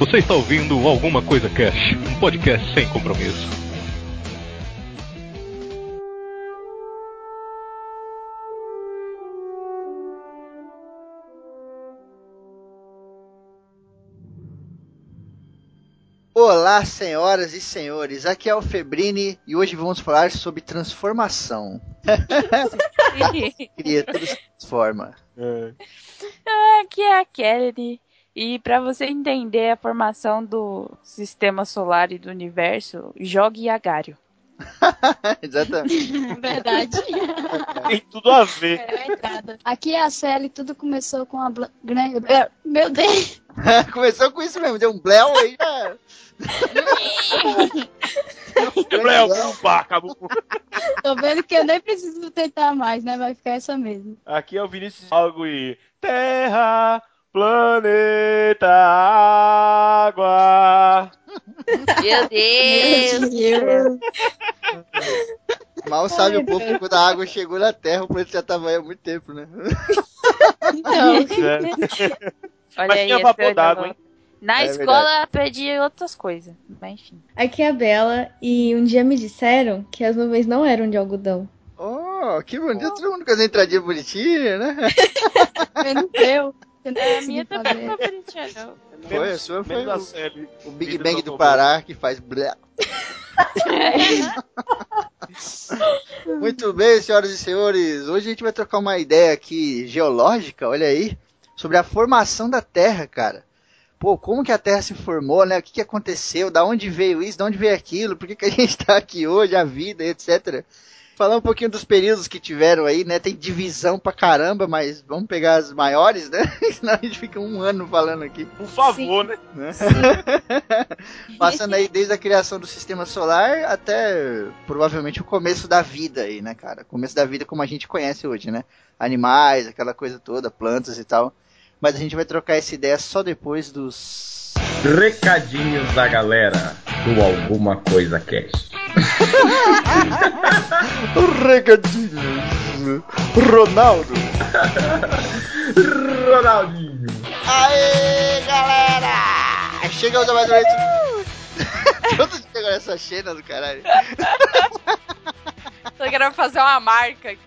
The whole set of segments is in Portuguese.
Você está ouvindo Alguma Coisa Cash, um podcast sem compromisso. Olá, senhoras e senhores, aqui é o Febrini e hoje vamos falar sobre transformação. Criatura se transforma. Aqui é a Kelly. E para você entender a formação do sistema solar e do universo, jogue Agário. Exatamente. Verdade. Tem tudo a ver. É a entrada. Aqui é a Sally, tudo começou com a. Bla... É, Meu Deus! Começou com isso mesmo, deu um bléu aí. já. Pumba, acabou. Tô vendo que eu nem preciso tentar mais, né? Vai ficar essa mesmo. Aqui é o Vinícius Algo e Terra, planeta, água. Meu Deus! Mal sabe o povo Deus. que quando a água chegou na Terra, o planeta já tava aí há muito tempo, né? Então, É. Olha Mas aí, tinha vapor d'água, agora. Na É escola aprendi outras coisas, mas enfim. Aqui é a Bela e um dia me disseram que as nuvens não eram de algodão. Oh, que bonito, todo mundo com as entradinhas bonitinhas, né? menos eu. É, a minha também fazer. não foi bonitinha, não. Foi, a sua foi o, Sally. o Big Bang do do. Pará, que faz blé. Muito bem, senhoras e senhores. Hoje a gente vai trocar uma ideia aqui geológica, olha aí, sobre a formação da Terra, cara. Pô, como que a Terra se formou, né? O que, que aconteceu? Da onde veio isso? Da onde veio aquilo? Por que, que a gente tá aqui hoje? A vida, etc. Falar um pouquinho dos períodos que tiveram aí, né? Tem divisão pra caramba, mas vamos pegar as maiores, né? Senão a gente fica um ano falando aqui. Por favor, né? né? Passando aí desde a criação do sistema solar até provavelmente o começo da vida aí, né, cara? Começo da vida como a gente conhece hoje, né? Animais, aquela coisa toda, plantas e tal. Mas a gente vai trocar essa ideia só depois dos. Recadinhos da galera do Alguma Coisa Cast. Recadinhos! Ronaldo! Ronaldinho. Aê, galera! Chegamos a mais um. Todos chegam nessa cena do caralho. Tô querendo fazer uma marca aqui.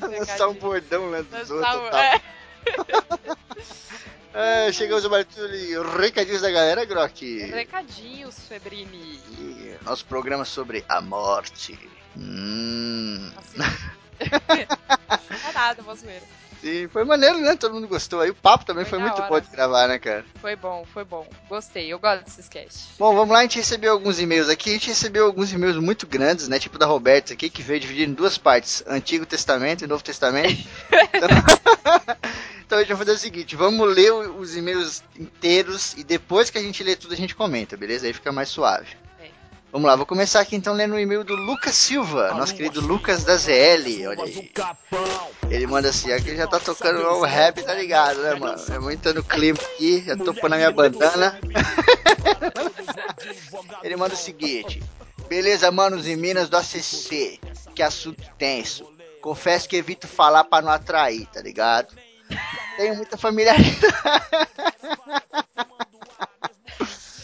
Lançar um bordão lá dos outros. um- tal. é. Chegamos a mais um recadinhos da galera, Grok. Recadinhos, Febrini. E nosso programa sobre a morte. Hum. Não é nada, vou zoeira. Sim, foi maneiro, né? Todo mundo gostou aí. O papo também Foi foi, muito hora. bom de gravar, né, cara? Foi bom, foi bom. Gostei, eu gosto desses casts. Bom, vamos lá, a gente recebeu alguns e-mails aqui. A gente recebeu alguns e-mails muito grandes, né? Tipo da Roberta aqui, que veio dividido em duas partes: Antigo Testamento e Novo Testamento. então, então a gente vai fazer o seguinte: vamos ler os e-mails inteiros e depois que a gente lê tudo, a gente comenta, beleza? Aí fica mais suave. Vamos lá, vou começar aqui então lendo o e-mail do Lucas Silva, nosso querido Lucas da ZL. Olha aí. Ele manda assim, aqui já tá tocando o rap, tá ligado, né, mano? É muito no clima aqui, já tô pondo a minha bandana. Ele manda o seguinte: Beleza, manos e minas do ACC, que assunto tenso. Confesso que evito falar pra não atrair, tá ligado? Tenho muita familiaridade.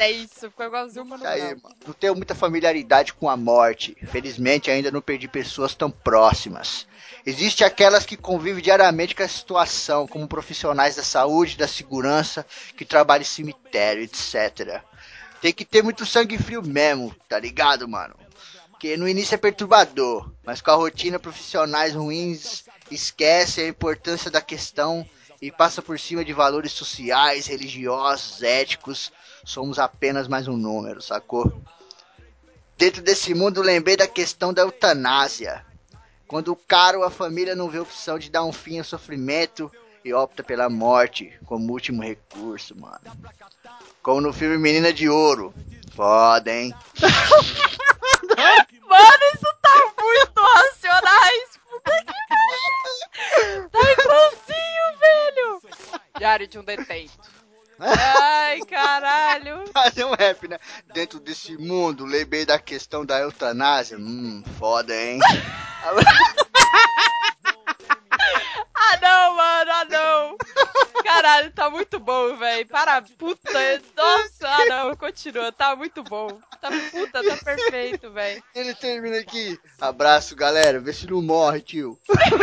É isso, ficou igualzinho o Mano Aí, Brown. mano. Não tenho muita familiaridade com a morte. Felizmente ainda não perdi pessoas tão próximas. Existe aquelas que convivem diariamente com a situação, como profissionais da saúde, da segurança, que trabalham em cemitério, etc. Tem que ter muito sangue frio mesmo, tá ligado, mano? Porque no início é perturbador, mas com a rotina profissionais ruins, esquece a importância da questão e passa por cima de valores sociais, religiosos, éticos. Somos apenas mais um número, sacou? Dentro desse mundo, lembrei da questão da eutanásia. Quando o cara ou a família não vê opção de dar um fim ao sofrimento e opta pela morte como último recurso, mano. Como no filme Menina de Ouro. Foda, hein? Mano, isso tá muito racionais. Tá igualzinho, velho. Diário de um detento. Ai, caralho. Fazer um rap, né? Dentro desse mundo, lembrei da questão da eutanásia. Hum, foda, hein? Ah, não, mano, ah, não. Cara, Caralho, tá muito bom, velho. Para, puta. Nossa, ah não, continua. Tá muito bom. Tá puta, tá perfeito, velho. Ele termina aqui. Abraço, galera. Vê se não morre, tio. Morreu,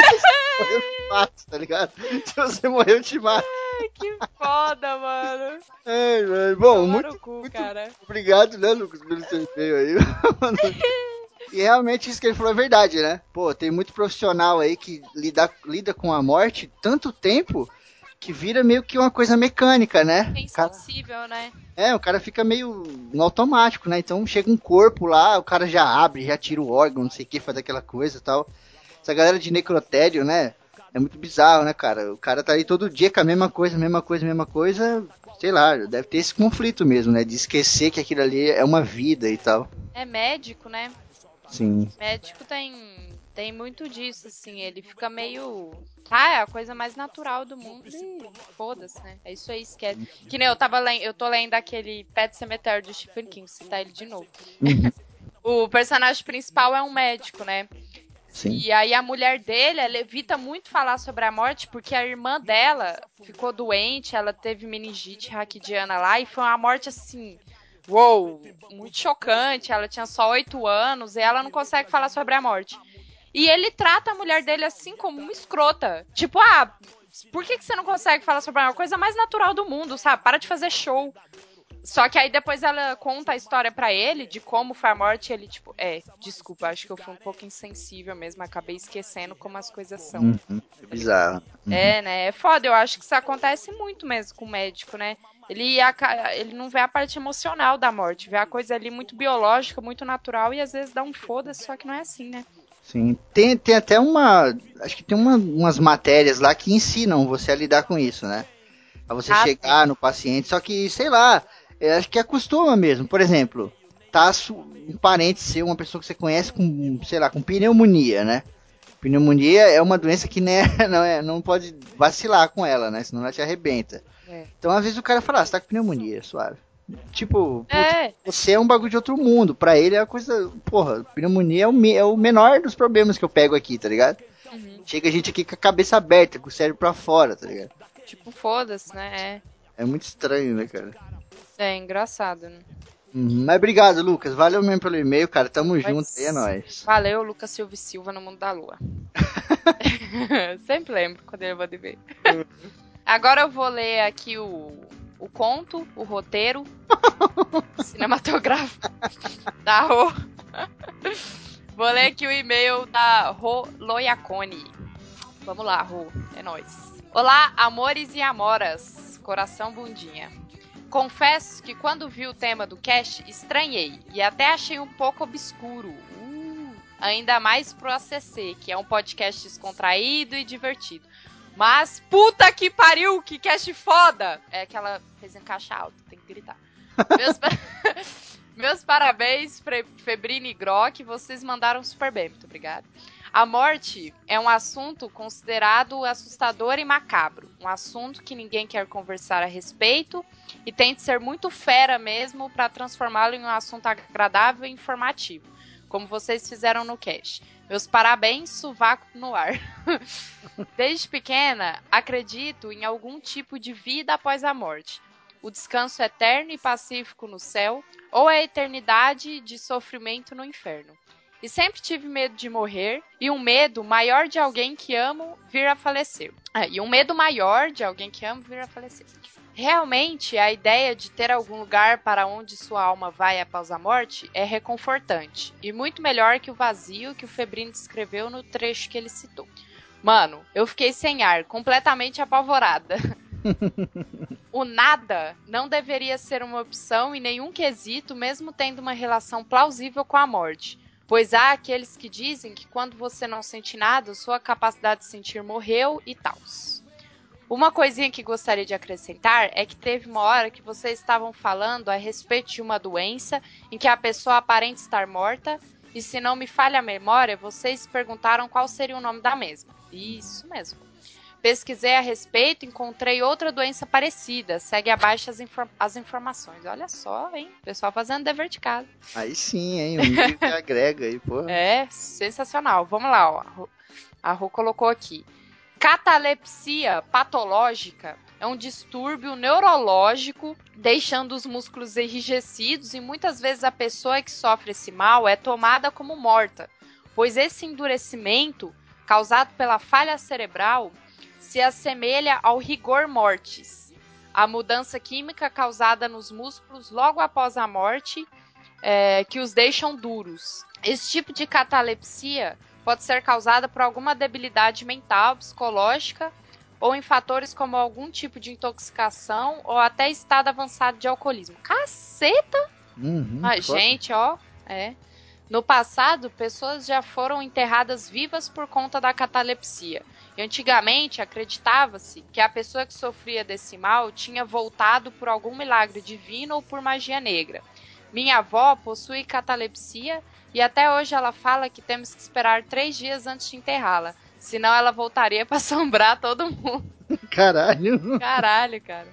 eu te mato, tá ligado? Se você morrer, eu te mato. Ai, que foda, mano. Ai, velho. Bom, Tomar muito, cu, muito cara. obrigado, né, Lucas, pelo seu e-mail aí. E realmente isso que ele falou é verdade, né? Pô, tem muito profissional aí que lida, lida com a morte tanto tempo que vira meio que uma coisa mecânica, né? Cara- Insensível, né? é, o cara fica meio no automático, né? Então chega um corpo lá, o cara já abre, já tira o órgão, não sei o que, faz aquela coisa e tal. Essa galera de necrotério, né? É muito bizarro, né, cara? O cara tá aí todo dia com a mesma coisa, mesma coisa, mesma coisa. Sei lá, deve ter esse conflito mesmo, né? De esquecer que aquilo ali é uma vida e tal. É médico, né? Sim. Médico tem, tem muito disso, assim. Ele fica meio. Ah, é a coisa mais natural do mundo e foda-se, né? É isso aí, esquece. Que nem eu tava lendo, eu tô lendo aquele Pet Cemetery do Stephen King, citar ele de novo. o personagem principal é um médico, né? Sim. E aí a mulher dele, ela evita muito falar sobre a morte porque a irmã dela ficou doente, ela teve meningite raquidiana lá e foi uma morte assim, uou, muito chocante. Ela tinha só oito anos e ela não consegue falar sobre a morte. E ele trata a mulher dele assim como uma escrota. Tipo, ah, por que, que você não consegue falar sobre a morte? Coisa mais natural do mundo, sabe? Para de fazer show. Só que aí depois ela conta a história pra ele de como foi a morte e ele, tipo, é, desculpa, acho que eu fui um pouco insensível mesmo, acabei esquecendo como as coisas são. Uhum. É bizarro. É, né? É foda, eu acho que isso acontece muito mesmo com o médico, né? Ele, ele não vê a parte emocional da morte, vê a coisa ali muito biológica, muito natural e às vezes dá um foda-se, só que não é assim, né? Sim. Tem, tem até uma. Acho que tem uma- umas matérias lá que ensinam você a lidar com isso, né? A você Ah, chegar no paciente, só que, sei lá, eu acho que acostuma mesmo. Por exemplo, tá um parente seu, uma pessoa que você conhece com, sei lá, com pneumonia, né? Pneumonia é uma doença que né, não, é, não pode vacilar com ela, né? Senão ela te arrebenta. É. Então, às vezes o cara fala, ah, você tá com pneumonia, suave. Tipo, putz, É, você é um bagulho de outro mundo. Pra ele é a coisa. Porra, pneumonia é o, me- é o menor dos problemas que eu pego aqui, tá ligado? Uhum. Chega a gente aqui com a cabeça aberta, com o cérebro pra fora, tá ligado? tipo, foda-se, né? É muito estranho, né, cara? É, é engraçado, né? Mas obrigado, Lucas. Valeu mesmo pelo e-mail, cara. Tamo Mas- junto aí, é nóis. Valeu, Lucas Silva e Silva no Mundo da Lua. Sempre lembro quando ele manda e-mail. Agora eu vou ler aqui o, o conto, o roteiro cinematográfico da Rô. Vou ler aqui o e-mail da Rô Loiacone. Vamos lá, Rô. É nóis. Olá, amores e amoras. Coração bundinha. Confesso que quando vi o tema do cast, estranhei e até achei um pouco obscuro. Uh, ainda mais pro ACC, que é um podcast descontraído e divertido. Mas, puta que pariu, que cast foda! É que ela fez em caixa alta, tem que gritar. Meus, pa- Meus parabéns, Febrine e Grok, vocês mandaram super bem, muito obrigada. A morte é um assunto considerado assustador e macabro. Um assunto que ninguém quer conversar a respeito e tem de ser muito fera mesmo para transformá-lo em um assunto agradável e informativo, como vocês fizeram no cast. Meus parabéns, sovaco no ar. Desde pequena, acredito em algum tipo de vida após a morte. O descanso eterno e pacífico no céu, ou a eternidade de sofrimento no inferno. E sempre tive medo de morrer, e um medo maior de alguém que amo vir a falecer. Ah, e um medo maior de alguém que amo vir a falecer. Realmente, a ideia de ter algum lugar para onde sua alma vai após a morte é reconfortante, e muito melhor que o vazio que o Febrino descreveu no trecho que ele citou. Mano, eu fiquei sem ar, completamente apavorada. O nada não deveria ser uma opção em nenhum quesito, mesmo tendo uma relação plausível com a morte. Pois há aqueles que dizem que quando você não sente nada, sua capacidade de sentir morreu e tal. Uma coisinha que gostaria de acrescentar é que teve uma hora que vocês estavam falando a respeito de uma doença em que a pessoa aparenta estar morta, e se não me falha a memória, vocês perguntaram qual seria o nome da mesma. Isso mesmo. Pesquisei a respeito e encontrei outra doença parecida. Segue abaixo as, as informações. Olha só, hein? Pessoal fazendo dever de casa. Aí sim, hein? O nível que agrega aí, porra. É, sensacional. Vamos lá, ó. A Rô colocou aqui. Catalepsia patológica é um distúrbio neurológico, deixando os músculos enrijecidos e muitas vezes a pessoa que sofre esse mal é tomada como morta, pois esse endurecimento causado pela falha cerebral se assemelha ao rigor mortis, a mudança química causada nos músculos logo após a morte é, que os deixam duros. Esse tipo de catalepsia pode ser causada por alguma debilidade mental, psicológica ou em fatores como algum tipo de intoxicação ou até estado avançado de alcoolismo. Caceta! Uhum, Mas, foda. gente, ó, é. No passado, pessoas já foram enterradas vivas por conta da catalepsia. E antigamente acreditava-se que a pessoa que sofria desse mal tinha voltado por algum milagre divino ou por magia negra. Minha avó possui catalepsia e até hoje ela fala que temos que esperar três dias antes de enterrá-la. Senão ela voltaria para assombrar todo mundo. Caralho. Caralho, cara.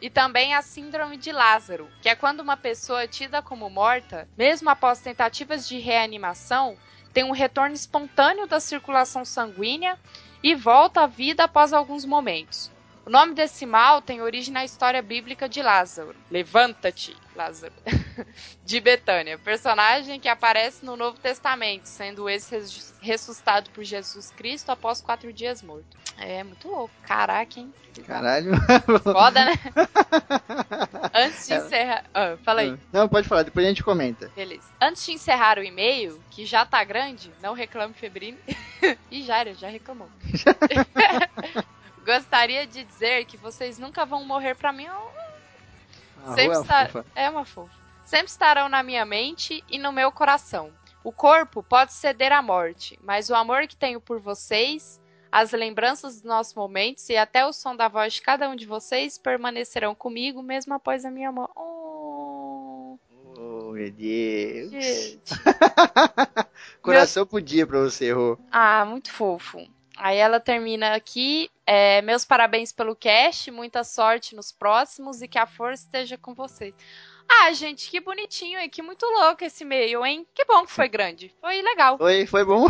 E também a síndrome de Lázaro, que é quando uma pessoa é tida como morta, mesmo após tentativas de reanimação, tem um retorno espontâneo da circulação sanguínea e volta à vida após alguns momentos. O nome desse mal tem origem na história bíblica de Lázaro. Levanta-te, Lázaro. de Betânia, personagem que aparece no Novo Testamento, sendo esse res- ressuscitado por Jesus Cristo após quatro dias morto. É muito louco. Caraca, hein? Caralho. Foda, né? Antes de encerrar. Ah, fala aí. Não, pode falar, depois a gente comenta. Beleza. Antes de encerrar o e-mail, que já tá grande, não reclame Febrine. e Jaira já reclamou. Gostaria de dizer que vocês nunca vão morrer pra mim. A Sempre rua é uma fofa. Sempre estarão na minha mente e no meu coração. O corpo pode ceder à morte, mas o amor que tenho por vocês, as lembranças dos nossos momentos e até o som da voz de cada um de vocês permanecerão comigo mesmo após a minha morte. Oh, Oh, meu Deus. gente. Coração podia pra você, Rô. Ah, muito fofo. Aí ela termina aqui. é, meus parabéns pelo cast, muita sorte nos próximos e que a força esteja com vocês. Ah, gente, que bonitinho e que muito louco esse e-mail, hein? Que bom que foi grande. Foi legal. Foi, foi bom.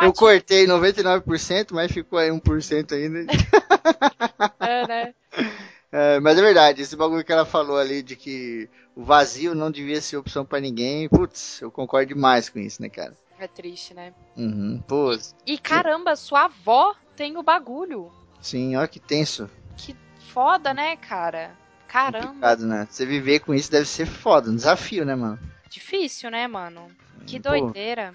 Eu cortei 99%, mas ficou aí 1% ainda. é, né? É, mas é verdade, esse bagulho que ela falou ali de que o vazio não devia ser opção pra ninguém. Putz, eu concordo demais com isso, né, cara? É triste, né? Uhum. Pô, E caramba, sua avó tem o bagulho. sim, olha que tenso. Que foda, né, cara? Caramba. Complicado, né? Você viver com isso deve ser foda, um desafio, né, mano? Difícil, né, mano? Que Pô, doideira.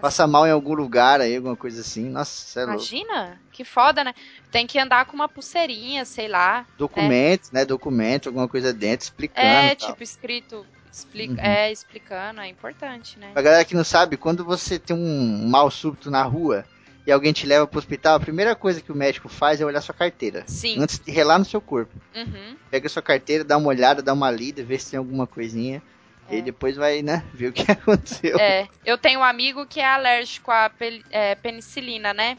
Passa mal em algum lugar aí, alguma coisa assim. Nossa, é louco. Imagina? Que foda, né? Tem que andar com uma pulseirinha, sei lá. Documentos, né? Documento, alguma coisa dentro, explicando. É, tipo, escrito, explica, Uhum. é, explicando, é importante, né? Pra galera que não sabe, quando você tem um mal súbito na rua e alguém te leva pro hospital, a primeira coisa que o médico faz é olhar sua carteira. Sim. Antes de relar no seu corpo. Uhum. Pega sua carteira, dá uma olhada, dá uma lida, vê se tem alguma coisinha. E É. depois vai, né, ver o que aconteceu. É, eu tenho um amigo que é alérgico à é, penicilina, né?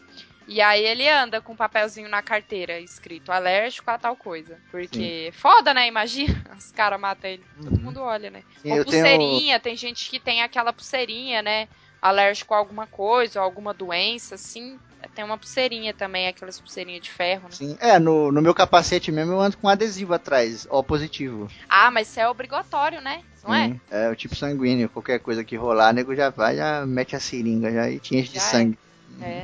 E aí ele anda com um papelzinho na carteira escrito alérgico a tal coisa. Porque foda, né? Imagina, os caras matam ele. Todo mundo olha, né? Sim, Ou eu tenho- pulseirinha, tem gente que tem aquela pulseirinha, né? Alérgico a alguma coisa, ou alguma doença, assim. Tem uma pulseirinha também, aquelas pulseirinhas de ferro, né? Sim. É, no, no meu capacete mesmo eu ando com adesivo atrás, ó positivo. Ah, mas isso é obrigatório, né? Não é? Sim, é o tipo sanguíneo. Qualquer coisa que rolar, nego já vai, já mete a seringa já e te enche de Já é. sangue. É,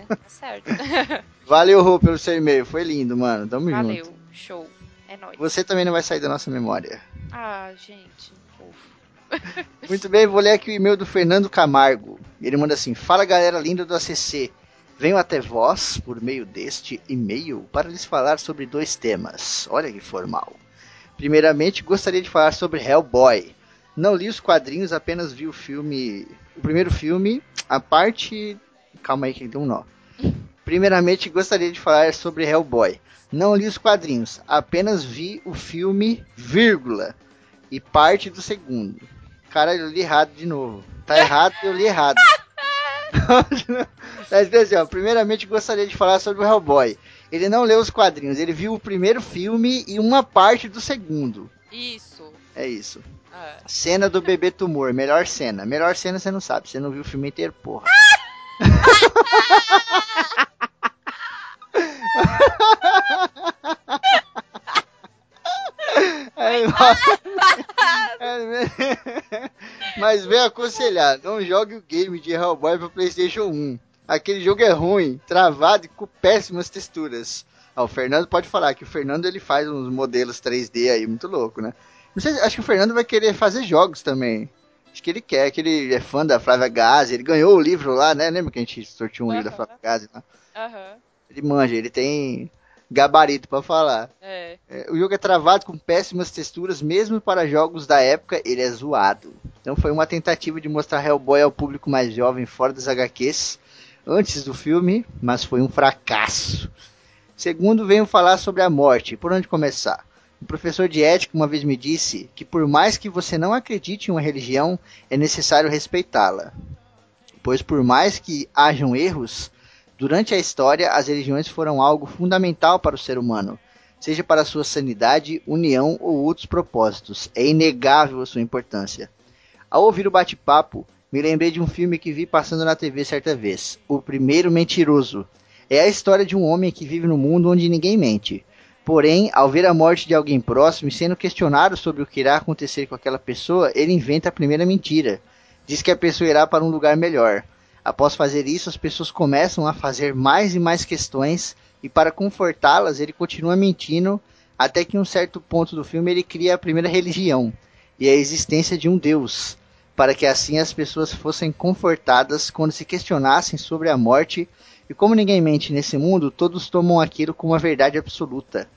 tá certo. Valeu, Rô, pelo seu e-mail. Foi lindo, mano. Tamo junto. Valeu, show. É nóis. Você também não vai sair da nossa memória. Ah, gente, fofo. Muito bem, vou ler aqui o e-mail do Fernando Camargo. Ele manda assim: Fala galera linda do ACC. Venho até vós por meio deste e-mail para lhes falar sobre dois temas. Olha que formal. Primeiramente, gostaria de falar sobre Hellboy. Não li os quadrinhos, apenas vi o filme. O primeiro filme, a parte. Calma aí que deu um nó. Primeiramente, gostaria de falar sobre Hellboy. Não li os quadrinhos, apenas vi o filme, vírgula, e parte do segundo. Caralho, eu li errado de novo. Tá errado, eu li errado. Escrito assim, ó, primeiramente gostaria de falar sobre o Hellboy. Ele não leu os quadrinhos, ele viu o primeiro filme e uma parte do segundo. Isso. É isso. Ah, Cena do bebê tumor, melhor cena. Melhor cena você não sabe, você não viu o filme inteiro, porra. É, é mas vem aconselhar, não jogue o game de Hellboy para PlayStation 1. Aquele jogo é ruim, travado e com péssimas texturas. Ah, o Fernando pode falar que o Fernando ele faz uns modelos 3D aí muito louco, né? Sei, acho que o Fernando vai querer fazer jogos também. Acho que ele quer, que ele é fã da Flávia Gazi, ele ganhou o livro lá, né? Lembra que a gente sorteou um livro da. Flávia Gazi lá? Aham. Ele manja, ele tem gabarito pra falar. É. É, o jogo é travado com péssimas texturas, mesmo para jogos da época, ele é zoado. Então foi uma tentativa de mostrar Hellboy ao público mais jovem fora das HQs antes do filme, mas foi um fracasso. Segundo, venho falar sobre a morte. Por onde começar? Um professor de ética uma vez me disse que por mais que você não acredite em uma religião, é necessário respeitá-la. Pois por mais que hajam erros, durante a história as religiões foram algo fundamental para o ser humano seja para sua sanidade, união ou outros propósitos. É inegável a sua importância. Ao ouvir o bate-papo, me lembrei de um filme que vi passando na TV certa vez, O Primeiro Mentiroso. É a história de um homem que vive no mundo onde ninguém mente. Porém, ao ver a morte de alguém próximo e sendo questionado sobre o que irá acontecer com aquela pessoa, ele inventa a primeira mentira. Diz que a pessoa irá para um lugar melhor. Após fazer isso, as pessoas começam a fazer mais e mais questões e para confortá-las ele continua mentindo até que em um certo ponto do filme ele cria a primeira religião e a existência de um Deus, para que assim as pessoas fossem confortadas quando se questionassem sobre a morte e como ninguém mente nesse mundo, todos tomam aquilo como uma verdade absoluta.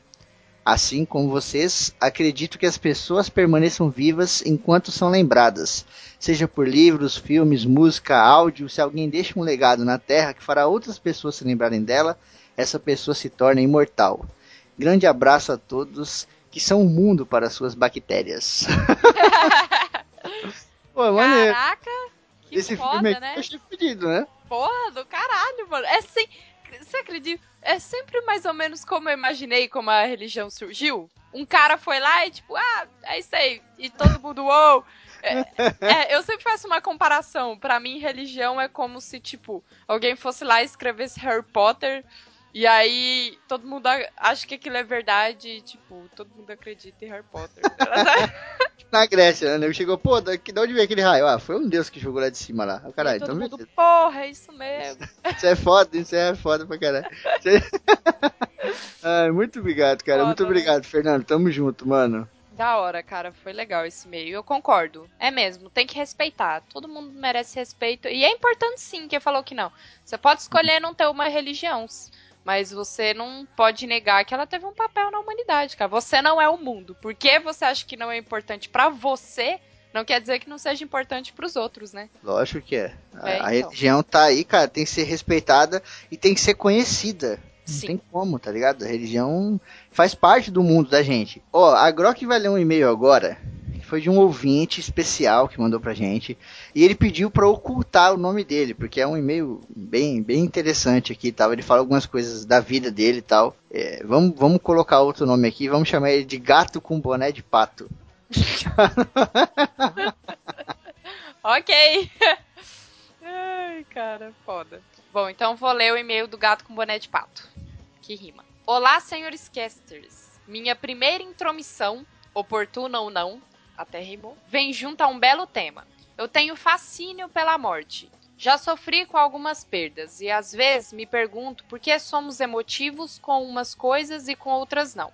Assim como vocês, acredito que as pessoas permaneçam vivas enquanto são lembradas, seja por livros, filmes, música, áudio, se alguém deixa um legado na Terra que fará outras pessoas se lembrarem dela, essa pessoa se torna imortal. Grande abraço a todos que são o mundo para suas bactérias. Pô, maneiro. Caraca, que Esse foda, filme aqui né? eu achei fodido, né? Porra do caralho, mano. É sem... Você acredita? É sempre mais ou menos como eu imaginei como a religião surgiu. Um cara foi lá e tipo, ah, é isso aí. E todo mundo, uou. É, é, eu sempre faço uma comparação. Pra mim, religião é como se, tipo, alguém fosse lá e escrevesse Harry Potter. E aí todo mundo acha que aquilo é verdade e, tipo, todo mundo acredita em Harry Potter. Na Grécia, né? Ele chegou, pô, daqui, de onde veio aquele raio? Ah, foi um deus que jogou lá de cima lá. Ah, Caralho, então mundo, beleza. porra, é isso mesmo. Isso é foda, isso é foda pra caralho. Ai, muito obrigado, cara. Foda, muito né? obrigado, Fernando. Tamo junto, mano. Da hora, cara, foi legal esse meio. Eu concordo. É mesmo, tem que respeitar. Todo mundo merece respeito. E é importante sim, quem falou que não. Você pode escolher não ter uma religião, mas você não pode negar que ela teve um papel na humanidade, cara. Você não é o mundo. Porque você acha que não é importante pra você, não quer dizer que não seja importante pros outros, né? Lógico que é. A, É, a então. religião tá aí, cara, tem que ser respeitada e tem que ser conhecida. Não Sim. tem como, tá ligado? A religião faz parte do mundo da gente. Ó, a Grok vai ler um e-mail agora, foi de um ouvinte especial que mandou pra gente, e ele pediu pra ocultar o nome dele, porque é um e-mail bem, bem interessante aqui tal. Ele fala algumas coisas da vida dele e tal. É, vamos, vamos colocar outro nome aqui, vamos chamar ele de Gato com Boné de Pato. Ok. Ai, cara, foda. Bom, então vou ler o e-mail do gato com boné de pato. Que rima. Olá, senhores casters. Minha primeira intromissão, oportuna ou não, até rimou, vem junto a um belo tema. Eu tenho fascínio pela morte. Já sofri com algumas perdas e às vezes me pergunto por que somos emotivos com umas coisas e com outras não.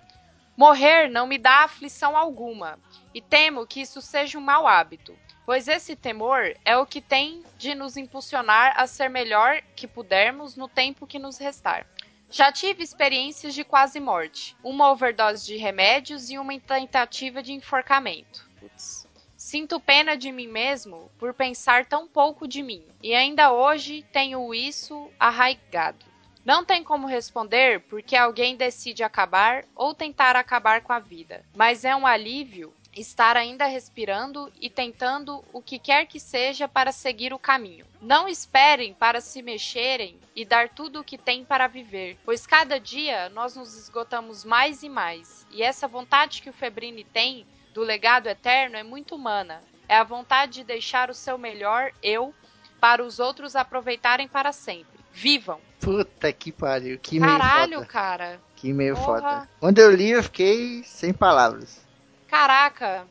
Morrer não me dá aflição alguma e temo que isso seja um mau hábito pois esse temor é o que tem de nos impulsionar a ser melhor que pudermos no tempo que nos restar. Já tive experiências de quase morte, uma overdose de remédios e uma tentativa de enforcamento. Putz. Sinto pena de mim mesmo por pensar tão pouco de mim, e ainda hoje tenho isso arraigado. Não tem como responder porque alguém decide acabar ou tentar acabar com a vida, mas é um alívio estar ainda respirando e tentando o que quer que seja para seguir o caminho. Não esperem para se mexerem e dar tudo o que tem para viver, pois cada dia nós nos esgotamos mais e mais, e essa vontade que o Febrini tem do legado eterno é muito humana. É a vontade de deixar o seu melhor eu para os outros aproveitarem para sempre. Vivam! Puta que pariu, que meio Caralho, foda. cara. Que meio Porra. foda. Quando eu li, eu fiquei sem palavras. caraca,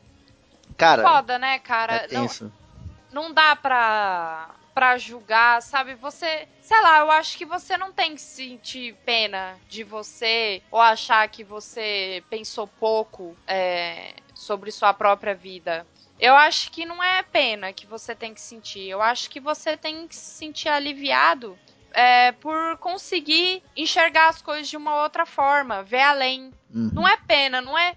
Cara, foda, né, cara? é não, tenso. não dá pra, pra julgar, sabe? Você, sei lá, eu acho que você não tem que sentir pena de você ou achar que você pensou pouco é, sobre sua própria vida. Eu acho que não é pena que você tem que sentir. Eu acho que você tem que se sentir aliviado é, por conseguir enxergar as coisas de uma outra forma, ver além. Uhum. Não é pena, não é.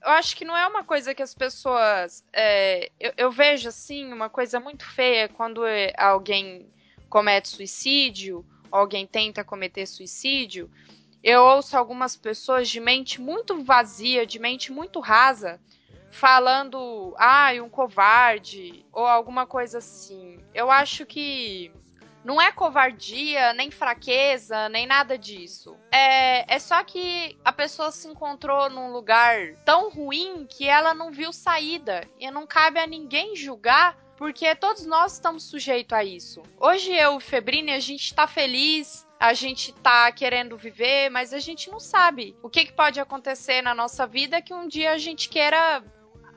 Eu acho que não é uma coisa que as pessoas. é, eu, eu vejo assim, uma coisa muito feia quando alguém comete suicídio, ou alguém tenta cometer suicídio. Eu ouço algumas pessoas de mente muito vazia, de mente muito rasa, falando, ai, um covarde, ou alguma coisa assim. Eu acho que não é covardia, nem fraqueza, nem nada disso. É, é só que a pessoa se encontrou num lugar tão ruim que ela não viu saída. E não cabe a ninguém julgar, porque todos nós estamos sujeitos a isso. Hoje eu e Febrine, a gente tá feliz. A gente tá querendo viver, mas a gente não sabe o que, que pode acontecer na nossa vida que um dia a gente queira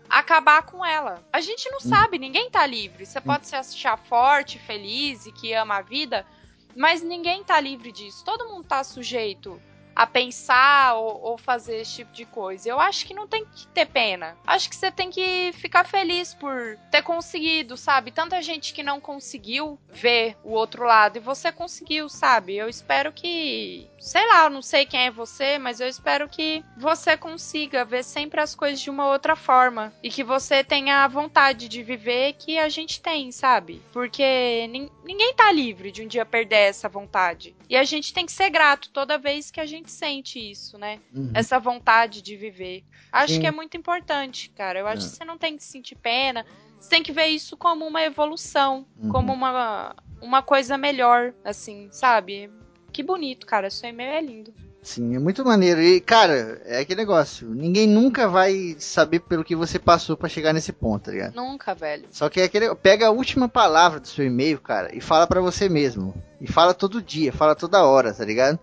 acabar com ela. A gente não sabe, ninguém tá livre. Você pode se achar forte, feliz e que ama a vida, mas ninguém tá livre disso. Todo mundo tá sujeito a pensar ou, ou fazer esse tipo de coisa. Eu acho que não tem que ter pena. Acho que você tem que ficar feliz por ter conseguido, sabe? Tanta gente que não conseguiu ver o outro lado e você conseguiu, sabe? Eu espero que, sei lá, eu não sei quem é você, mas eu espero que você consiga ver sempre as coisas de uma outra forma e que você tenha a vontade de viver que a gente tem, sabe? Porque nin- ninguém tá livre de um dia perder essa vontade. E a gente tem que ser grato toda vez que a gente sente isso, né? Uhum. Essa vontade de viver. Acho Sim. que é muito importante, cara. Eu acho É. que você não tem que sentir pena. Você tem que ver isso como uma evolução, Uhum. como uma, uma coisa melhor, assim, sabe? Que bonito, cara. Seu e-mail é lindo. Sim, é muito maneiro. E, cara, é aquele negócio. Ninguém nunca vai saber pelo que você passou pra chegar nesse ponto, tá ligado? Nunca, velho. Só que é aquele. Pega a última palavra do seu e-mail, cara, e fala pra você mesmo. E fala todo dia, fala toda hora, tá ligado?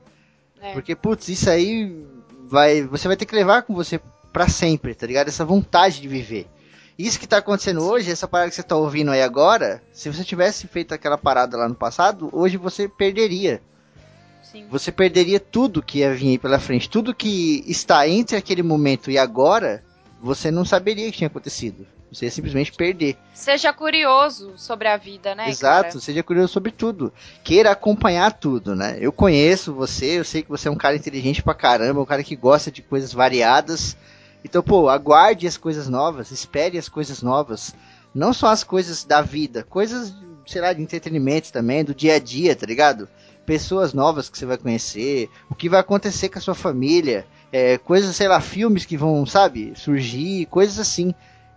É. Porque, putz, isso aí vai. Você vai ter que levar com você pra sempre, tá ligado? Essa vontade de viver. Isso que tá acontecendo hoje, essa parada que você tá ouvindo aí agora, se você tivesse feito aquela parada lá no passado, hoje você perderia. Sim. Você perderia tudo que ia vir pela frente. Tudo que está entre aquele momento e agora, você não saberia que tinha acontecido. Você ia simplesmente perder. Seja curioso sobre a vida, né? Exato, cara? seja curioso sobre tudo. Queira acompanhar tudo, né? Eu conheço você, eu sei que você é um cara inteligente pra caramba, um cara que gosta de coisas variadas. Então, pô, aguarde as coisas novas, espere as coisas novas. Não só as coisas da vida, coisas, sei lá, de entretenimento também, do dia a dia, tá ligado? Pessoas novas que você vai conhecer, o que vai acontecer com a sua família, é, coisas, sei lá, filmes que vão, sabe, surgir, coisas assim.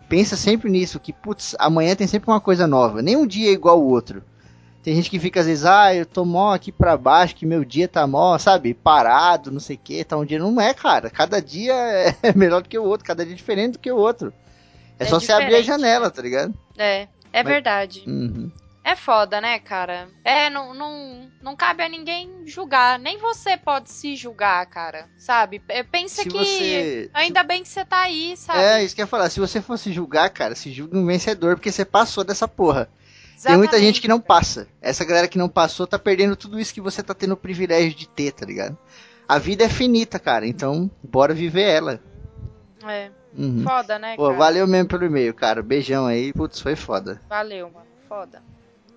Pensa sempre nisso, que, putz, amanhã tem sempre uma coisa nova, nem um dia é igual o outro. Tem gente que fica às vezes, ah, eu tô mó aqui pra baixo, que meu dia tá mó, sabe, parado, não sei o que, tá um dia. Não é, cara. Cada dia é melhor do que o outro, cada dia é diferente do que o outro. É, É só você abrir a diferente, janela, né? tá ligado? É, é Mas- verdade. Uhum. É foda, né, cara? É, não, não, não cabe a ninguém julgar. Nem você pode se julgar, cara. Sabe? É, Pensa Se que. você. Ainda bem que você tá aí, sabe? É, isso que eu ia falar. Se você fosse julgar, cara, se julgue um vencedor, porque você passou dessa porra. Tem muita gente que não passa. Essa galera que não passou tá perdendo tudo isso que você tá tendo o privilégio de ter, tá ligado? A vida é finita, cara. Então, bora viver ela. É, Uhum. foda, né, Pô, cara? valeu mesmo pelo e-mail, cara. Beijão aí. Putz, foi foda. Valeu, mano. Foda.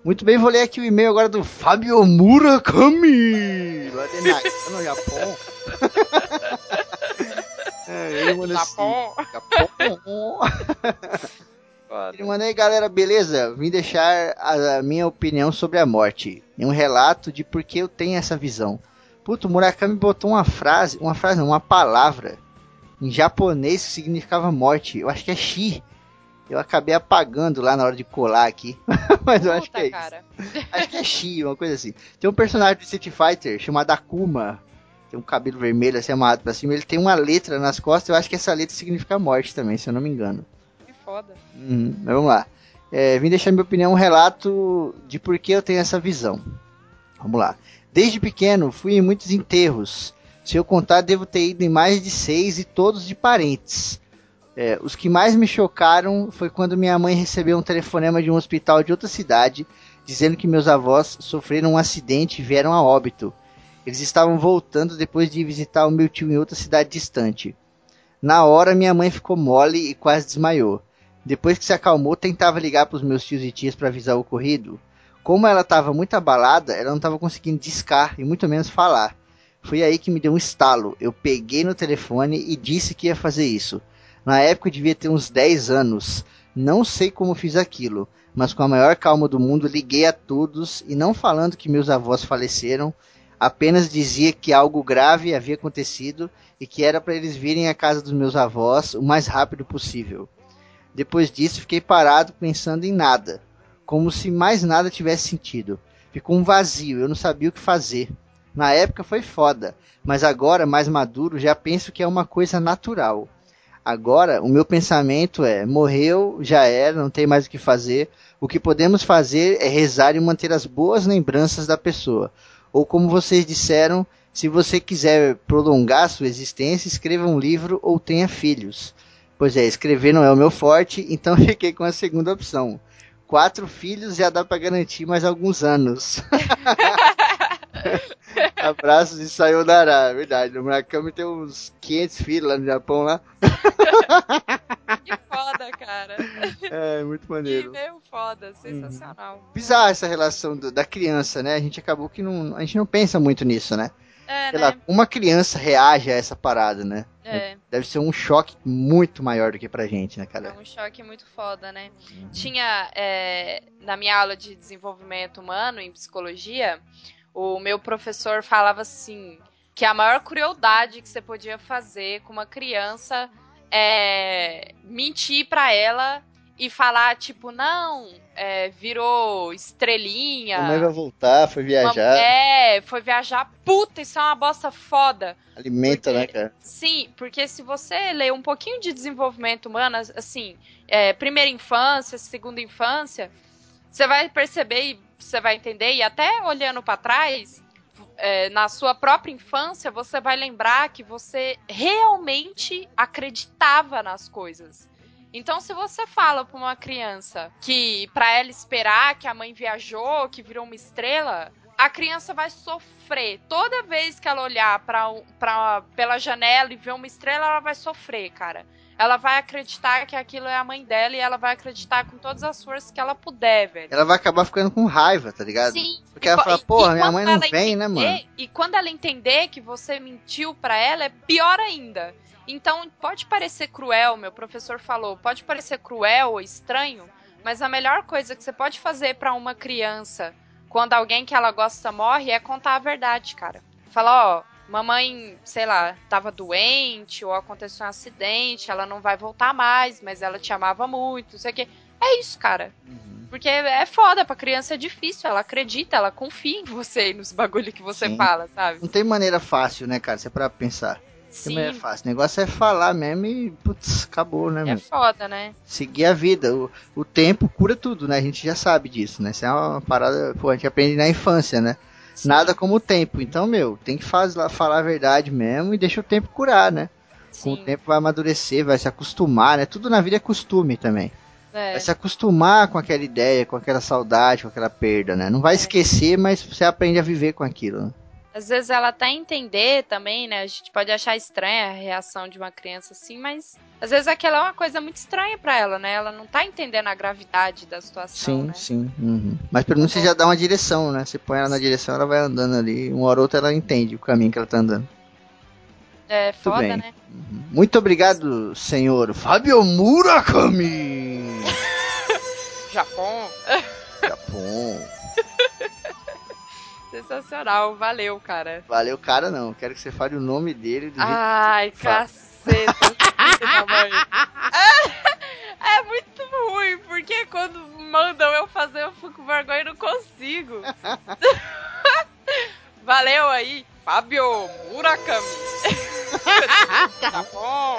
Muito bem, vou ler aqui o e-mail agora do Fábio Murakami, lá de Nagano, no Japão. é, ele manda assim, Japão. Ele manda aí, galera, beleza? Vim deixar a, a minha opinião sobre a morte. E um relato de por que eu tenho essa visão. Puto, o Murakami botou uma frase, uma frase não, uma palavra em japonês que significava morte. Eu acho que é shi. Eu acabei apagando lá na hora de colar aqui. Mas eu acho que é isso. cara. Acho que é Shi, uma coisa assim. Tem um personagem do Street Fighter chamado Akuma. Tem um cabelo vermelho assim amarrado pra cima. Ele tem uma letra nas costas. Eu acho que essa letra significa morte também, se eu não me engano. Que foda. Uhum, mas vamos lá. É, vim deixar minha opinião um relato de por que eu tenho essa visão. Vamos lá. Desde pequeno fui em muitos enterros. Se eu contar, devo ter ido em mais de seis e todos de parentes. É, os que mais me chocaram foi quando minha mãe recebeu um telefonema de um hospital de outra cidade dizendo que meus avós sofreram um acidente e vieram a óbito. Eles estavam voltando depois de visitar o meu tio em outra cidade distante. Na hora, minha mãe ficou mole e quase desmaiou. Depois que se acalmou, tentava ligar para os meus tios e tias para avisar o ocorrido. Como ela estava muito abalada, ela não estava conseguindo discar e muito menos falar. Foi aí que me deu um estalo. Eu peguei no telefone e disse que ia fazer isso. Na época eu devia ter uns 10 anos. Não sei como fiz aquilo, mas com a maior calma do mundo liguei a todos e não falando que meus avós faleceram, apenas dizia que algo grave havia acontecido e que era para eles virem à casa dos meus avós o mais rápido possível. Depois disso, fiquei parado pensando em nada, como se mais nada tivesse sentido. Ficou um vazio, eu não sabia o que fazer. Na época foi foda, mas agora, mais maduro, já penso que é uma coisa natural. Agora, o meu pensamento é: morreu, já era, não tem mais o que fazer. O que podemos fazer é rezar e manter as boas lembranças da pessoa. Ou, como vocês disseram, se você quiser prolongar sua existência, escreva um livro ou tenha filhos. Pois é, escrever não é o meu forte, então fiquei com a segunda opção. Quatro filhos já dá para garantir mais alguns anos. Abraços e sayonara, verdade. O Murakami tem uns 500 filhos lá no Japão lá. Que foda, cara. É, muito Que maneiro. meio foda, sensacional. Bizarra essa relação do- da criança, né? A gente acabou que não. A gente não pensa muito nisso, né? É, Sei lá, né? uma criança reage a essa parada, né? É, Deve ser um choque muito maior do que pra gente, né, é cara? um choque muito foda, né? Tinha, é, na minha aula de desenvolvimento humano, em psicologia, o meu professor falava assim, que a maior crueldade que você podia fazer com uma criança é mentir pra ela e falar, tipo, não, é, virou estrelinha. A mãe vai voltar, foi viajar, É, foi viajar. Puta, isso é uma bosta foda. alimenta, porque- né, cara? Sim, porque se você ler um pouquinho de desenvolvimento humano, assim, é, primeira infância, segunda infância, você vai perceber e você vai entender, e até olhando pra trás, é, na sua própria infância, você vai lembrar que você realmente acreditava nas coisas. Então, se você fala pra uma criança que pra ela esperar que a mãe viajou, que virou uma estrela, a criança vai sofrer. Toda vez que ela olhar pra, pra, pela janela e ver uma estrela, ela vai sofrer, cara. Ela vai acreditar que aquilo é a mãe dela e ela vai acreditar com todas as forças que ela puder, velho. Ela vai acabar ficando com raiva, tá ligado? Sim. Porque ela E- fala, e- porra, minha mãe não ela vem, né, mano? E quando ela entender que você mentiu pra ela, é pior ainda. Então, pode parecer cruel, meu professor falou, pode parecer cruel ou estranho, mas a melhor coisa que você pode fazer pra uma criança quando alguém que ela gosta morre é contar a verdade, cara. Falar, ó, mamãe, sei lá, tava doente ou aconteceu um acidente, ela não vai voltar mais, mas ela te amava muito, não sei o quê. É isso, cara. Porque é foda, pra criança é difícil, ela acredita, ela confia em você e nos bagulho que você Sim. fala, sabe? Não tem maneira fácil, né, cara? Você é pra pensar. Não Sim, maneira fácil. O negócio é falar mesmo e, putz, acabou, né, é foda, né? Seguir a vida. O, o tempo cura tudo, né? A gente já sabe disso, né? Isso é uma parada, pô, a gente aprende na infância, né? Nada como o tempo. Então, meu, tem que faz, lá, falar a verdade mesmo e deixa o tempo curar, né? Com sim, o tempo vai amadurecer, vai se acostumar, né? Tudo na vida é costume também. é. Vai se acostumar com aquela ideia, com aquela saudade, com aquela perda, né? Não vai esquecer, mas você aprende a viver com aquilo. Né? Às vezes ela até entender também, né? A gente pode achar estranha a reação de uma criança assim, mas às vezes aquela é uma coisa muito estranha pra ela, né? Ela não tá entendendo a gravidade da situação, Sim, né? sim. uhum. Mas pelo menos você já dá uma direção, né? Você põe ela na direção, ela vai andando ali. Uma hora ou outra ela entende o caminho que ela tá andando. É foda, bem. né? Muito obrigado, senhor Fábio Murakami! Japão, Japão. Sensacional, valeu, cara. Valeu, cara, não. Quero que você fale o nome dele do jeito Ai, fala. caceta, mãe. É muito ruim, porque quando mandam eu fazer, eu fico com vergonha e não consigo. Valeu aí, Fábio Murakami. tá bom.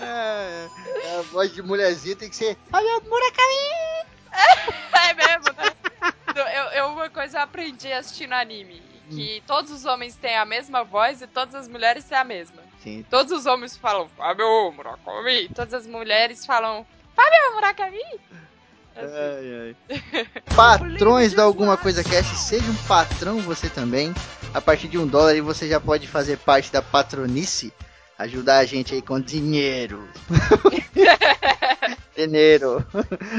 É, a voz de mulherzinha tem que ser Fábio Murakami! É mesmo, né? Eu, eu- uma coisa eu aprendi assistindo anime. que todos os homens têm a mesma voz e todas as mulheres têm a mesma. Sim. Todos os homens falam Fábio Murakami. Todas as mulheres falam Fábio Murakami. Ai, ai. Patrões da Alguma Coisa Cast, seja um patrão você também. A partir de um dólar aí você já pode fazer parte da patronice. Ajudar a gente aí com dinheiro. dinheiro.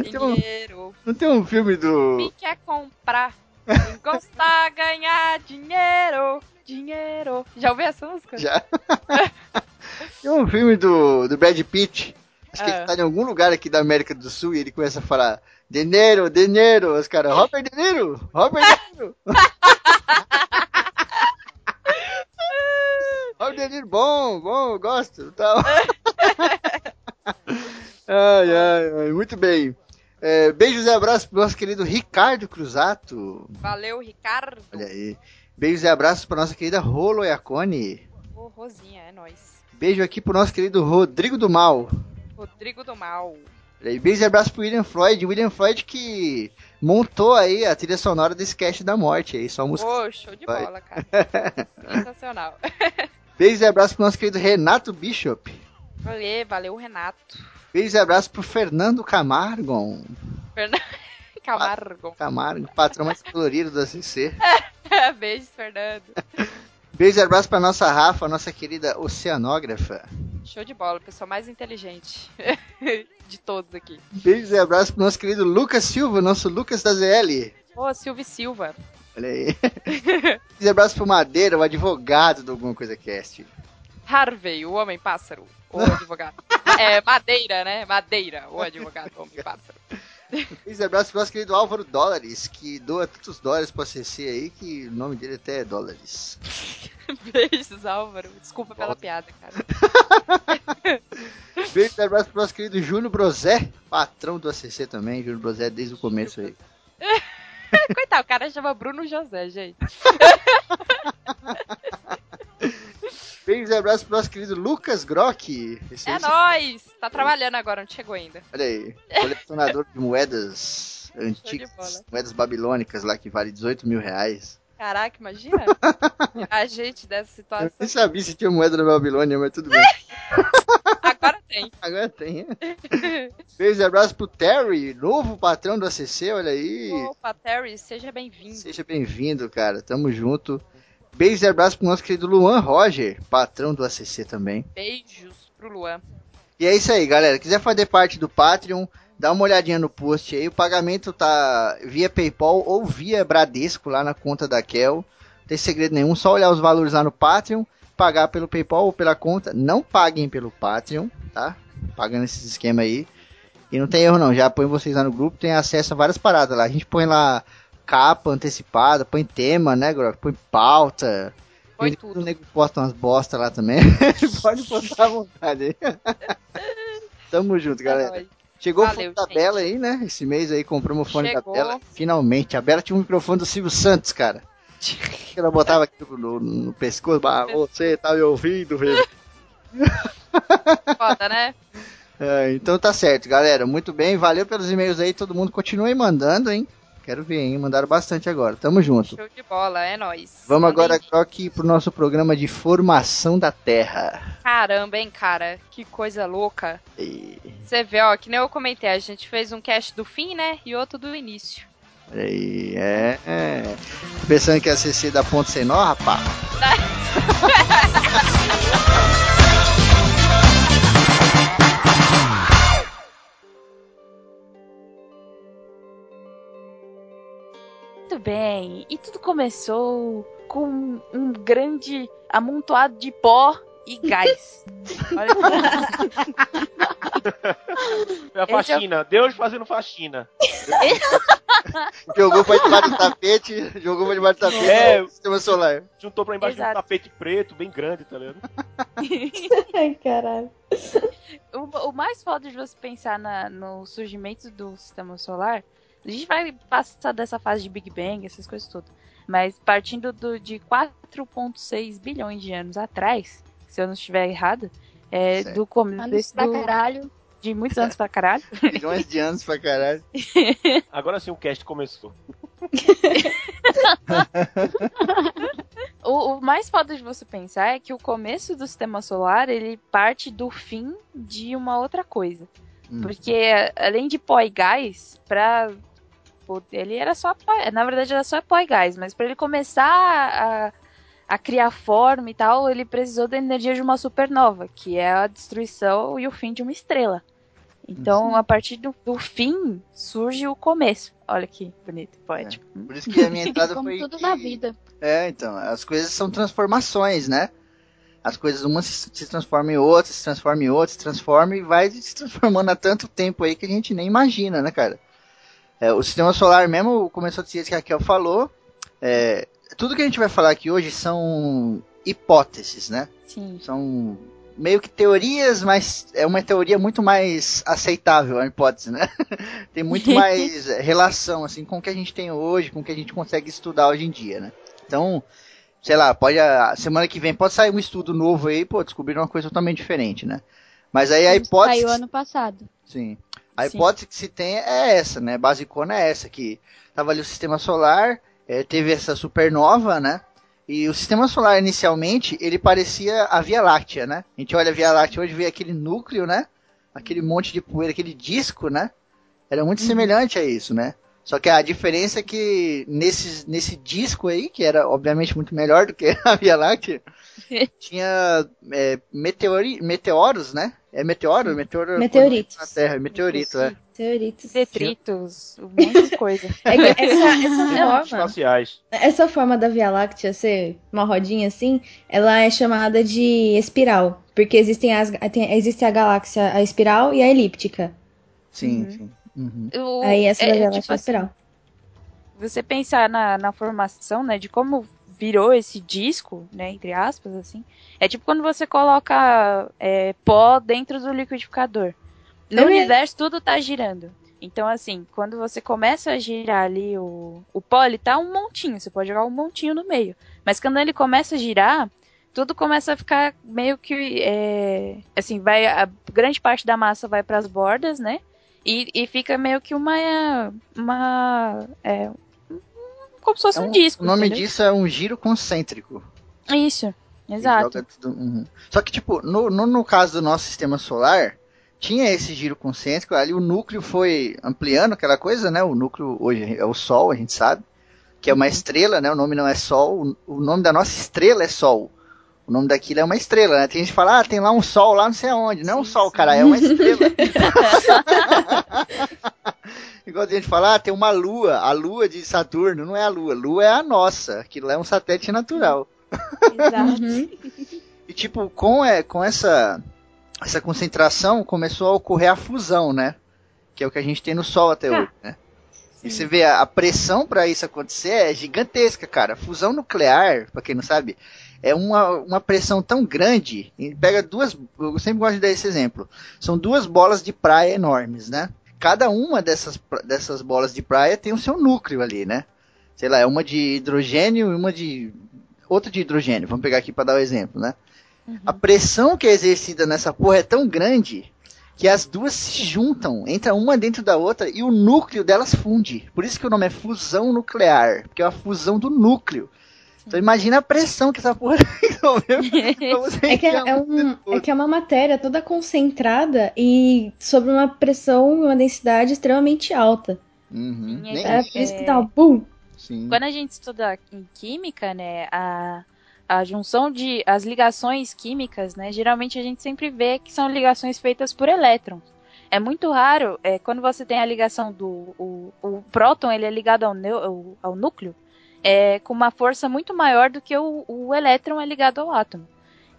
Dinheiro. Não tem um filme do. Me quer comprar. Quem gostar ganhar dinheiro. Dinheiro. Já ouviu essa música? Já. Tem um filme do, do Brad Pitt. Acho que Ah. ele tá em algum lugar aqui da América do Sul e ele começa a falar dinheiro, dinheiro. Os caras, Robert De Niro, Robert De Niro. Robert De Niro, bom, bom, gosto. Tal. ai, ai, ai, muito bem. É, beijos e abraços pro nosso querido Ricardo Cruzato. Valeu, Ricardo. Olha aí. Beijos e abraços pra nossa querida Rolo Iacone. Ô, Rosinha, é nóis. Beijo aqui pro nosso querido Rodrigo do Mal. Rodrigo do Mal. Olha aí, Beijo e abraço pro William Floyd. William Floyd que montou aí a trilha sonora desse cast da morte aí, só música. Ô, show de bola, cara. Sensacional. Beijos e abraço pro nosso querido Renato Bishop. Valeu, valeu, Renato. Beijos e abraço pro Fernando Camargo. Fernando Camargo. Camargo, patrão mais colorido da CC. Beijos, Fernando. Beijo e abraço pra nossa Rafa, nossa querida oceanógrafa. Show de bola, pessoa mais inteligente de todos aqui. Beijos e abraço pro nosso querido Lucas Silva, nosso Lucas da ZL. Ô, Silvio Silva. Olha aí. E abraço pro Madeira, o advogado do Alguma Coisa Cast. Harvey, o homem pássaro. O advogado. É, Madeira, né? Madeira, o advogado, o homem pássaro. Beijo e abraço pro nosso querido Álvaro Dólares, que doa tantos dólares pra CC aí que o nome dele até é Dólares. Beijos, Álvaro. Desculpa pela piada, cara. Beijo e abraço pro nosso querido Júnior Brosé, patrão do ACC também. Júnior Brosé desde o começo aí. Coitado, o cara chama Bruno José, gente. Beijo e abraço pro nosso querido Lucas Grock. Esse É aí, nóis! Tá trabalhando agora, não chegou ainda. Olha aí, colecionador de moedas antigas, moedas babilônicas lá que vale 18 mil reais. Caraca, imagina a gente dessa Eu situação. nem sabia se tinha moeda na Babilônia, mas tudo bem. Agora tem. Agora tem. Beijo e abraço pro Terry, novo patrão do ACC, olha aí. Opa, Terry, seja bem-vindo. Seja bem-vindo, cara. Tamo junto. Beijo e abraço pro nosso querido Luan Roger, patrão do ACC também. Beijos pro Luan. E é isso aí, galera. Quiser fazer parte do Patreon, dá uma olhadinha no post aí. O pagamento tá via PayPal ou via Bradesco lá na conta da Kel. Não tem segredo nenhum, só olhar os valores lá no Patreon, pagar pelo PayPal ou pela conta. Não paguem pelo Patreon, tá? Pagando esses esquemas aí. E não tem erro não, já põe vocês lá no grupo, tem acesso a várias paradas lá. A gente põe lá capa antecipada, põe tema, né, Grok? Põe pauta. Põe tudo. O nego posta umas bosta lá também. Pode postar à vontade aí. Tamo junto, galera. Chegou o Valeu, fone da gente. Bela aí, né? Esse mês aí compramos o fone Chegou. da Bela. Finalmente. A Bela tinha um microfone do Silvio Santos, cara. Ela botava aqui no, no pescoço. "Ah, Você tá me ouvindo, velho? Foda, né? É, então tá certo, galera. Muito bem. Valeu pelos e-mails aí. Todo mundo continue mandando, hein? Quero ver, hein? Mandaram bastante agora. Tamo junto. Show de bola, é nóis. Vamos agora, Croc, pro nosso programa de formação da Terra. Caramba, hein, cara? Que coisa louca. E... Você vê, ó, que nem eu comentei, a gente fez um cast do fim, né? E outro do início. Olha aí, é, é. Pensando que ia CC da ponte sem nó, rapaz? Muito bem. E tudo começou com um grande amontoado de pó e gás. Olha É a faxina. Deus fazendo faxina. Jogou pra debaixo do tapete, jogou pra debaixo do tapete. É. Sistema solar. Juntou pra embaixo de um Exato. tapete preto, bem grande, tá ligado? Ai, caralho. o, o mais foda de você pensar na- no surgimento do sistema solar, a gente vai passar dessa fase de Big Bang, essas coisas todas. Mas partindo do, de 4,6 bilhões de anos atrás, se eu não estiver errada, é, Certo. do começo Anos desse, pra do- caralho. De muitos anos pra caralho. Milhões de anos pra caralho. Agora sim o cast começou. O, o mais foda de você pensar é que o começo do sistema solar ele parte do fim de uma outra coisa. Hum. Porque além de pó e gás, pra. Ele era só. pó- Na verdade, era só pó e gás, mas para ele começar a, a criar forma e tal, ele precisou da energia de uma supernova, que é a destruição e o fim de uma estrela. Então, a partir do, do fim, surge o começo. Olha que bonito poético. Por isso que a minha entrada Como foi. tudo que- na vida. É, então, as coisas são transformações, né? As coisas, uma se, se transforma em outra, se transforma em outra, se transforma e vai se transformando há tanto tempo aí que a gente nem imagina, né, cara? É, o sistema solar mesmo começou a dizer que a Raquel falou. é, tudo que a gente vai falar aqui hoje são hipóteses, né? Sim. São meio que teorias, mas é uma teoria muito mais aceitável, a hipótese, né? tem muito mais relação, assim, com o que a gente tem hoje, com o que a gente consegue estudar hoje em dia, né? Então, sei lá, pode a semana que vem pode sair um estudo novo aí, pô, descobrir uma coisa totalmente diferente, né? Mas aí a hipótese, Saiu ano passado. sim. A Sim. hipótese que se tem é essa, né? Basicona é essa que tava ali o sistema solar, eh, teve essa supernova, né? E o sistema solar inicialmente ele parecia a Via Láctea, né? A gente olha a Via Láctea hoje vê aquele núcleo, né? Aquele monte de poeira, aquele disco, né? Era muito semelhante a isso, né? Só que a diferença é que nesse, nesse disco aí, que era obviamente muito melhor do que a Via Láctea, tinha é, meteori, meteoros, né? É meteoro? Meteoro Meteoritos. na Terra, meteorito, é. Teoritos. Detritos, um monte de coisa. É essa, essa forma, essa forma da Via Láctea ser uma rodinha assim, ela é chamada de espiral. Porque existem as, tem, existe a galáxia, a espiral e a elíptica. Sim, Uhum. sim. Uhum. O- Aí essa da é, Via tipo Láctea é a assim, espiral. você pensar na, na formação, né, de como virou esse disco, né, entre aspas, assim, é tipo quando você coloca é, pó dentro do liquidificador. No É universo tudo tá girando. Então, assim, quando você começa a girar ali o, o pó, ele tá um montinho, você pode jogar um montinho no meio. Mas quando ele começa a girar, tudo começa a ficar meio que, é, assim, vai, a grande parte da massa vai para as bordas, né, e, e fica meio que uma, uma, é, como se fosse É um, um- disco. o nome entendeu? disso é um giro concêntrico. Isso, exato. tudo- uhum. Só que, tipo, no, no, no caso do nosso sistema solar, tinha esse giro concêntrico, ali o núcleo foi ampliando aquela coisa, né? O núcleo hoje é o Sol, a gente sabe, que é uma estrela, né? O nome não é Sol, o, nome da nossa estrela é Sol. O nome daquilo é uma estrela, né? Tem gente que fala, ah, tem lá um sol lá não sei aonde. Não é um sol, cara, é uma estrela. Igual a gente fala, ah, tem uma lua, a lua de Saturno, não é a lua, a lua é a nossa, aquilo é um satélite natural. Exato. Uhum. E tipo, com, é, com essa, essa concentração começou a ocorrer a fusão, né? Que é o que a gente tem no Sol até hoje, né? E você vê a, a pressão para isso acontecer é gigantesca, cara. Fusão nuclear, pra quem não sabe, é uma, uma pressão tão grande. Pega duas. Eu sempre gosto de dar esse exemplo. São duas bolas de praia enormes, né? Cada uma dessas, dessas bolas de praia tem o seu núcleo ali, né? Sei lá, é uma de hidrogênio e uma de. outra de hidrogênio. Vamos pegar aqui para dar o exemplo, né? A pressão que é exercida nessa porra é tão grande que as duas se juntam, entra uma dentro da outra e o núcleo delas funde. Por isso que o nome é fusão nuclear, porque é a fusão do núcleo. Então imagina a pressão que essa porra É que é, é um é que é uma matéria toda concentrada e sob uma pressão e uma densidade extremamente alta. Uhum. Sim, Nem- É por isso que dá um boom. Sim. Quando a gente estuda em química, né, a, a junção de as ligações químicas, né, geralmente a gente sempre vê que são ligações feitas por elétrons. É muito raro, é, quando você tem a ligação do o, o próton, ele é ligado ao, ao núcleo, é, com uma força muito maior do que o, o elétron é ligado ao átomo.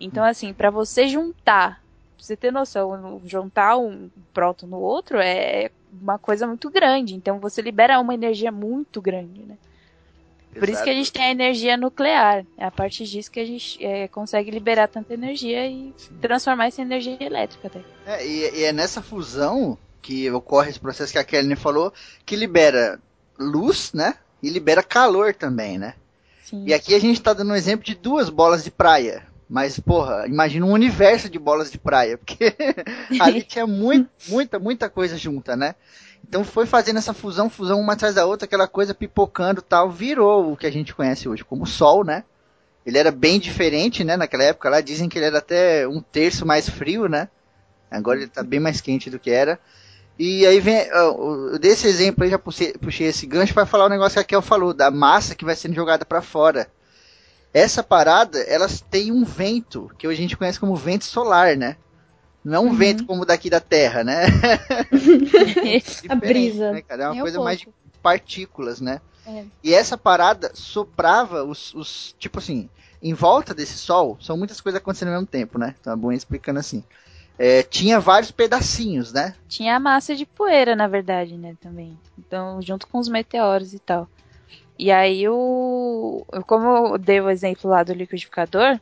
Então, assim, para você juntar, pra você ter noção, juntar um próton no outro é uma coisa muito grande. Então, você libera uma energia muito grande, né? Por isso que a gente tem a energia nuclear. É a partir disso que a gente é, consegue liberar tanta energia e transformar isso em energia elétrica até. É, e, e é nessa fusão que ocorre esse processo que a Kelly falou, que libera luz, né? E libera calor também, né? Sim. E aqui a gente tá dando um exemplo de duas bolas de praia. Mas, porra, imagina um universo de bolas de praia, porque ali tinha muito, muita, muita coisa junta, né? Então foi fazendo essa fusão, fusão uma atrás da outra, aquela coisa pipocando tal, virou o que a gente conhece hoje como Sol, né? Ele era bem diferente, né? Naquela época lá, dizem que ele era até um terço mais frio, né? Agora ele tá bem mais quente do que era. E aí vem, eu dei esse exemplo aí, já puxei, puxei esse gancho para falar o negócio que a Kel falou, da massa que vai sendo jogada para fora. Essa parada, elas têm um vento, que hoje a gente conhece como vento solar, né? Não é um Uhum. vento como o daqui da Terra, né? A brisa. Né, cara? É uma Nem um coisa mais de partículas, né? É. E essa parada soprava os, os. Tipo assim, em volta desse sol, são muitas coisas acontecendo ao mesmo tempo, né? Então é bom explicando assim. É, tinha vários pedacinhos, né? Tinha a massa de poeira, na verdade, né, também. Então, junto com os meteoros e tal. E aí o. Como eu dei o exemplo lá do liquidificador,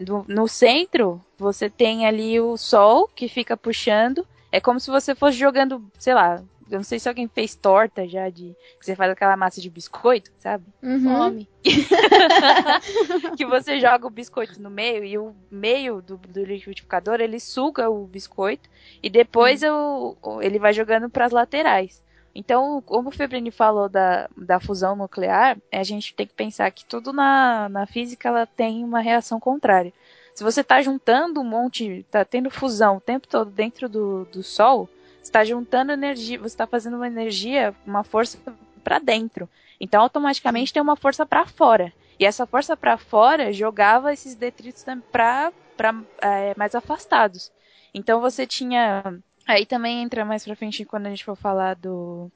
no, no centro você tem ali o sol que fica puxando. É como se você fosse jogando, sei lá, eu não sei se alguém fez torta já de. Que você faz aquela massa de biscoito, sabe? Uhum. Fome. que você joga o biscoito no meio e o meio do, do liquidificador ele suga o biscoito e depois o, o- ele vai jogando para as laterais. Então, como o Febrini falou da, da fusão nuclear, a gente tem que pensar que tudo na, na física ela tem uma reação contrária. Se você está juntando um monte, está tendo fusão o tempo todo dentro do, do Sol, está juntando energia, você está fazendo uma energia, uma força para dentro. Então, automaticamente tem uma força para fora. E essa força para fora jogava esses detritos para é, mais afastados. Então você tinha. Aí também entra mais pra frente quando a gente for falar do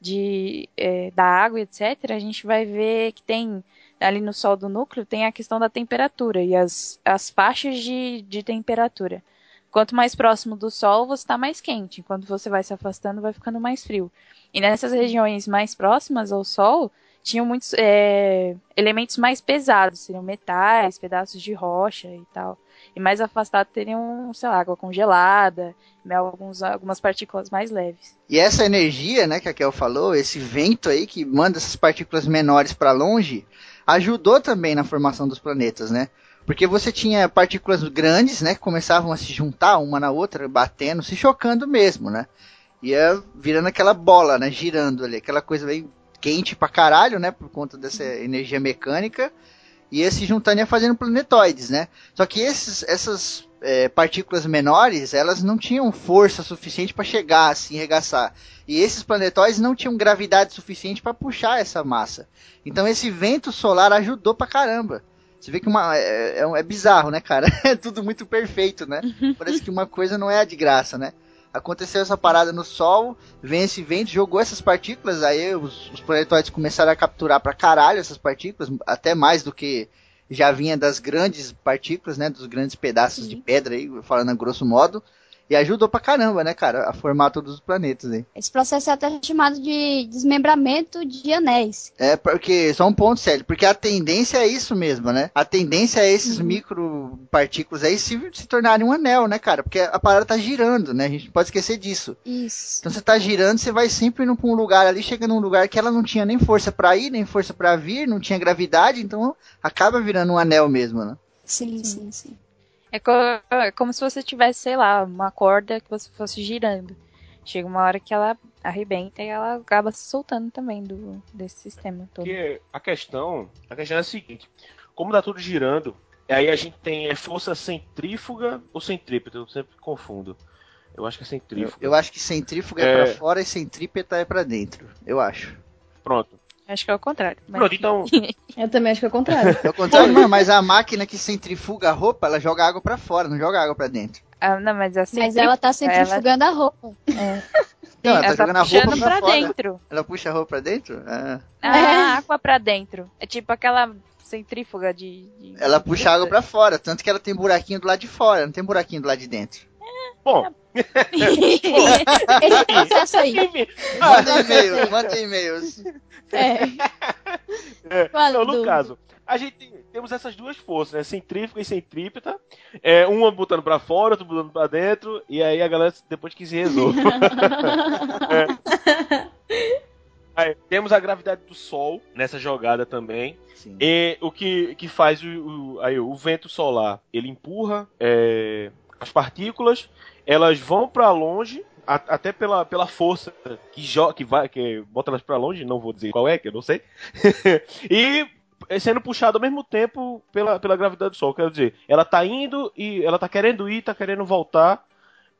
de, é, da água, etc. A gente vai ver que tem ali no sol do núcleo tem a questão da temperatura e as, as faixas de, de temperatura. Quanto mais próximo do sol, você está mais quente. Enquanto você vai se afastando, vai ficando mais frio. E nessas regiões mais próximas ao sol, tinham muitos é, elementos mais pesados, seriam metais, pedaços de rocha e tal. E mais afastado teriam, sei lá, água congelada, né, alguns, algumas partículas mais leves. E essa energia, né, que a Kel falou, esse vento aí que manda essas partículas menores para longe, ajudou também na formação dos planetas, né? Porque você tinha partículas grandes, né, que começavam a se juntar uma na outra, batendo, se chocando mesmo, né? Ia virando aquela bola, né, girando ali, aquela coisa meio quente pra caralho, né, por conta dessa energia mecânica, ia se juntando e ia fazendo planetoides, né? Só que esses, essas é, partículas menores, elas não tinham força suficiente para chegar assim, regaçar. E esses planetóides não tinham gravidade suficiente para puxar essa massa. Então esse vento solar ajudou pra caramba. Você vê que uma, é, é, é bizarro, né, cara? É tudo muito perfeito, né? Parece que uma coisa não é a de graça, né? Aconteceu essa parada no Sol, vem esse vento, jogou essas partículas, aí os, os planetóides começaram a capturar pra caralho essas partículas, até mais do que já vinha das grandes partículas, né? Dos grandes pedaços de pedra aí, falando a grosso modo. E ajudou pra caramba, né, cara, a formar todos os planetas aí. Esse processo é até chamado de desmembramento de anéis. É, porque, só um ponto sério, porque a tendência é isso mesmo, né? A tendência é esses micropartículas aí se, se tornarem um anel, né, cara? Porque a parada tá girando, né? A gente não pode esquecer disso. Isso. Então você tá girando, você vai sempre indo pra um lugar ali, chega num lugar que ela não tinha nem força pra ir, nem força pra vir, não tinha gravidade, então acaba virando um anel mesmo, né? Sim, sim, sim. É, co é como se você tivesse, sei lá, uma corda que você fosse girando. Chega uma hora que ela arrebenta e ela acaba se soltando também do, desse sistema todo. Porque a questão, a questão é a seguinte: como tá tudo girando, aí a gente tem é, força centrífuga ou centrípeta, eu sempre confundo. Eu acho que é Eu, centrífuga. eu acho que centrífuga é, É. pra fora e centrípeta é pra dentro. Eu acho. Pronto. Acho que é o contrário. mas- Pronto, então. Eu também acho que é o contrário. É o contrário, não, mas a máquina que centrifuga a roupa, ela joga água pra fora, não joga água pra dentro. Ah, não, mas assim. Mas ela tá centrifugando a roupa. Não, ela ela tá tá jogando a roupa puxando pra pra fora. dentro. Ela puxa a roupa pra dentro? Ah. A água pra dentro. É tipo aquela centrífuga de. de- Ela puxa a água pra fora, tanto que ela tem buraquinho do lado de fora, não tem buraquinho do lado de dentro. Bom, Esse processo aí. enfim. Manda e-mail, manda e-mails. É. É, Fala, não, no caso, a gente tem- temos essas duas forças, né? Centrífuga e centrípeta. É, uma botando pra fora, outra botando pra dentro. E aí a galera depois que se resolve. É. Aí, temos a gravidade do Sol nessa jogada também. Sim. E o que, que faz o, o- aí, o vento solar? Ele empurra é, as partículas, elas vão para longe, a- até pela, pela força que, jo que vai, que bota elas pra longe, não vou dizer qual é, que eu não sei. e sendo puxado ao mesmo tempo pela, pela gravidade do Sol. Quer dizer, ela tá indo e ela tá querendo ir, tá querendo voltar.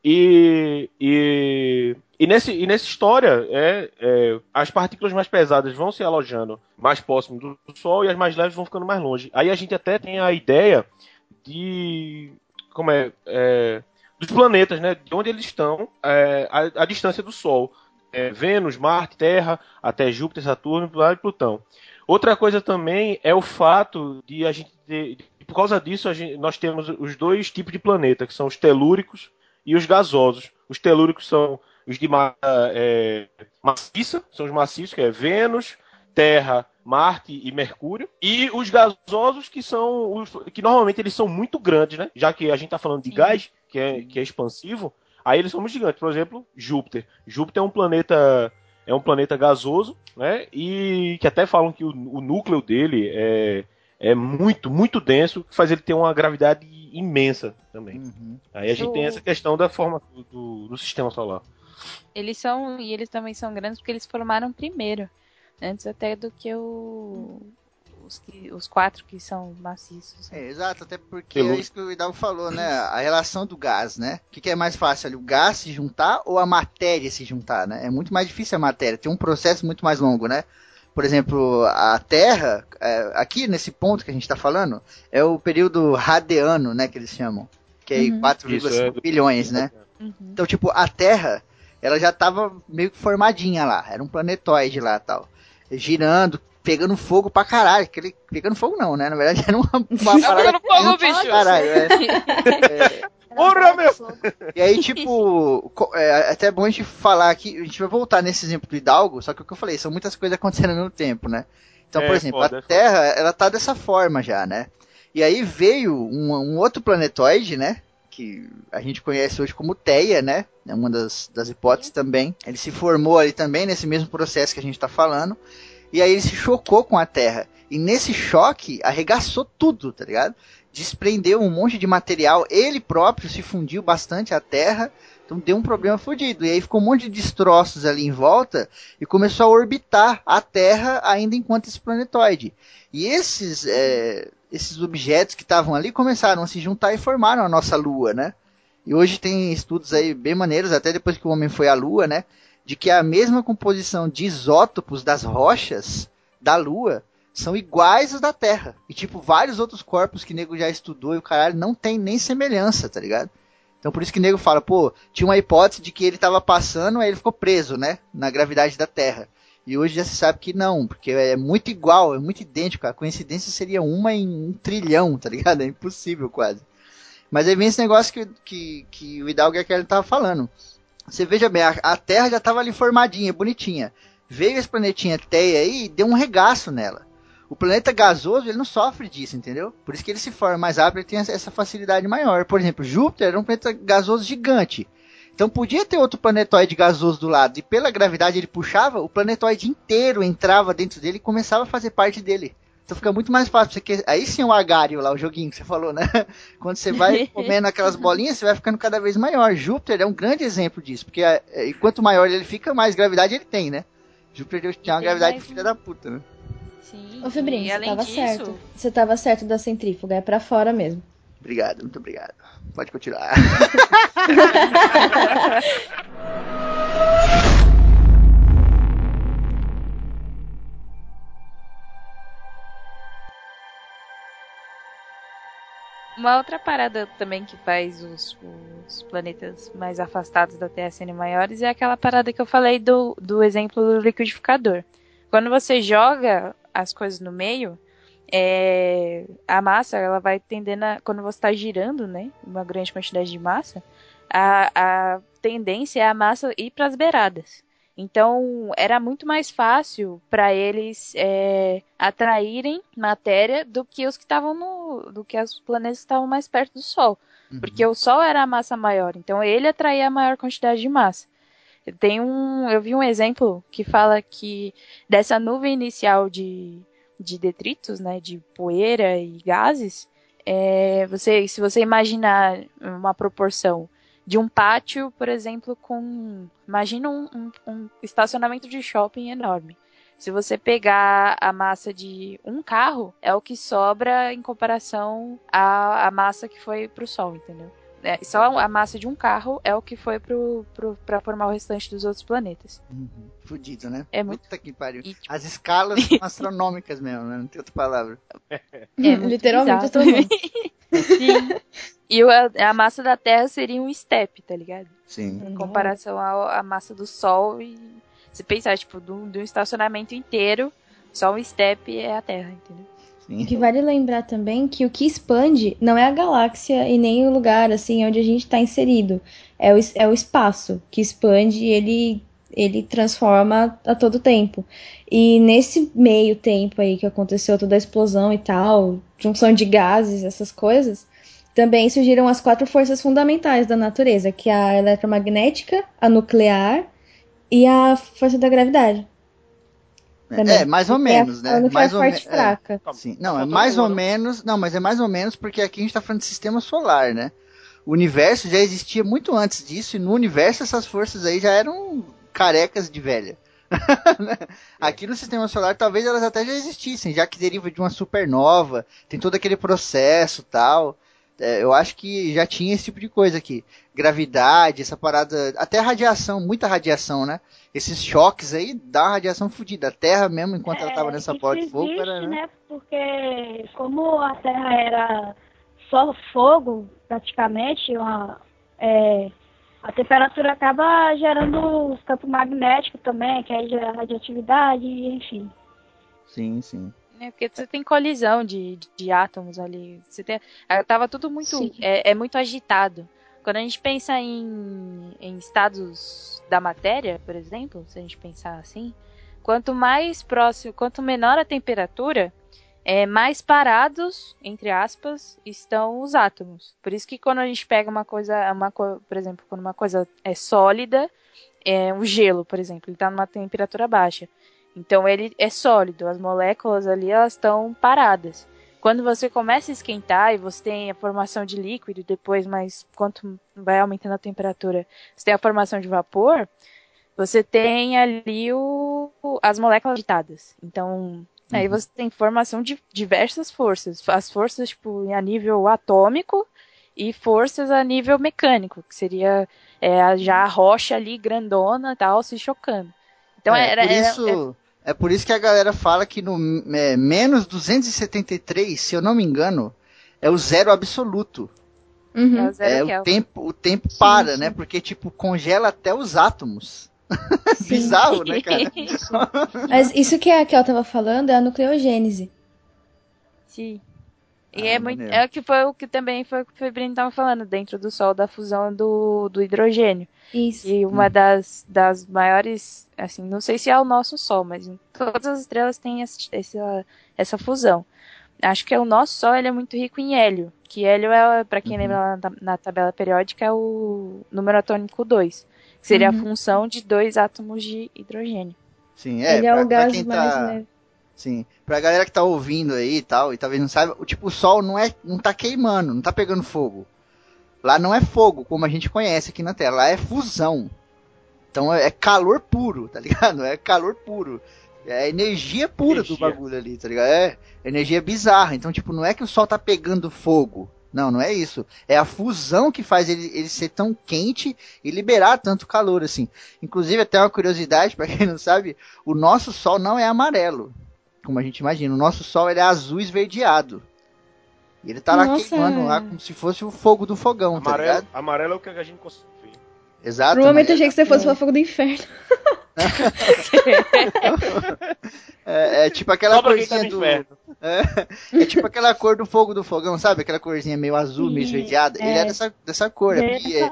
E, e, e, nesse, e nessa história, é, é, as partículas mais pesadas vão se alojando mais próximo do Sol e as mais leves vão ficando mais longe. Aí a gente até tem a ideia de. Como é? é dos planetas, né? De onde eles estão, é, a, a distância do Sol. É, Vênus, Marte, Terra, até Júpiter, Saturno e Plutão. Outra coisa também é o fato de a gente ter, por causa disso a gente- nós temos os dois tipos de planeta, que são os telúricos e os gasosos. Os telúricos são os de massa é, maciça, são os maciços, que é Vênus, Terra, Marte e Mercúrio. E os gasosos, que são os que normalmente eles são muito grandes, né? Já que a gente está falando de gás, que é, que é expansivo, aí eles são muito gigantes. Por exemplo, Júpiter. Júpiter é um planeta é um planeta gasoso, né? E que até falam que o, o núcleo dele é, é muito, muito denso, que faz ele ter uma gravidade imensa também. Uhum. Aí a gente O- tem essa questão da forma do, do, do sistema solar. Eles são. E eles também são grandes porque eles formaram primeiro. Antes até do que o. Os, que- os quatro que são maciços. É, exato, até porque é isso que o Hidalgo falou, né? A relação do gás, né? O que, que é mais fácil ali? O gás se juntar ou a matéria se juntar, né? É muito mais difícil a matéria, tem um processo muito mais longo, né? Por exemplo, a Terra, é, aqui nesse ponto que a gente está falando, é o período radiano, né? Que eles chamam. Que é Uhum. 4,5 Isso, é do- bilhões, né? Uhum. Então, tipo, a Terra, ela já tava meio que formadinha lá. Era um planetoide lá tal. Girando, pegando fogo pra caralho. Aquele, pegando fogo não, né? Na verdade era uma, uma Tá parada pegando fogo, bicho. Caralho, é. É, Porra, meu! E aí, tipo, é até bom a gente falar aqui, a gente vai voltar nesse exemplo do Hidalgo, só que o que eu falei, são muitas coisas acontecendo no tempo, né? Então, É, por exemplo, foda, a é foda. Terra, ela tá dessa forma já, né? E aí veio um, um outro planetoide, né? Que a gente conhece hoje como Theia, né? É uma das, das hipóteses também. Ele se formou ali também nesse mesmo processo que a gente tá falando. E aí ele se chocou com a Terra. E nesse choque, arregaçou tudo, tá ligado? Desprendeu um monte de material. Ele próprio se fundiu bastante à Terra. Então deu um problema fodido. E aí ficou um monte de destroços ali em volta. E começou a orbitar a Terra ainda enquanto esse planetoide. E esses, é, esses objetos que estavam ali começaram a se juntar e formaram a nossa Lua, né? E hoje tem estudos aí bem maneiros, até depois que o homem foi à Lua, né? De que a mesma composição de isótopos das rochas da Lua são iguais às da Terra. E, tipo, vários outros corpos que nego já estudou e o caralho não tem nem semelhança, tá ligado? Então por isso que o nego fala, pô, tinha uma hipótese de que ele tava passando, aí ele ficou preso, né? Na gravidade da Terra. E hoje já se sabe que não, porque é muito igual, é muito idêntico. A coincidência seria uma em um trilhão, tá ligado? É impossível quase. Mas aí vem esse negócio que, que, que o Hidalgo e a Kelly tava falando. Você veja bem, a, a Terra já tava ali formadinha, bonitinha. Veio esse planetinha Theia aí e deu um regaço nela. O planeta gasoso, ele não sofre disso, entendeu? Por isso que ele se forma mais rápido e tem essa facilidade maior. Por exemplo, Júpiter era um planeta gasoso gigante. Então podia ter outro planetoide gasoso do lado. E pela gravidade ele puxava, o planetoide inteiro entrava dentro dele e começava a fazer parte dele. Então fica muito mais fácil. Porque aí sim é o agário lá, o joguinho que você falou, né? Quando você vai comendo aquelas bolinhas, você vai ficando cada vez maior. Júpiter é um grande exemplo disso. Porque é, e quanto maior ele fica, mais gravidade ele tem, né? Júpiter tinha uma Tem gravidade mais filha da puta, né? Sim. Ô, Febrinho, você além tava disso, certo. Você tava certo da centrífuga, é pra fora mesmo. Obrigado, muito obrigado. Pode continuar. Uma outra parada também que faz os, os planetas mais afastados da Terra serem maiores é aquela parada que eu falei do, do exemplo do liquidificador. Quando você joga as coisas no meio, é, a massa ela vai tendendo a, quando você está girando, né, uma grande quantidade de massa, a, a tendência é a massa ir para as beiradas. Então era muito mais fácil para eles é, atraírem matéria do que os que estavam no, do que os planetas que estavam mais perto do Sol, porque o Sol era a massa maior, então ele atraía a maior quantidade de massa. Tem um, eu vi um exemplo que fala que dessa nuvem inicial de, de detritos, né, de poeira e gases, é, você, se você imaginar uma proporção de um pátio, por exemplo, com. Imagina um, um, um estacionamento de shopping enorme. Se você pegar a massa de um carro, é o que sobra em comparação à, à massa que foi pro Sol, entendeu? É, só a massa de um carro é o que foi pro, pro, pra formar o restante dos outros planetas. Uhum. Fudido, né? É muito. Puta que pariu. E, tipo, As escalas são astronômicas mesmo, né? Não tem outra palavra. É muito Literalmente bizarro. Sim. E o- a massa da Terra seria um step, tá ligado? Sim. Em comparação ao- à massa do Sol e se pensar, tipo, de um, estacionamento inteiro, só um step é a Terra, entendeu? Sim. Que vale lembrar também que o que expande não é a galáxia e nem o lugar assim onde a gente está inserido. É o, é o espaço que expande e ele, ele transforma a todo tempo. E nesse meio tempo aí que aconteceu toda a explosão e tal, junção de gases, essas coisas, também surgiram as quatro forças fundamentais da natureza, que é a eletromagnética, a nuclear e a força da gravidade. também. É, mais ou é menos, né? nuclear Mais ou forte menos. fraca. Sim, não, é mais um ou menos. Não, mas é mais ou menos porque aqui a gente tá falando de sistema solar, né? O universo já existia muito antes disso, e no universo essas forças aí já eram carecas de velha. Né? aqui no sistema solar talvez elas até já existissem, já que deriva de uma supernova, tem todo aquele processo tal. É, eu acho que já tinha esse tipo de coisa aqui. Gravidade, essa parada. Até radiação, muita radiação, né? Esses choques aí dá uma radiação fodida. A Terra mesmo, enquanto ela tava nessa É, bola de fogo, era. Né? né? Porque como a Terra era só fogo, praticamente, uma, é, a temperatura acaba gerando os campos magnéticos também, que aí gera radioatividade, enfim. Sim, sim. É porque você tem colisão de, de átomos ali. Você tem, ah, tava tudo muito. É, é muito agitado. Quando a gente pensa em, em estados da matéria, por exemplo, se a gente pensar assim, quanto mais próximo, quanto menor a temperatura, é, mais parados, entre aspas, estão os átomos. Por isso que quando a gente pega uma coisa, uma, co- por exemplo, quando uma coisa é sólida, é, o gelo, por exemplo, ele está numa temperatura baixa. Então ele é sólido, as moléculas ali elas estão paradas. Quando você começa a esquentar e você tem a formação de líquido, depois, mas quanto vai aumentando a temperatura, você tem a formação de vapor, você tem ali o- as moléculas agitadas. Então, aí você tem formação de diversas forças. As forças, tipo, a nível atômico e forças a nível mecânico, que seria é, já a rocha ali grandona e tal, se chocando. Então é, era, por era- isso, é por isso que a galera fala que no é, menos 273, se eu não me engano, é o zero absoluto. é, é o zero É, o tempo, o tempo para, né? Porque, tipo, congela até os átomos. Bizarro, né, cara? Mas isso que a Kel tava falando é a nucleogênese. Sim. E Ah, é muito. maneiro. É o que foi o que também foi o que o Febrino tava falando, dentro do Sol, da fusão do, do hidrogênio. Isso. E uma das, das maiores, assim, não sei se é o nosso Sol, mas em todas as estrelas tem esse- essa, essa fusão. Acho que é o nosso Sol, ele é muito rico em hélio, que hélio é, para quem Uhum. lembra lá na, na tabela periódica, é o número atômico 2, que seria Uhum. a função de dois átomos de hidrogênio. Sim, é. Ele é pra- o pra gás quem mais tá- leve. Sim. Pra galera que tá ouvindo aí e tal, e talvez não saiba, o tipo, o sol não é, não tá queimando, não tá pegando fogo. Lá não é fogo, como a gente conhece aqui na Terra, lá é fusão. Então é é calor puro, tá ligado? É calor puro. É energia pura do Energia. bagulho ali, tá ligado? É energia bizarra. Então, tipo, não é que o sol tá pegando fogo. Não, não é isso. É a fusão que faz ele, ele ser tão quente e liberar tanto calor assim. Inclusive, até uma curiosidade, pra quem não sabe, o nosso sol não é amarelo como a gente imagina. O nosso Sol ele é azul esverdeado. E ele tá lá Nossa. queimando lá como se fosse o fogo do fogão, tá Amarelo, ligado? amarelo é o que a gente consegue. Exato. Um momento eu achei que você fosse o fogo do inferno. é, é tipo aquela pra tá corzinha no do. É, é tipo aquela cor do fogo do fogão, sabe? Aquela corzinha meio azul, meio Sim, esverdeada. Ele é é. dessa, dessa cor. É, é-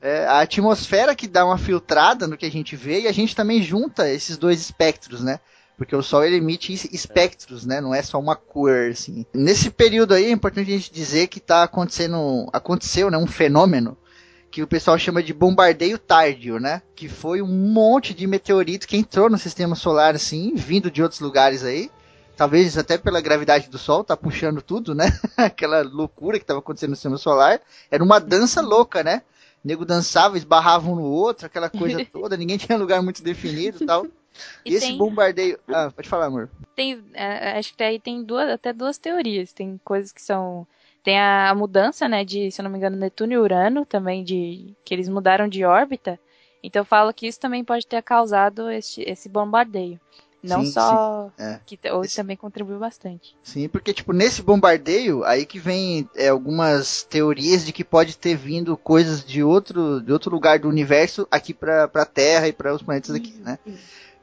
é a atmosfera que dá uma filtrada no que a gente vê e a gente também junta esses dois espectros, né? Porque o Sol ele emite es- espectros, né? Não é só uma cor, assim. Nesse período aí é importante a gente dizer que tá acontecendo, aconteceu, né? Um fenômeno que o pessoal chama de bombardeio tárdio, né? Que foi um monte de meteorito que entrou no sistema solar, assim, vindo de outros lugares aí. Talvez até pela gravidade do Sol, tá puxando tudo, né? Aquela loucura que tava acontecendo no sistema solar. Era uma dança louca, né? nego dançava, esbarrava um no outro, aquela coisa toda, ninguém tinha lugar muito definido e tal. E, E esse tem- bombardeio. Ah, pode falar, amor. tem é, acho que aí tem duas, até duas teorias. Tem coisas que são. Tem a mudança, né, de, se eu não me engano, Netuno e Urano, também, de que eles mudaram de órbita. Então eu falo que isso também pode ter causado esse, esse bombardeio. Não Sim, só. sim, é. Que ou Esse- também contribuiu bastante. Sim, porque, tipo, nesse bombardeio, aí que vem é, algumas teorias de que pode ter vindo coisas de outro, de outro lugar do universo aqui pra, pra Terra e para os planetas aqui, né?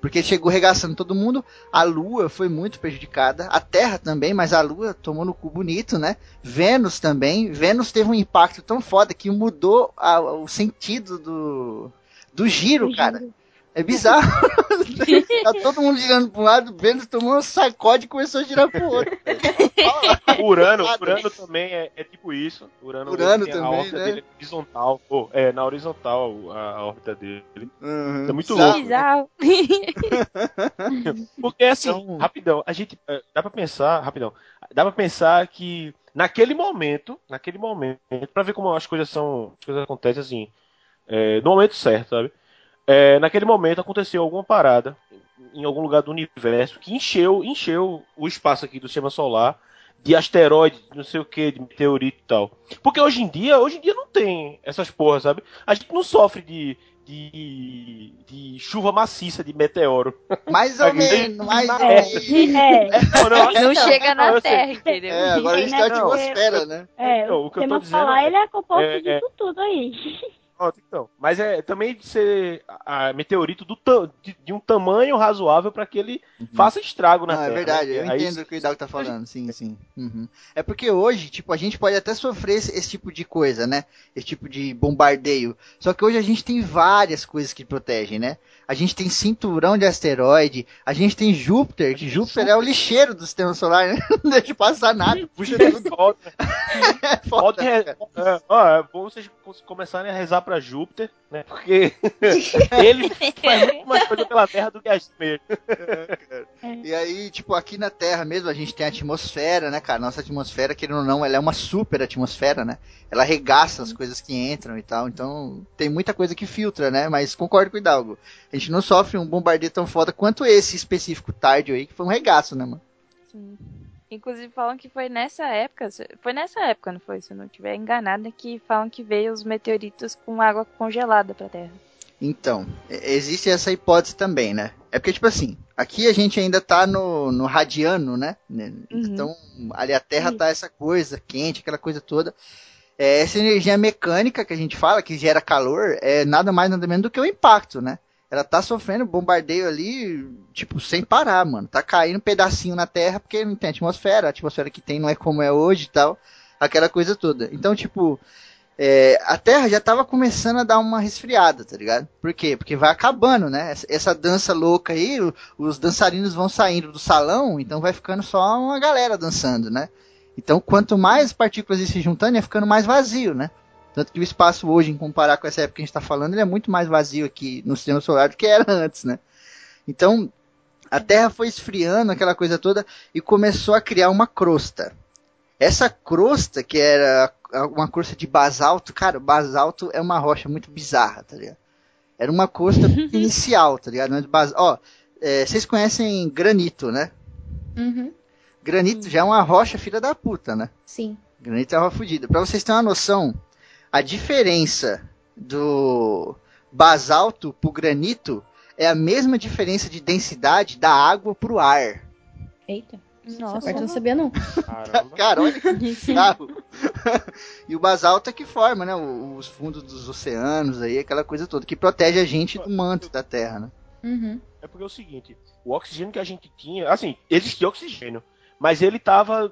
Porque chegou regaçando todo mundo, a Lua foi muito prejudicada, a Terra também, mas a Lua tomou no cu bonito, né? Vênus também, Vênus teve um impacto tão foda que mudou a- o sentido do, do giro, cara. É bizarro. tá todo mundo girando pra um lado, Vênus tomou um sacode e começou a girar pro outro. Urano. Urano também é, é tipo isso. Urano, Urano tem a também, órbita né? dele é horizontal. Pô, é, na horizontal a, a órbita dele. Uhum. É muito Bizarro. louco. Bizarro. Porque assim, Então- rapidão, a gente eh, dá pra pensar, rapidão, dá pra pensar que naquele momento, naquele momento, pra ver como as coisas são, as coisas acontecem assim, eh, no momento certo, sabe? Eh, naquele momento aconteceu alguma parada em algum lugar do universo que encheu, encheu o espaço aqui do sistema solar de asteroide, não sei o que, de meteorito e tal. Porque hoje em dia, hoje em dia não tem essas porras, sabe? A gente não sofre de, de, de chuva maciça de meteoro. Mais ou menos, mais ou É, menos. é, Não, não, Não chega não, na. Terra, entendeu? É, agora a gente tem Não, atmosfera, né? é, Então, o que eu tô dizendo solar é- ele é composto é- é- disso tudo aí. Pronto, então. Mas é também de ser a, a meteorito do de, de um tamanho razoável para que ele faça estrago na é Terra. verdade, né? eu Aí- entendo o que o Hidalgo tá falando, sim, sim. Uhum. É porque hoje, tipo, a gente pode até sofrer esse, esse tipo de coisa, né? Esse tipo de bombardeio. Só que hoje a gente tem várias coisas que protegem, né? A gente tem cinturão de asteroide, a gente tem Júpiter, que Júpiter é o lixeiro do sistema solar, né? Não deixa passar nada, puxa tudo. Pode, É foda, é, ó, é bom vocês começarem a rezar para Júpiter, né? Porque ele faz muito mais coisa pela Terra do que a gente mesmo. E aí, tipo, aqui na Terra mesmo, a gente tem a atmosfera, né, cara? Nossa atmosfera, querendo ou não, ela é uma super atmosfera, né? Ela arregaça as coisas que entram e tal. Então, tem muita coisa que filtra, né? Mas concordo com o Hidalgo. A gente não sofre um bombardeio tão foda quanto esse específico tardio aí, que foi um regaço, né, mano? Sim. Inclusive falam que foi nessa época, foi nessa época, não foi? Se eu não estiver enganada, que falam que veio os meteoritos com água congelada pra Terra. Então, existe essa hipótese também, né? É porque, tipo assim, aqui a gente ainda tá no, no radiano, né? Né? Uhum. Então, ali a Terra tá essa coisa quente, aquela coisa toda. É, essa energia mecânica que a gente fala, que gera calor, é nada mais nada menos do que o impacto, né? Ela tá sofrendo bombardeio ali, tipo, sem parar, mano. Tá caindo um pedacinho na Terra porque não tem atmosfera. A atmosfera que tem não é como é hoje e tal. Aquela coisa toda. Então, tipo, é, a Terra já tava começando a dar uma resfriada, tá ligado? Por quê? Porque vai acabando, né? Essa, essa dança louca aí, os dançarinos vão saindo do salão, então vai ficando só uma galera dançando, né? Então, quanto mais partículas se juntando, ia ficando mais vazio, né? Tanto que o espaço hoje, em comparar com essa época que a gente está falando, ele é muito mais vazio aqui no sistema solar do que era antes, né? Então, a Terra foi esfriando, aquela coisa toda, e começou a criar uma crosta. Essa crosta, que era uma crosta de basalto, cara, basalto é uma rocha muito bizarra, tá ligado? Era uma crosta inicial, tá ligado? Mas bas- Ó, é, vocês conhecem granito, né? Uhum. Granito já é uma rocha filha da puta, né? Sim. Granito é uma fodida. Pra vocês terem uma noção, a diferença do basalto pro granito é a mesma diferença de densidade da água pro ar. Eita. Essa Nossa. parte eu não sabia, não. Caramba. Cara, olha que bizarro. e o basalto é que forma, né? o- Os fundos dos oceanos aí, aquela coisa toda, que protege a gente do manto da Terra, né? Uhum. É porque é o seguinte, o oxigênio que a gente tinha, assim, existia oxigênio, mas ele estava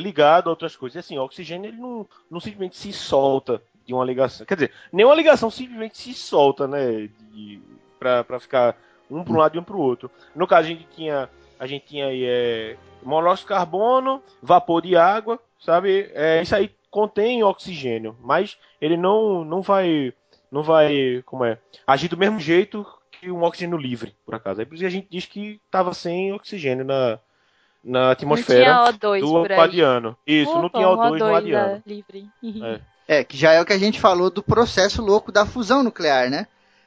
ligado a outras coisas. E assim, o oxigênio ele não, não simplesmente se solta de uma ligação. Quer dizer, nenhuma ligação simplesmente se solta, né? De, pra, pra ficar um para um lado e um para o outro. No caso, a gente tinha, a gente tinha aí é, monóxido de carbono, vapor de água, sabe? É, isso aí contém oxigênio, mas ele não, não vai, não vai, como é, agir do mesmo jeito que um oxigênio livre, por acaso. É por isso que a gente diz que estava sem oxigênio na, na atmosfera não tinha O2 do aquadiano. Isso, não Opa, tinha um O2 no O2 aquadiano. da- livre. É. É, que já é o que a gente falou do processo louco da fusão nuclear, né?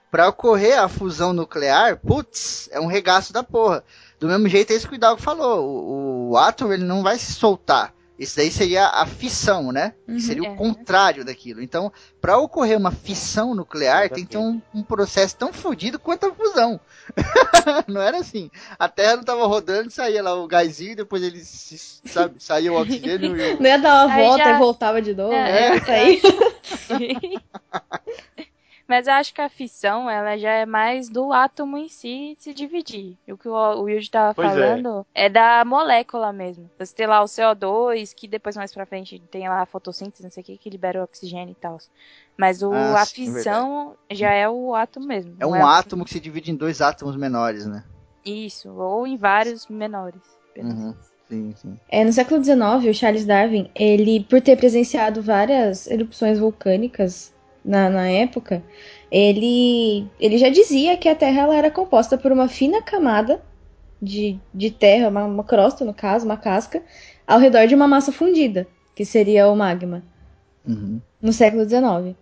Para ocorrer a fusão nuclear, putz, é um regaço da porra. Do mesmo jeito é isso que o Hidalgo falou. O, o átomo ele não vai se soltar. Isso daí seria a fissão, né? Uhum, que seria é. o contrário daquilo. Então, para ocorrer uma fissão nuclear, tem que ter um, um processo tão fodido quanto a fusão. não era assim. A Terra não tava rodando, saía lá o gásinho, depois ele, se- sabe, saía o oxigênio e. Não ia dar uma Aí volta já- e voltava de novo. É. né? Isso aí. Mas eu acho que a fissão, ela já é mais do átomo em si se dividir. O que o Wilde tava Pois é. falando é. da molécula mesmo. Você tem lá o CO2, que depois mais pra frente tem lá a fotossíntese, não sei o que, que libera o oxigênio e tal. Mas o, Ah, a fissão já é o átomo mesmo. É um átomo que se divide em dois átomos menores, né? Isso, ou em vários menores. Uhum. Sim, sim. É, no século XIX, o Charles Darwin, ele, por ter presenciado várias erupções vulcânicas na, na época, ele, ele já dizia que a Terra ela era composta por uma fina camada de, de terra, uma, uma crosta, no caso, uma casca, ao redor de uma massa fundida, que seria o magma, Uhum. no século XIX.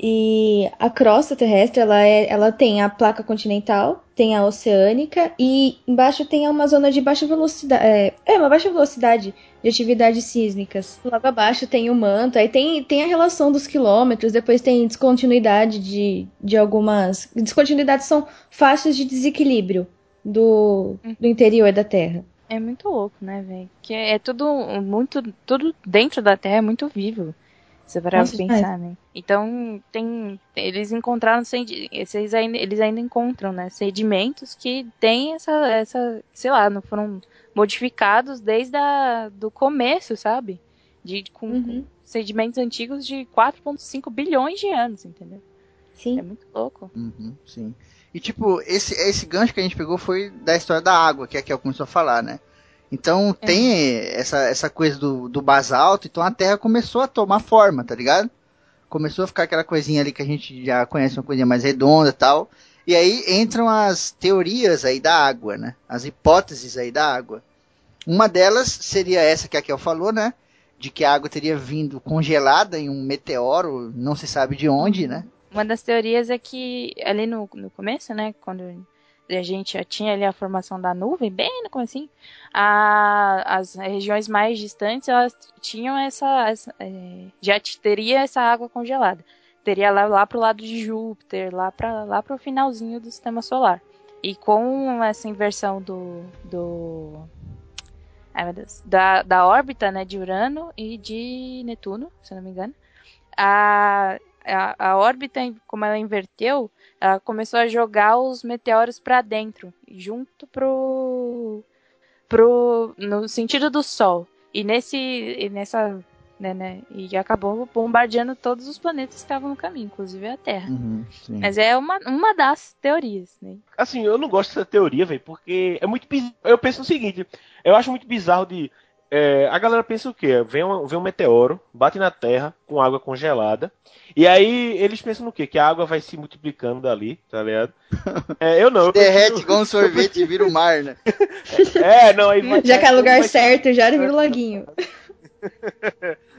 E a crosta terrestre, ela, é, ela tem a placa continental, tem a oceânica e embaixo tem uma zona de baixa velocidade. É, é, uma baixa velocidade de atividades sísmicas. Logo abaixo tem o manto, aí tem, tem a relação dos quilômetros, depois tem descontinuidade de, de algumas. Descontinuidades são faixas de desequilíbrio do, do interior da Terra. É muito louco, né, velho? Que é tudo muito. Tudo dentro da Terra é muito vivo. Você parar pra pensar, né? Então, tem. Eles encontraram. Eles ainda, eles ainda encontram, né? Sedimentos que têm essa. essa sei lá, não foram modificados desde a, do começo, sabe? De, com, Uhum. com sedimentos antigos de 4,5 bilhões de anos, entendeu? É Sim. muito louco. Uhum, sim. E tipo, esse, esse gancho que a gente pegou foi da história da água, que é que eu começou a falar, né? Então É. tem essa, essa coisa do, do basalto, então a Terra começou a tomar forma, tá ligado? Começou a ficar aquela coisinha ali que a gente já conhece, uma coisinha mais redonda e tal. E aí entram as teorias aí da água, né? As hipóteses aí da água. Uma delas seria essa que a Kel falou, né? De que a água teria vindo congelada em um meteoro, não se sabe de onde, né? Uma das teorias é que ali no, no começo, né, quando a gente já tinha ali a formação da nuvem, bem no comecinho, a, as regiões mais distantes, elas tinham essa, essa, é, já teria essa água congelada. Teria lá, lá pro lado de Júpiter, lá para lá pro finalzinho do sistema solar. E com essa inversão do, do ai meu Deus, da, da órbita, né, de Urano e de Netuno, se eu não me engano, a, a, a órbita, como ela inverteu, ela começou a jogar os meteoros para dentro, junto pro, pro no sentido do Sol. E nesse e nessa né, né, e acabou bombardeando todos os planetas que estavam no caminho, inclusive a Terra. Uhum. Mas é uma, uma das teorias, né? Assim, eu não gosto dessa teoria, velho, porque é muito bizarro. Eu penso no seguinte, eu acho muito bizarro de. É, a galera pensa o quê? Vem um, vem um meteoro, bate na Terra com água congelada. E aí eles pensam no quê? Que a água vai se multiplicando dali, tá ligado? É, eu não. eu Derrete prefiro- igual um sorvete e vira o mar, né? É, não, aí vai- Já que é lugar vai- certo, já vira o laguinho.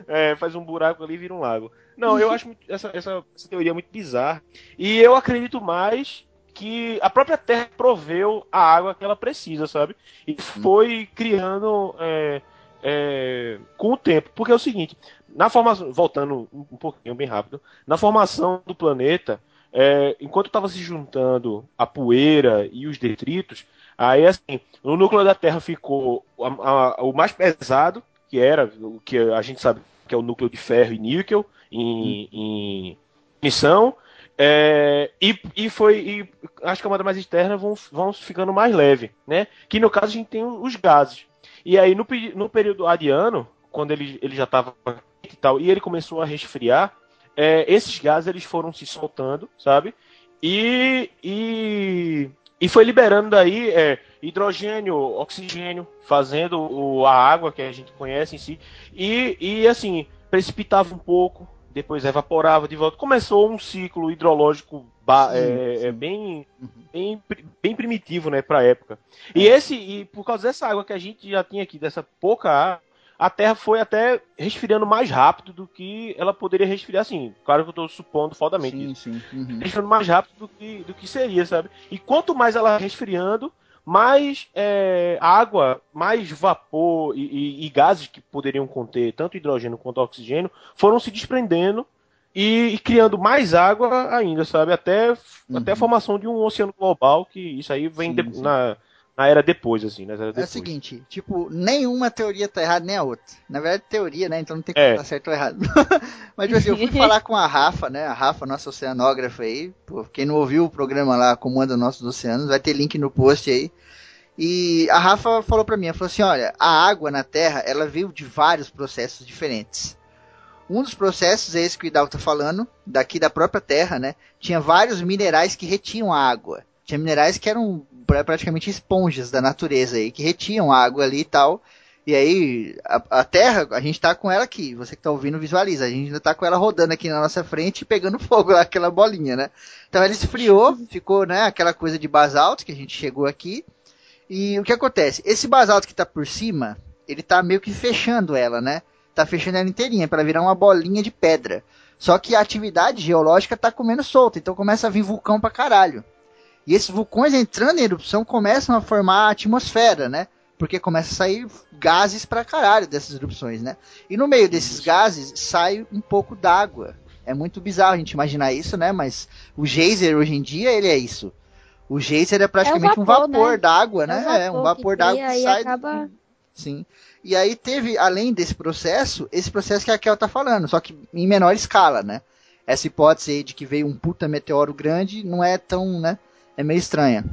É, faz um buraco ali e vira um lago. Não, eu acho muito- essa, essa, essa teoria muito bizarra. E eu acredito mais que a própria Terra proveu a água que ela precisa, sabe? E foi criando é, é, com o tempo. Porque é o seguinte, na formação, voltando um pouquinho bem rápido, na formação do planeta, é, enquanto estava se juntando a poeira e os detritos, aí assim, o núcleo da Terra ficou a- a- o mais pesado, que era o que a gente sabe que é o núcleo de ferro e níquel em, em missão. É, e, e foi e as camadas mais externas vão, vão ficando mais leve, né? Que no caso a gente tem os gases. E aí no, no período adiano, quando ele, ele já estava e tal, e ele começou a resfriar, é, esses gases eles foram se soltando, sabe? E, e, e foi liberando daí é, hidrogênio, oxigênio, fazendo o, a água que a gente conhece em si. E, e assim, precipitava um pouco, depois evaporava de volta. Começou um ciclo hidrológico é, é bem, Uhum. bem, bem primitivo, né, pra época. E esse, e por causa dessa água que a gente já tinha aqui, dessa pouca água, a Terra foi até resfriando mais rápido do que ela poderia resfriar, assim. Claro que eu tô supondo fodamente Sim, isso. sim. Uhum. Resfriando mais rápido do que, do que seria, sabe? E quanto mais ela resfriando, mais é, água, mais vapor e, e- e gases que poderiam conter tanto hidrogênio quanto oxigênio foram se desprendendo e, e criando mais água ainda, sabe? Até, até a formação de um oceano global, que isso aí vem Uhum. Sim, de- sim. na, na era depois, assim, né? É o seguinte, tipo, nenhuma teoria tá errada nem a outra. Na verdade, teoria, né? Então não tem como É. estar certo ou errado. Mas, tipo assim, eu fui falar com a Rafa, né? A Rafa, nossa oceanógrafa aí. Pô, quem não ouviu o programa lá, Comanda Nossos Oceanos, vai ter link no post aí. E a Rafa falou pra mim, ela falou assim, olha, a água na Terra, ela veio de vários processos diferentes. Um dos processos é esse que o Hidalgo tá falando, daqui da própria Terra, né? Tinha vários minerais que retinham a água. Tinha minerais que eram pra- praticamente esponjas da natureza aí, que retinham a água ali e tal. E aí, a, a Terra, a gente tá com ela aqui. Você que tá ouvindo, visualiza. A gente ainda tá com ela rodando aqui na nossa frente e pegando fogo lá, aquela bolinha, né? Então ela esfriou, ficou, né, aquela coisa de basalto que a gente chegou aqui. E o que acontece? Esse basalto que tá por cima, ele tá meio que fechando ela, né? Tá fechando ela inteirinha para virar uma bolinha de pedra. Só que a atividade geológica tá comendo solta, então começa a vir vulcão pra caralho. E esses vulcões entrando em erupção começam a formar a atmosfera, né? Porque começa a sair gases pra caralho dessas erupções, né? E no meio desses gases sai um pouco d'água. É muito bizarro a gente imaginar isso, né? Mas o geyser hoje em dia ele é isso. O geyser é praticamente um vapor, vapor né? d'água, É né? É um vapor que vapor d'água que sai acaba- Sim. E aí teve, além desse processo, esse processo que a Kel tá falando, só que em menor escala, né? Essa hipótese aí de que veio um puta meteoro grande não é tão, né? É meio estranha.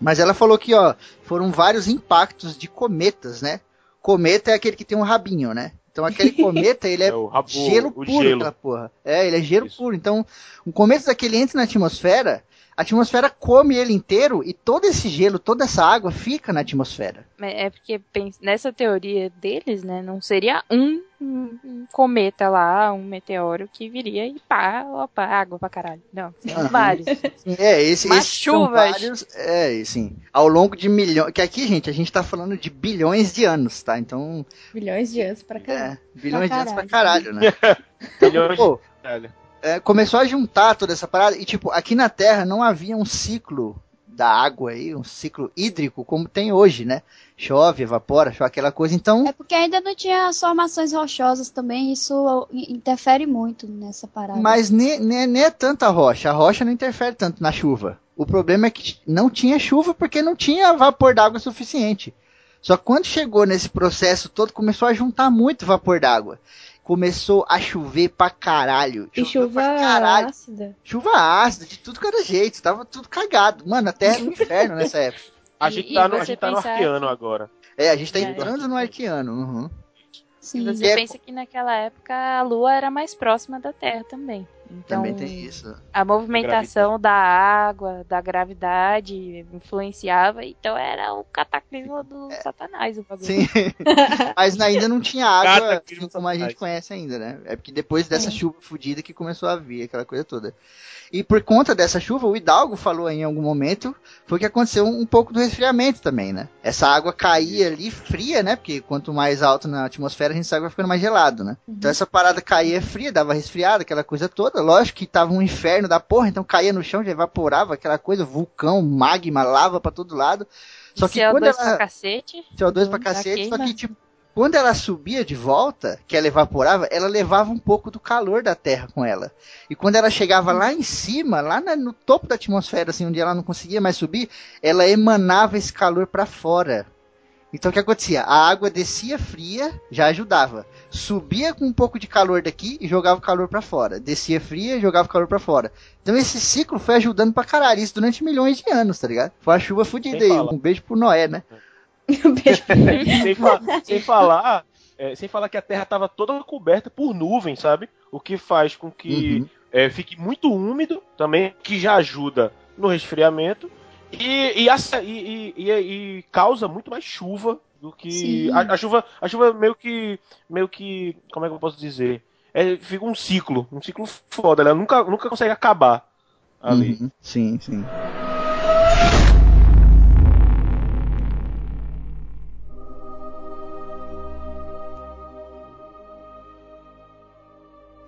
Mas ela falou que, ó, foram vários impactos de cometas, né? Cometa é aquele que tem um rabinho, né? Então aquele cometa, ele é, É o rabo- gelo o puro, gelo. aquela porra. É, ele é gelo puro. Então, um cometa daquele entra na atmosfera, a atmosfera come ele inteiro e todo esse gelo, toda essa água fica na atmosfera. É porque pens- nessa teoria deles, né, não seria um, cometa lá, um meteoro que viria e pá, opa, água pra caralho. Não, seriam Aham. vários. É, esse, Mas esses são chuvas. vários, é, sim, ao longo de milhões, que aqui, gente, a gente tá falando de bilhões de anos, tá? Então, Bilhões de anos pra caralho. é, bilhões de anos pra caralho. né? Bilhões Pô, de caralho. É, começou a juntar toda essa parada e, tipo, aqui na Terra não havia um ciclo da água aí, um ciclo hídrico como tem hoje, né? Chove, evapora, chove aquela coisa, então... É porque ainda não tinha as formações rochosas também, isso interfere muito nessa parada. Mas nem, nem, nem é tanta rocha. A rocha não interfere tanto na chuva. O problema é que não tinha chuva porque não tinha vapor d'água suficiente. Só que quando chegou nesse processo todo, começou a juntar muito vapor d'água. Começou a chover pra caralho. E chuva pra caralho. ácida. Chuva ácida, de tudo que era jeito. Tava tudo cagado. Mano, a terra era um inferno nessa época. A E- gente e tá no, a você gente tá no arqueano que- agora. É, a gente tá É. entrando no arqueano. uhum. E Sim. você É- pensa que naquela época a Lua era mais próxima da Terra também. Então, Também tem isso. a movimentação da água, da gravidade influenciava, então era o cataclismo do Satanás o bagulho. Sim. Mas ainda não tinha água Cataclismo assim como a gente conhece ainda, né? É porque depois dessa chuva fodida que começou a vir, aquela coisa toda. E por conta dessa chuva, o Hidalgo falou aí em algum momento, foi que aconteceu um pouco do resfriamento também, né? Essa água caía ali fria, né? Porque quanto mais alto na atmosfera, a gente sabe que vai ficando mais gelado, né? Então essa parada caía fria, dava resfriada, aquela coisa toda. Lógico que tava um inferno da porra, então caía no chão, já evaporava, aquela coisa, vulcão, magma, lava pra todo lado. Só que CO2 quando pra ela... cacete. CO2 pra da cacete, só que, tipo, quando ela subia de volta, que ela evaporava, ela levava um pouco do calor da Terra com ela. E quando ela chegava lá em cima, lá na- no topo da atmosfera, assim, onde ela não conseguia mais subir, ela emanava esse calor para fora. Então o que acontecia? A água descia fria, já ajudava. Subia com um pouco de calor daqui e jogava o calor para fora. Descia fria e jogava o calor para fora. Então esse ciclo foi ajudando pra caralho, isso durante milhões de anos, tá ligado? Foi uma chuva fodida Sem aí. Um beijo pro Noé, né? sem, fa- sem falar, é, sem falar que a Terra estava toda coberta por nuvens, sabe? O que faz com que Uhum. é, fique muito úmido também, que já ajuda no resfriamento e, e, e, e, e causa muito mais chuva do que. A, a, chuva, a chuva meio que. meio que. Como é que eu posso dizer? É, fica um ciclo, um ciclo foda, né? ela nunca, nunca consegue acabar ali. Uhum, sim, sim.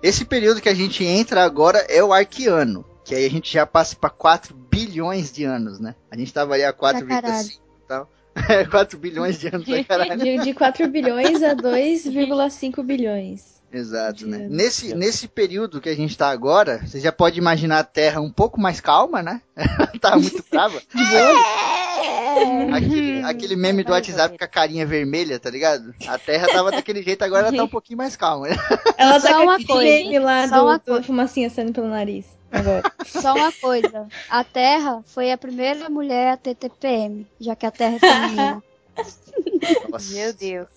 Esse período que a gente entra agora é o arqueano que aí a gente já passa para 4 bilhões de anos, né? A gente tava ali a 4,5 e tal. É, 4 bilhões de anos pra caralho. De, de 4 bilhões a 2,5 bilhões. Exato, de né? Nesse, nesse período que a gente tá agora, você já pode imaginar a Terra um pouco mais calma, né? tá muito brava. Aquele, aquele meme do WhatsApp com a carinha vermelha, tá ligado? A Terra tava daquele jeito, agora ela tá um pouquinho mais calma. Ela Só tá com uma coisa, lá só do, uma do coisa. fumacinha saindo pelo nariz. Agora. Só uma coisa. A Terra foi a primeira mulher a ter TPM, já que a Terra é feminina. Meu Deus.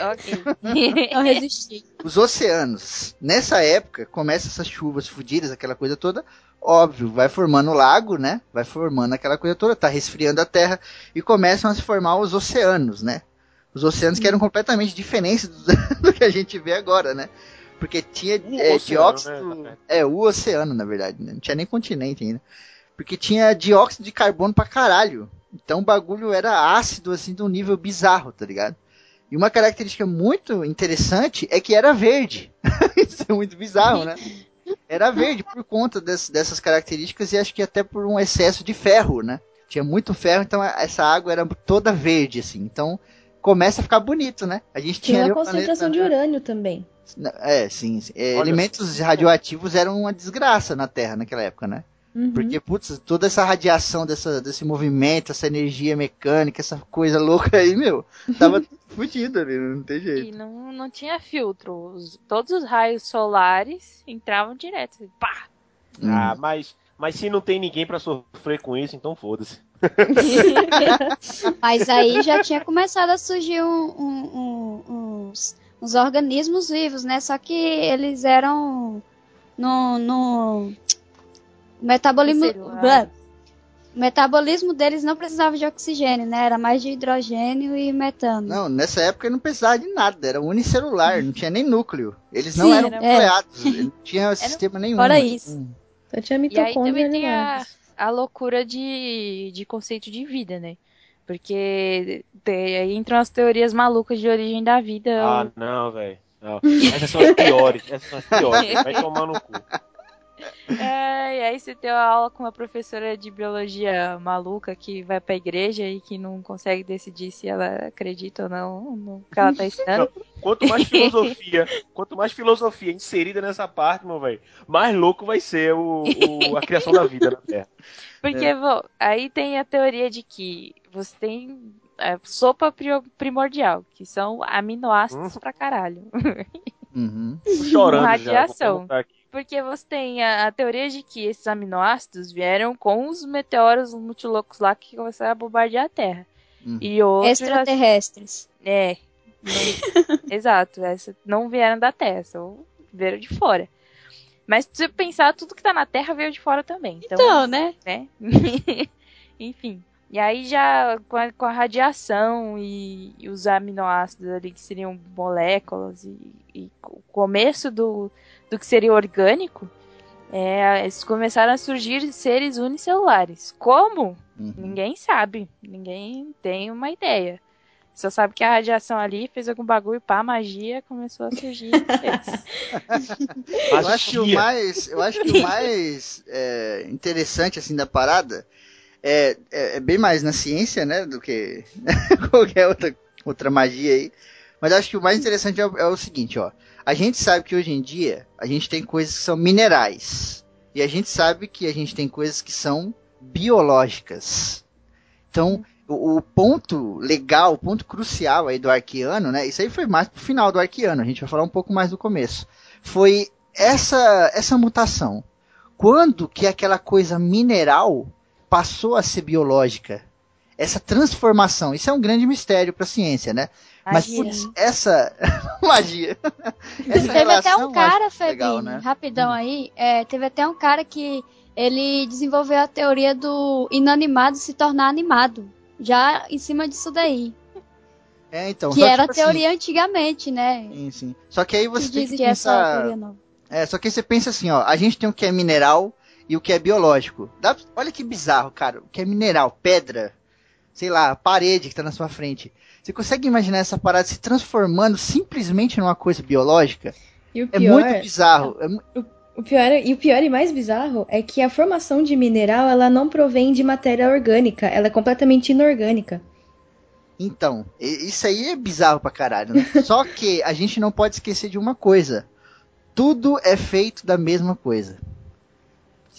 Ok. Não resisti. Os oceanos. Nessa época, começa essas chuvas fudidas, aquela coisa toda. Óbvio, vai formando o lago, né? Vai formando aquela coisa toda, tá resfriando a Terra e começam a se formar os oceanos, né? Os oceanos que eram completamente diferentes do, do que a gente vê agora, né? Porque tinha O é, oceano, dióxido. né? É, o oceano, na verdade, né? Não tinha nem continente ainda. Porque tinha dióxido de carbono pra caralho. Então o bagulho era ácido, assim, de um nível bizarro, tá ligado? E uma característica muito interessante é que era verde. Isso é muito bizarro, né? Era verde por conta des- dessas características e acho que até por um excesso de ferro, né? Tinha muito ferro, então a- essa água era toda verde, assim. Então começa a ficar bonito, né? A gente tinha Tinha o concentração de planeta- urânio também. É, sim. sim. É, elementos radioativos eram uma desgraça na Terra naquela época, né? Uhum. Porque, putz, toda essa radiação dessa, desse movimento, essa energia mecânica, essa coisa louca aí, meu, tava fudido ali, não tem E jeito. não, não tinha filtro. Os- todos os raios solares entravam direto. assim, Pá! Ah, mas, mas se não tem ninguém pra sofrer com isso, então foda-se. Mas aí já tinha começado a surgir um- um- um- uns, uns organismos vivos, né? Só que eles eram no, no o metabolismo. O metabolismo deles não precisava de oxigênio, né? Era mais de hidrogênio e metano. Não, nessa época não precisava de nada, era unicelular, não tinha nem núcleo. Eles não Sim, eram é. nucleados, não tinha sistema nenhum. Fora isso. Hum. Só tinha E aí mitocôndria também tem a, a loucura de, de conceito de vida, né? Porque aí entram as teorias malucas de origem da vida. Ah, não, velho. Não. Essas são as piores. Essas são as piores. Vai tomar no cu. É, e aí você tem uma aula com uma professora de biologia maluca que vai pra igreja e que não consegue decidir se ela acredita ou não no que ela tá ensinando. Quanto mais filosofia, quanto mais filosofia inserida nessa parte, meu velho, mais louco vai ser o, o- a criação da vida na Terra. Porque, bom, aí tem a teoria de que você tem é, sopa pri- primordial, que são aminoácidos pra caralho. Uhum. Chorando já. Radiação. aqui. Porque você tem a, a teoria de que esses aminoácidos vieram com os meteoros muito loucos lá que começaram a bombardear a Terra. Uhum. E outros. Extraterrestres. É. não- exato. Essa, não vieram da Terra, só vieram de fora. Mas se você pensar, tudo que tá na Terra veio de fora também. Então, Então, né? né? Enfim. E aí já com a, com a radiação e, e os aminoácidos ali que seriam moléculas e, e o começo do, do que seria orgânico, é, eles começaram a surgir seres unicelulares. Como? Uhum. Ninguém sabe. Ninguém tem uma ideia. Só sabe que a radiação ali fez algum bagulho, pá, magia, começou a surgir. Eu acho que o mais, eu acho que o mais é, interessante assim da parada é, é, é bem mais na ciência, né, do que qualquer outra, outra magia aí. Mas acho que o mais interessante é, o- é o seguinte, ó. A gente sabe que hoje em dia a gente tem coisas que são minerais e a gente sabe que a gente tem coisas que são biológicas. Então o, o ponto legal, o ponto crucial aí do arqueano, né? Isso aí foi mais pro final do arqueano. A gente vai falar um pouco mais do começo foi essa essa mutação. Quando que aquela coisa mineral passou a ser biológica? Essa transformação, isso é um grande mistério para a ciência, né? Mas Magia. putz, essa magia. essa Teve até um cara, Febinho, né? rapidão aí, é, teve até um cara que ele desenvolveu a teoria do inanimado se tornar animado. Já em cima disso daí. É, então, que só era a tipo assim, teoria antigamente, né? sim, sim. Só que aí você Que tem diz que que essa pensar. É, só que você pensa assim, ó, a gente tem o que é mineral e o que é biológico. Dá- olha que bizarro, cara. O que é mineral, pedra, sei lá, parede que tá na sua frente. Você consegue imaginar essa parada se transformando simplesmente numa coisa biológica? O É pior, muito bizarro. É mu- o pior, e o pior e mais bizarro é que a formação de mineral ela não provém de matéria orgânica, ela é completamente inorgânica. Então, isso aí é bizarro pra caralho, né? Só que a gente não pode esquecer de uma coisa. Tudo é feito da mesma coisa.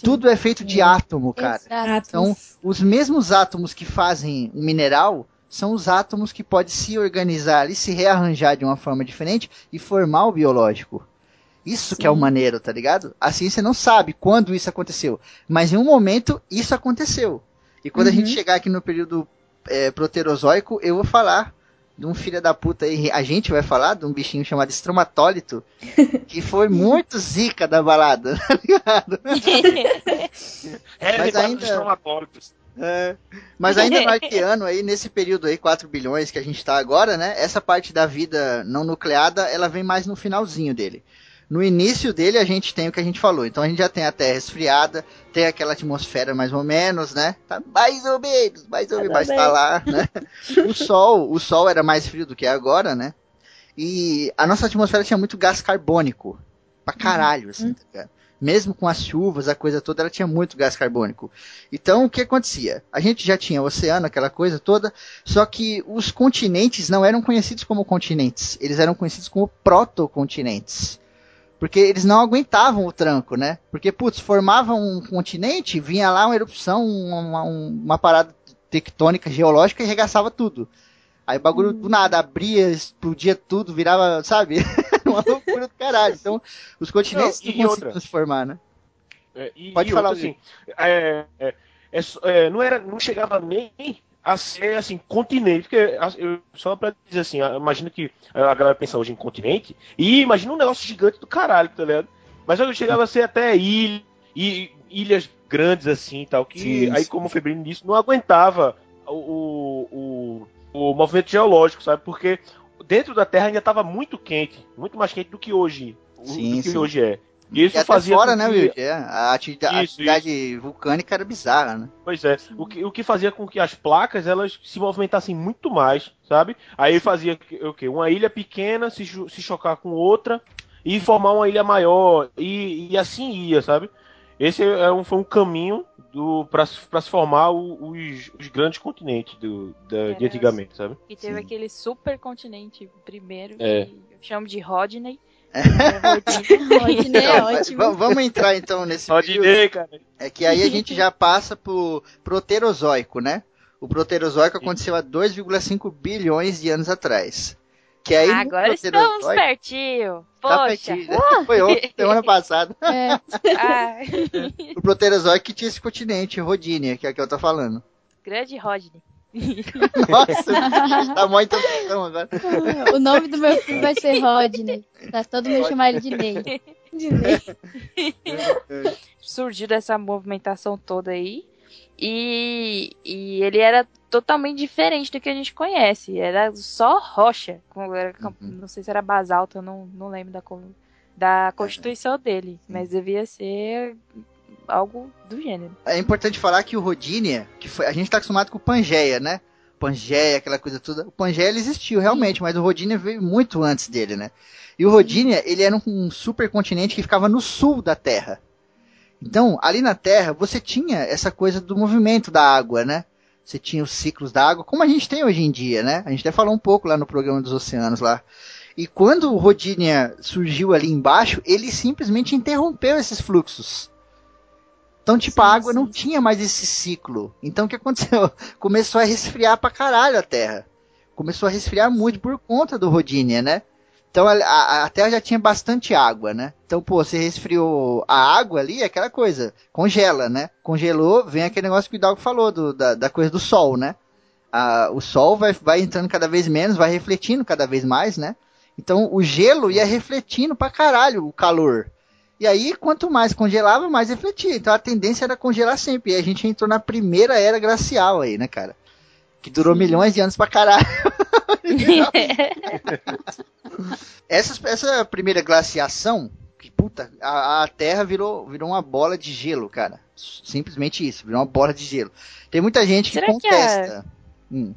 Tudo é feito de átomo, cara. Exato. Então, os mesmos átomos que fazem um mineral são os átomos que podem se organizar e se rearranjar de uma forma diferente e formar o biológico. Isso que é o maneiro, tá ligado? A ciência não sabe quando isso aconteceu, mas em um momento isso aconteceu. E quando a Uhum. gente chegar aqui no período é, proterozoico, eu vou falar de um filho da puta aí, a gente vai falar de um bichinho chamado estromatólito, que foi muito zica da balada, tá ligado? É, Mas ainda- estromatólipos. É. Mas ainda no arqueano aí, nesse período aí, 4 bilhões que a gente tá agora, né? Essa parte da vida não nucleada, ela vem mais no finalzinho dele. No início dele a gente tem o que a gente falou. Então a gente já tem a Terra esfriada, tem aquela atmosfera mais ou menos, né? Tá mais ou menos, mais ou menos, mas tá lá, né? O Sol, o Sol era mais frio do que é agora, né? E a nossa atmosfera tinha muito gás carbônico. Pra caralho, assim, tá ligado? Mesmo com as chuvas, a coisa toda, ela tinha muito gás carbônico. Então, o que acontecia? A gente já tinha o oceano, aquela coisa toda, só que os continentes não eram conhecidos como continentes, eles eram conhecidos como protocontinentes. Porque eles não aguentavam o tranco, né? Porque, putz, formava um continente, vinha lá uma erupção, uma, uma parada tectônica geológica e regaçava tudo. Aí o bagulho do nada abria, explodia tudo, virava, sabe? uma loucura do caralho. Então, os continentes Não, não, conseguiam outra? se formar, né? É, e, Pode e falar, outra, assim, é, é, é é, não era, não chegava nem a ser assim continente, porque a- eu, só pra dizer assim, imagina que a galera pensa hoje em continente e imagina um negócio gigante do caralho, tá ligado? Mas eu chegava a ser até ilha, e, ilhas grandes assim, tal, que Sim, aí sim. como o Febrino disse, não aguentava o, o, o movimento geológico, sabe? Porque dentro da Terra ainda estava muito quente, muito mais quente do que hoje, o- Sim, do que hoje é. E isso E até fazia fora, né, que- Will? É, a atividade, a Isso, atividade vulcânica era bizarra, né? Pois é, o que, o que fazia com que as placas elas se movimentassem muito mais, sabe? Aí fazia que- o quê? Uma ilha pequena se, se chocar com outra e formar uma ilha maior e, e assim ia, sabe? Esse é um, foi um caminho do para se formar o- os, os grandes continentes do, da- de antigamente, sabe? E teve Sim. aquele supercontinente primeiro, É. que eu chamo de Rodney. Rodney é Então, ótimo. va- vamos entrar então nesse ir, cara. É que aí a gente já passa pro Proterozoico, né? O Proterozoico aconteceu há 2,5 bilhões de anos atrás. Que aí Agora estamos pertinho. Tá Poxa. pertinho, né? Foi ontem, semana passada. É, O Proterozoico que tinha esse continente, Rodínia, que é o que eu tô falando. grande Rodney. Nossa, tá mó introdução agora. o nome do meu filho vai ser Rodney. Tá todo mundo chamar ele de Ney. De lei. Surgiu dessa movimentação toda aí. E, e ele era totalmente diferente do que a gente conhece. Era só rocha. era Uhum. Não sei se era basalto, eu não, não lembro da, da constituição dele. Mas devia ser algo do gênero. É importante falar que o Rodínia, que foi, a gente tá acostumado com o Pangeia, né? Pangeia, aquela coisa toda. O Pangeia ele existiu realmente, mas o Rodínia veio muito antes dele, né? E o Rodínia, ele era um, um supercontinente que ficava no sul da Terra. Então, ali na Terra, você tinha essa coisa do movimento da água, né? Você tinha os ciclos da água, como a gente tem hoje em dia, né? A gente até falou um pouco lá no programa dos oceanos lá. E quando o Rodínia surgiu ali embaixo, ele simplesmente interrompeu esses fluxos. Então, tipo, a Sim, água sim. não tinha mais esse ciclo. Então, o que aconteceu? Começou a resfriar pra caralho a Terra. Começou a resfriar muito por conta do Rodínia, né? Então, a, a- a Terra já tinha bastante água, né? Então, pô, você resfriou a água ali, é aquela coisa, congela, né? Congelou, vem aquele negócio que o Hidalgo falou, do- da, da coisa do Sol, né? Ah, o Sol vai, vai entrando cada vez menos, vai refletindo cada vez mais, né? Então, o gelo ia refletindo pra caralho o calor. E aí, quanto mais congelava, mais refletia. Então a tendência era congelar sempre. E a gente entrou na primeira era glacial aí, né, cara? Que durou milhões de anos pra caralho. essa, essa primeira glaciação, que puta, a, a Terra virou, virou uma bola de gelo, cara. Simplesmente isso, virou uma bola de gelo. Tem muita gente que Será que contesta. Hum.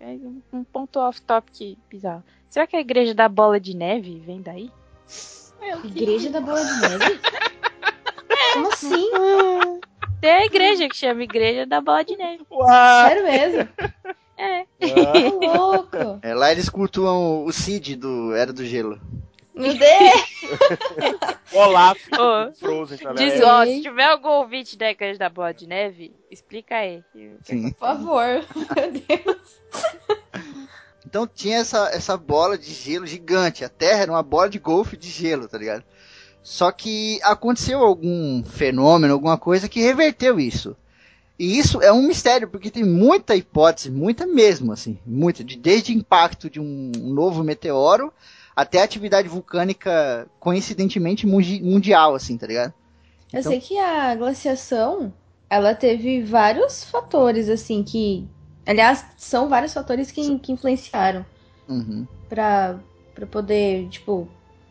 É um- um ponto off-topic bizarro. Será que a igreja da bola de neve vem daí? Igreja da Bola de Neve? Como assim? Tem a igreja que chama Igreja da Bola de Neve. Uau! Sério mesmo? É. Louco. É, lá eles cultuam o Cid do Era do Gelo. Meu Deus. Olaf, Ô, Frozen, tá Diz, ó, se tiver algum ouvinte da Igreja da Bola de Neve, explica aí. Sim. Por favor. Meu Deus. Então tinha essa, essa bola de gelo gigante. A Terra era uma bola de golfe de gelo, tá ligado? Só que aconteceu algum fenômeno, alguma coisa que reverteu isso. E isso é um mistério, porque tem muita hipótese, muita mesmo, assim, muita, de, desde impacto de um novo meteoro até atividade vulcânica coincidentemente mundi- mundial, assim, tá ligado? Eu Então- sei que a glaciação, ela teve vários fatores, assim, que. Aliás, são vários fatores que, que influenciaram Uhum. pra, pra poder, tipo,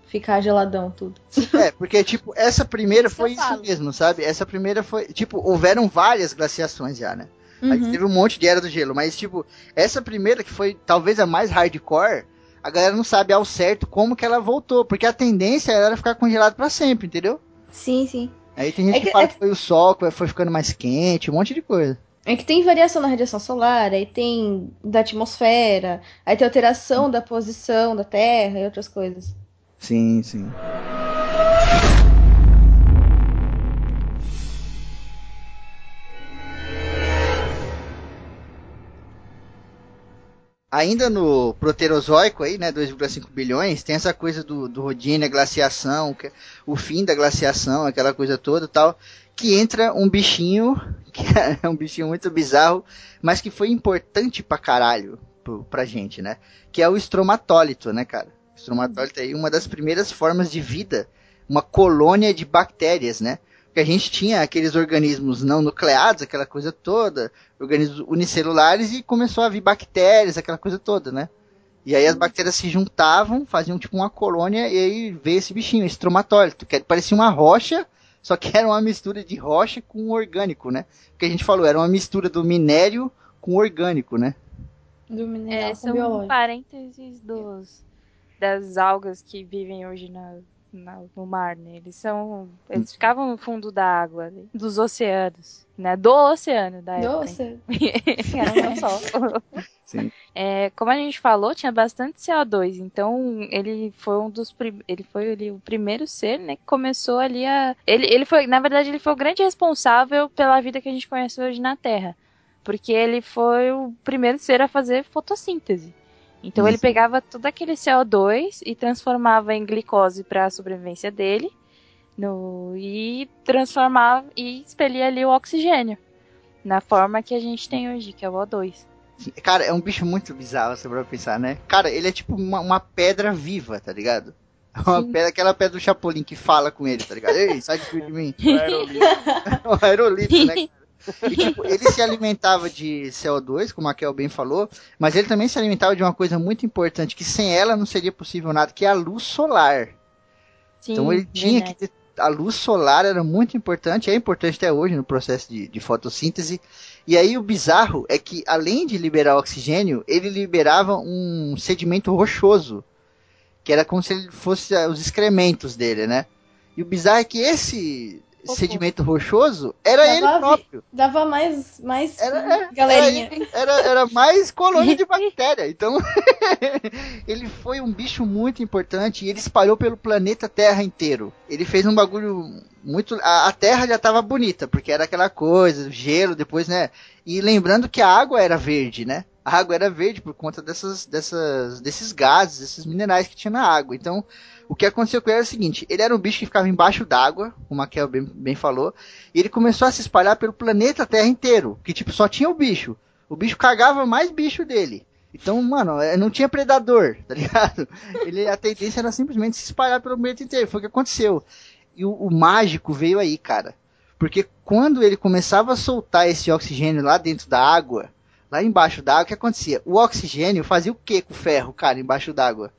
ficar geladão tudo. É, porque, tipo, essa primeira foi isso mesmo, sabe? Essa primeira foi. Tipo, houveram várias glaciações já, né? Aí Uhum. teve um monte de Era do Gelo, mas, tipo, essa primeira, que foi talvez a mais hardcore, a galera não sabe ao certo como que ela voltou, porque a tendência era ficar congelado pra sempre, entendeu? Sim, sim. Aí tem gente É que, que- fala é que foi o sol, que foi ficando mais quente, um monte de coisa. É que tem variação na radiação solar, aí tem da atmosfera, aí tem alteração da posição da Terra e outras coisas. Sim, sim. Ainda no Proterozoico aí, né, 2,5 bilhões, tem essa coisa do, do Rodine, a glaciação, que- o fim da glaciação, aquela coisa toda e tal, que entra um bichinho, que é um bichinho muito bizarro, mas que foi importante pra caralho pra gente, né, que é o estromatólito, né, cara. O estromatólito é uma das primeiras formas de vida, uma colônia de bactérias, né, porque a gente tinha aqueles organismos não nucleados, aquela coisa toda, organismos unicelulares e começou a vir bactérias, aquela coisa toda, né? E aí as bactérias se juntavam, faziam tipo uma colônia e aí veio esse bichinho, estromatólito, que parecia uma rocha, só que era uma mistura de rocha com orgânico, né? Porque a gente falou, era uma mistura do minério com orgânico, né? Do mineral É, com são biológico. parênteses dos, das algas que vivem hoje na, na- no mar, né? Eles são. Eles ficavam no fundo da água, né? dos oceanos. Né? Do oceano da época. Nossa, Era um só. Sim. É, como a gente falou, tinha bastante CO2, então ele foi um dos prim- ele foi ali o primeiro ser, né, que começou ali a ele, ele foi, na verdade, ele foi o grande responsável pela vida que a gente conhece hoje na Terra, porque ele foi o primeiro ser a fazer fotossíntese. Então ele Isso. pegava todo aquele CO2 e transformava em glicose para a sobrevivência dele, no e transformava e expelia ali o oxigênio na forma que a gente tem hoje, que é o O2. Cara, é um bicho muito bizarro, você vai pensar, né? Cara, ele é tipo uma, uma pedra viva, tá ligado? Uma Sim. pedra, aquela pedra do Chapolin que fala com ele, tá ligado? Ei, sai de de mim. Aerolito. o aerolito, né? E, tipo, ele se alimentava de CO2, como a Kel bem falou, mas ele também se alimentava de uma coisa muito importante, que sem ela não seria possível nada, que é a luz solar. Sim, Então ele tinha verdade. que ter. A luz solar era muito importante, é importante até hoje no processo de, de fotossíntese. E aí o bizarro é que, além de liberar oxigênio, ele liberava um sedimento rochoso, que era como se ele fosse ah, os excrementos dele, né? E o bizarro é que esse Sedimento rochoso era Dava ele próprio. Dava mais, mais Era, é, galerinha. era, era, era mais colônia de bactéria. Então, ele foi um bicho muito importante e ele espalhou pelo planeta Terra inteiro. Ele fez um bagulho muito. A, a Terra já estava bonita, porque era aquela coisa, gelo, depois, né? E lembrando que a água era verde, né? A água era verde por conta dessas, dessas, desses gases, desses minerais que tinha na água. Então, o que aconteceu com ele era o seguinte: ele era um bicho que ficava embaixo d'água, como a bem, bem falou, e ele começou a se espalhar pelo planeta Terra inteiro, que tipo só tinha o bicho. O bicho cagava mais bicho dele. Então, mano, é, não tinha predador, tá ligado? Ele, a tendência era simplesmente se espalhar pelo planeta inteiro. Foi o que aconteceu. E o, o mágico veio aí, cara. Porque quando ele começava a soltar esse oxigênio lá dentro da água, lá embaixo da água, o que acontecia? O oxigênio fazia o que com o ferro, cara, embaixo d'água?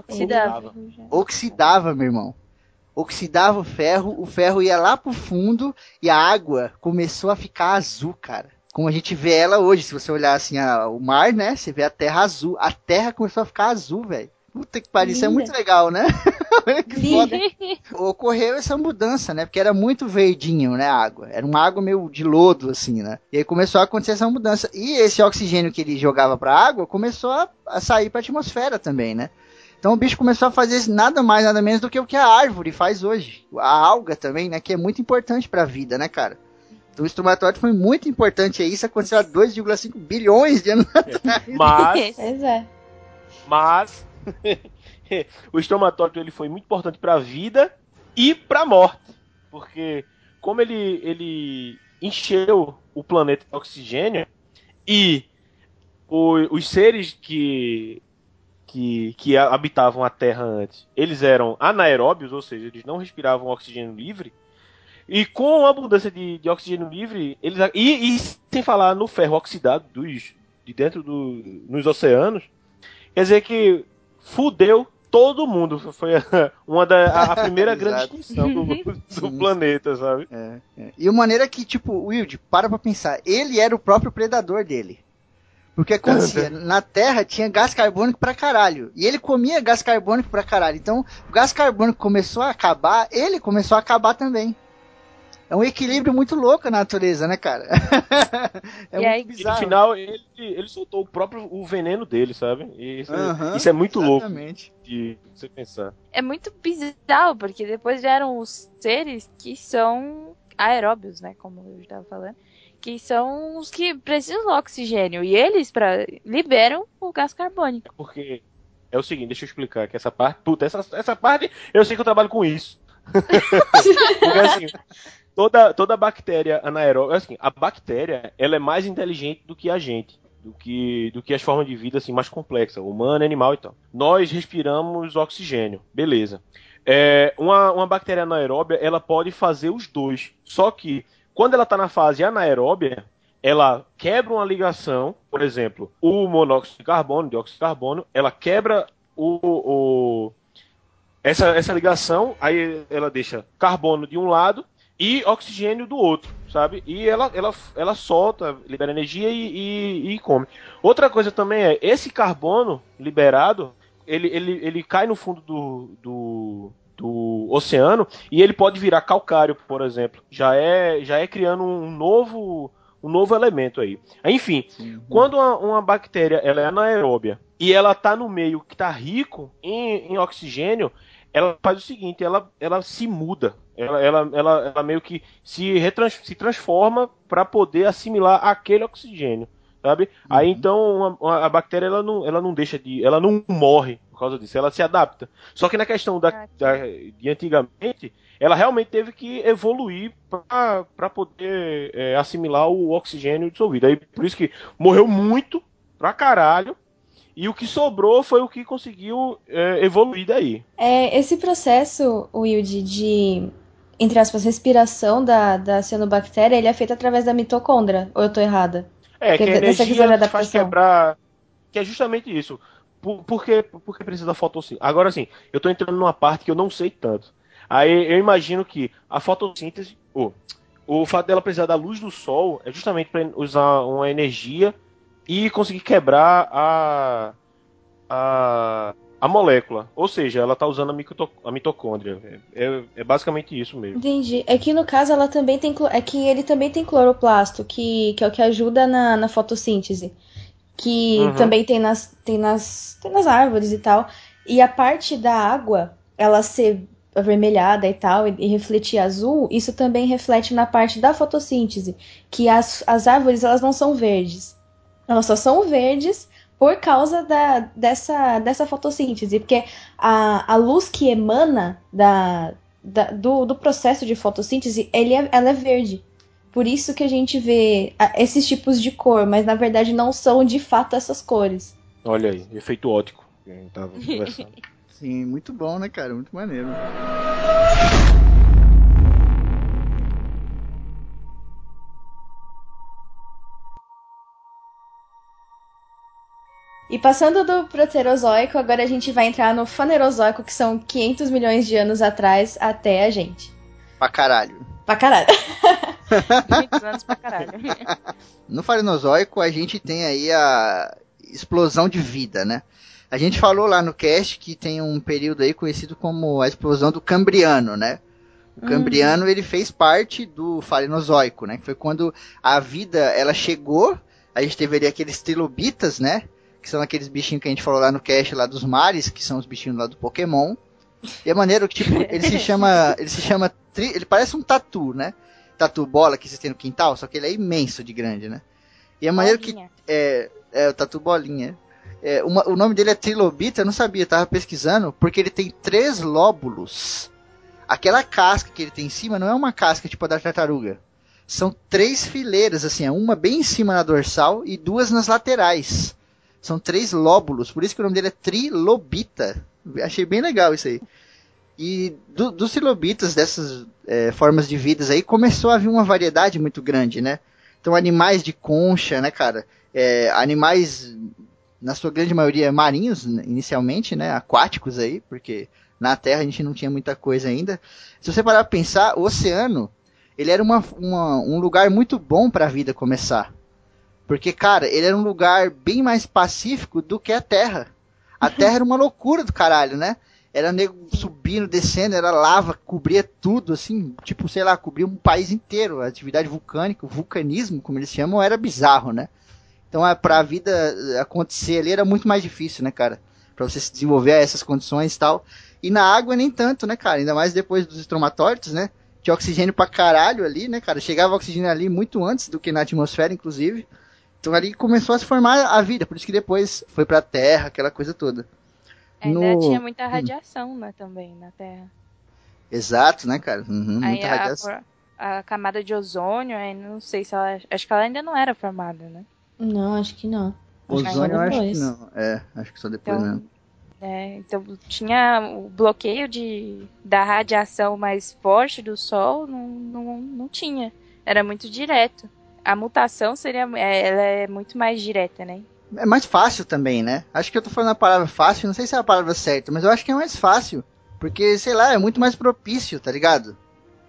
Oxidava. Oxidava, meu irmão. Oxidava o ferro, o ferro ia lá pro fundo e a água começou a ficar azul, cara. Como a gente vê ela hoje, se você olhar assim a- o mar, né? Você vê a terra azul. A terra começou a ficar azul, velho. Puta que pariu, isso é muito legal, né? Que foda. Ocorreu essa mudança, né? Porque era muito verdinho, né, a água. Era uma água meio de lodo, assim, né? E aí começou a acontecer essa mudança. E esse oxigênio que ele jogava pra água começou a, a sair pra atmosfera também, né? Então o bicho começou a fazer nada mais, nada menos do que o que a árvore faz hoje. A alga também, né? Que é muito importante pra vida, né, cara? Então o estomatóide foi muito importante aí. Isso aconteceu há 2,5 bilhões de anos atrás. Mas, Pois é. mas o estomatóide ele foi muito importante para a vida e para a morte, porque como ele ele encheu o planeta de oxigênio e o- os seres que que, que habitavam a Terra antes, eles eram anaeróbios, ou seja, eles não respiravam oxigênio livre. E com a abundância de, de oxigênio livre, eles e, e sem falar no ferro oxidado dos de dentro do, nos oceanos, quer dizer que fudeu todo mundo. Foi a, uma da, a, a primeira grande extinção do, do planeta, sabe? É, é. E a maneira que, tipo, o Wild, para pra pensar, ele era o próprio predador dele. Porque acontecia, na Terra tinha gás carbônico pra caralho. E ele comia gás carbônico pra caralho. Então, o gás carbônico começou a acabar, ele começou a acabar também. É um equilíbrio muito louco na natureza, né, cara? é E muito aí- E no bizarro. final ele, ele soltou o próprio o veneno dele, sabe? E isso, é- isso é muito louco Exatamente. de você pensar. É muito bizarro, porque depois vieram os seres que são aeróbios, né? Como eu estava falando. Que são os que precisam do oxigênio. E eles pra, liberam o gás carbônico. Porque é o seguinte, deixa eu explicar que essa parte. Puta, essa, essa parte eu sei que eu trabalho com isso. Porque assim, toda, toda bactéria anaeróbica, assim, a bactéria, ela é mais inteligente do que a gente. Do que, do que as formas de vida assim mais complexas, humana, animal e tal. Nós respiramos oxigênio, beleza. É, uma, uma bactéria anaeróbia, ela pode fazer os dois. Só que, quando ela está na fase anaeróbia, ela quebra uma ligação, por exemplo, o monóxido de carbono, dióxido de carbono, ela quebra o, o- essa, essa ligação, aí ela deixa carbono de um lado e oxigênio do outro, sabe? E ela, ela, ela solta, libera energia e, e, e come. Outra coisa também é, esse carbono liberado, ele, ele, ele cai no fundo do, do, do oceano e ele pode virar calcário, por exemplo. Já é, já é criando um novo, um novo elemento aí. Enfim, quando uma, uma bactéria ela é anaeróbia e ela está no meio que está rico em, em oxigênio, ela faz o seguinte, ela, ela se muda. Ela, ela, ela, ela meio que se, retrans, se transforma para poder assimilar aquele oxigênio, sabe? Aí então uma- a bactéria ela não, ela não deixa de, ela não morre por causa disso, ela se adapta. Só que na questão da, Ah, da- de antigamente, ela realmente teve que evoluir para poder é, assimilar o oxigênio dissolvido. Aí por isso que morreu muito pra caralho. E o que sobrou foi o que conseguiu é, evoluir daí. É, esse processo, Wilde, de, entre aspas, respiração da, da cianobactéria, ele é feito através da mitocôndria, ou eu tô errada? É, que a questão de energia faz adaptação. quebrar. Que é justamente isso. Por, por que, porque precisa da fotossíntese? Agora sim, eu tô entrando numa parte que eu não sei tanto. Aí eu imagino que a fotossíntese. ô, o fato dela precisar da luz do sol é justamente para usar uma energia e conseguir quebrar a. a. a molécula. Ou seja, ela tá usando a, microto- a mitocôndria. É, é- é basicamente isso mesmo. Entendi. É que no caso ela também tem é que ele também tem cloroplasto, que, que é o que ajuda na, na fotossíntese. Que Uhum. também tem nas, tem, nas, tem nas árvores e tal. E a parte da água, ela ser avermelhada e tal, e, e refletir azul, isso também reflete na parte da fotossíntese. Que as, as árvores, elas não são verdes. Elas só são verdes por causa da, dessa, dessa fotossíntese. Porque a, a luz que emana da, da- do, do processo de fotossíntese, ele é, ela é verde. Por isso que a gente vê esses tipos de cor, mas na verdade não são de fato essas cores. Olha aí, efeito ótico. que a gente tava conversando. Sim, muito bom, né, cara? Muito maneiro. E passando do Proterozoico, agora a gente vai entrar no Fanerozoico, que são 500 milhões de anos atrás até a gente. Pra caralho. Pra caralho. Anos pra caralho. No Farenozoico a gente tem aí a explosão de vida, né? A gente falou lá no cast que tem um período aí conhecido como a explosão do Cambriano, né? O Cambriano ele fez parte do Falenozoico, né? Que foi quando a vida ela chegou, a gente teve ali aqueles trilobitas, né? Que são aqueles bichinhos que a gente falou lá no cast lá dos mares, que são os bichinhos lá do Pokémon. E a maneira que tipo, ele se chama, ele se chama, tri- ele parece um tatu, né? Tatu bola que vocês têm no quintal, só que ele é imenso de grande, né? E a maneira que é, é o tatu bolinha. É, uma- o nome dele é Trilobita, eu não sabia, eu tava pesquisando, porque ele tem três lóbulos. Aquela casca que ele tem em cima não é uma casca tipo a da tartaruga. São três fileiras, assim, uma bem em cima na dorsal e duas nas laterais. São três lóbulos, por isso que o nome dele é Trilobita. Achei bem legal isso aí. E do- dos trilobitas, dessas é, formas de vidas aí, começou a vir uma variedade muito grande, né? Então, animais de concha, né, cara? É, animais, na sua grande maioria, marinhos, né, inicialmente, né? Aquáticos aí, porque na Terra a gente não tinha muita coisa ainda. Se você parar pra pensar, o oceano, ele era uma, uma- um lugar muito bom para a vida começar. Porque, cara, ele era um lugar bem mais pacífico do que a Terra. A Terra era uma loucura do caralho, né? Era nego subindo, descendo, era lava, cobria tudo, assim, tipo, sei lá, cobria um país inteiro. A atividade vulcânica, o vulcanismo, como eles chamam, era bizarro, né? Então, a, pra vida eh, acontecer ali era muito mais difícil, né, cara? Pra você se desenvolver a essas condições e tal. E na água nem tanto, né, cara? Ainda mais depois dos estromatólitos, né? Tinha oxigênio pra caralho ali, né, cara? Chegava oxigênio ali muito antes do que na atmosfera, inclusive. Então ali começou a se formar a vida, por isso que depois foi pra terra, aquela coisa toda. Ainda No- tinha muita radiação né, também na Terra. Exato, né, cara? Uhum, muita a, radiação. a camada de ozônio, aí não sei se ela. Acho que ela ainda não era formada, né? Não, acho que não. Acho Ozônio eu acho que depois. não. É, acho que só depois Então, mesmo. É, então tinha o bloqueio de, da radiação mais forte do Sol, não, não, não tinha. Era muito direto. A mutação seria é, ela é muito mais direta, né? É mais fácil também, né? Acho que eu tô falando a palavra fácil, não sei se é a palavra certa, mas eu acho que é mais fácil. Porque, sei lá, é muito mais propício, tá ligado?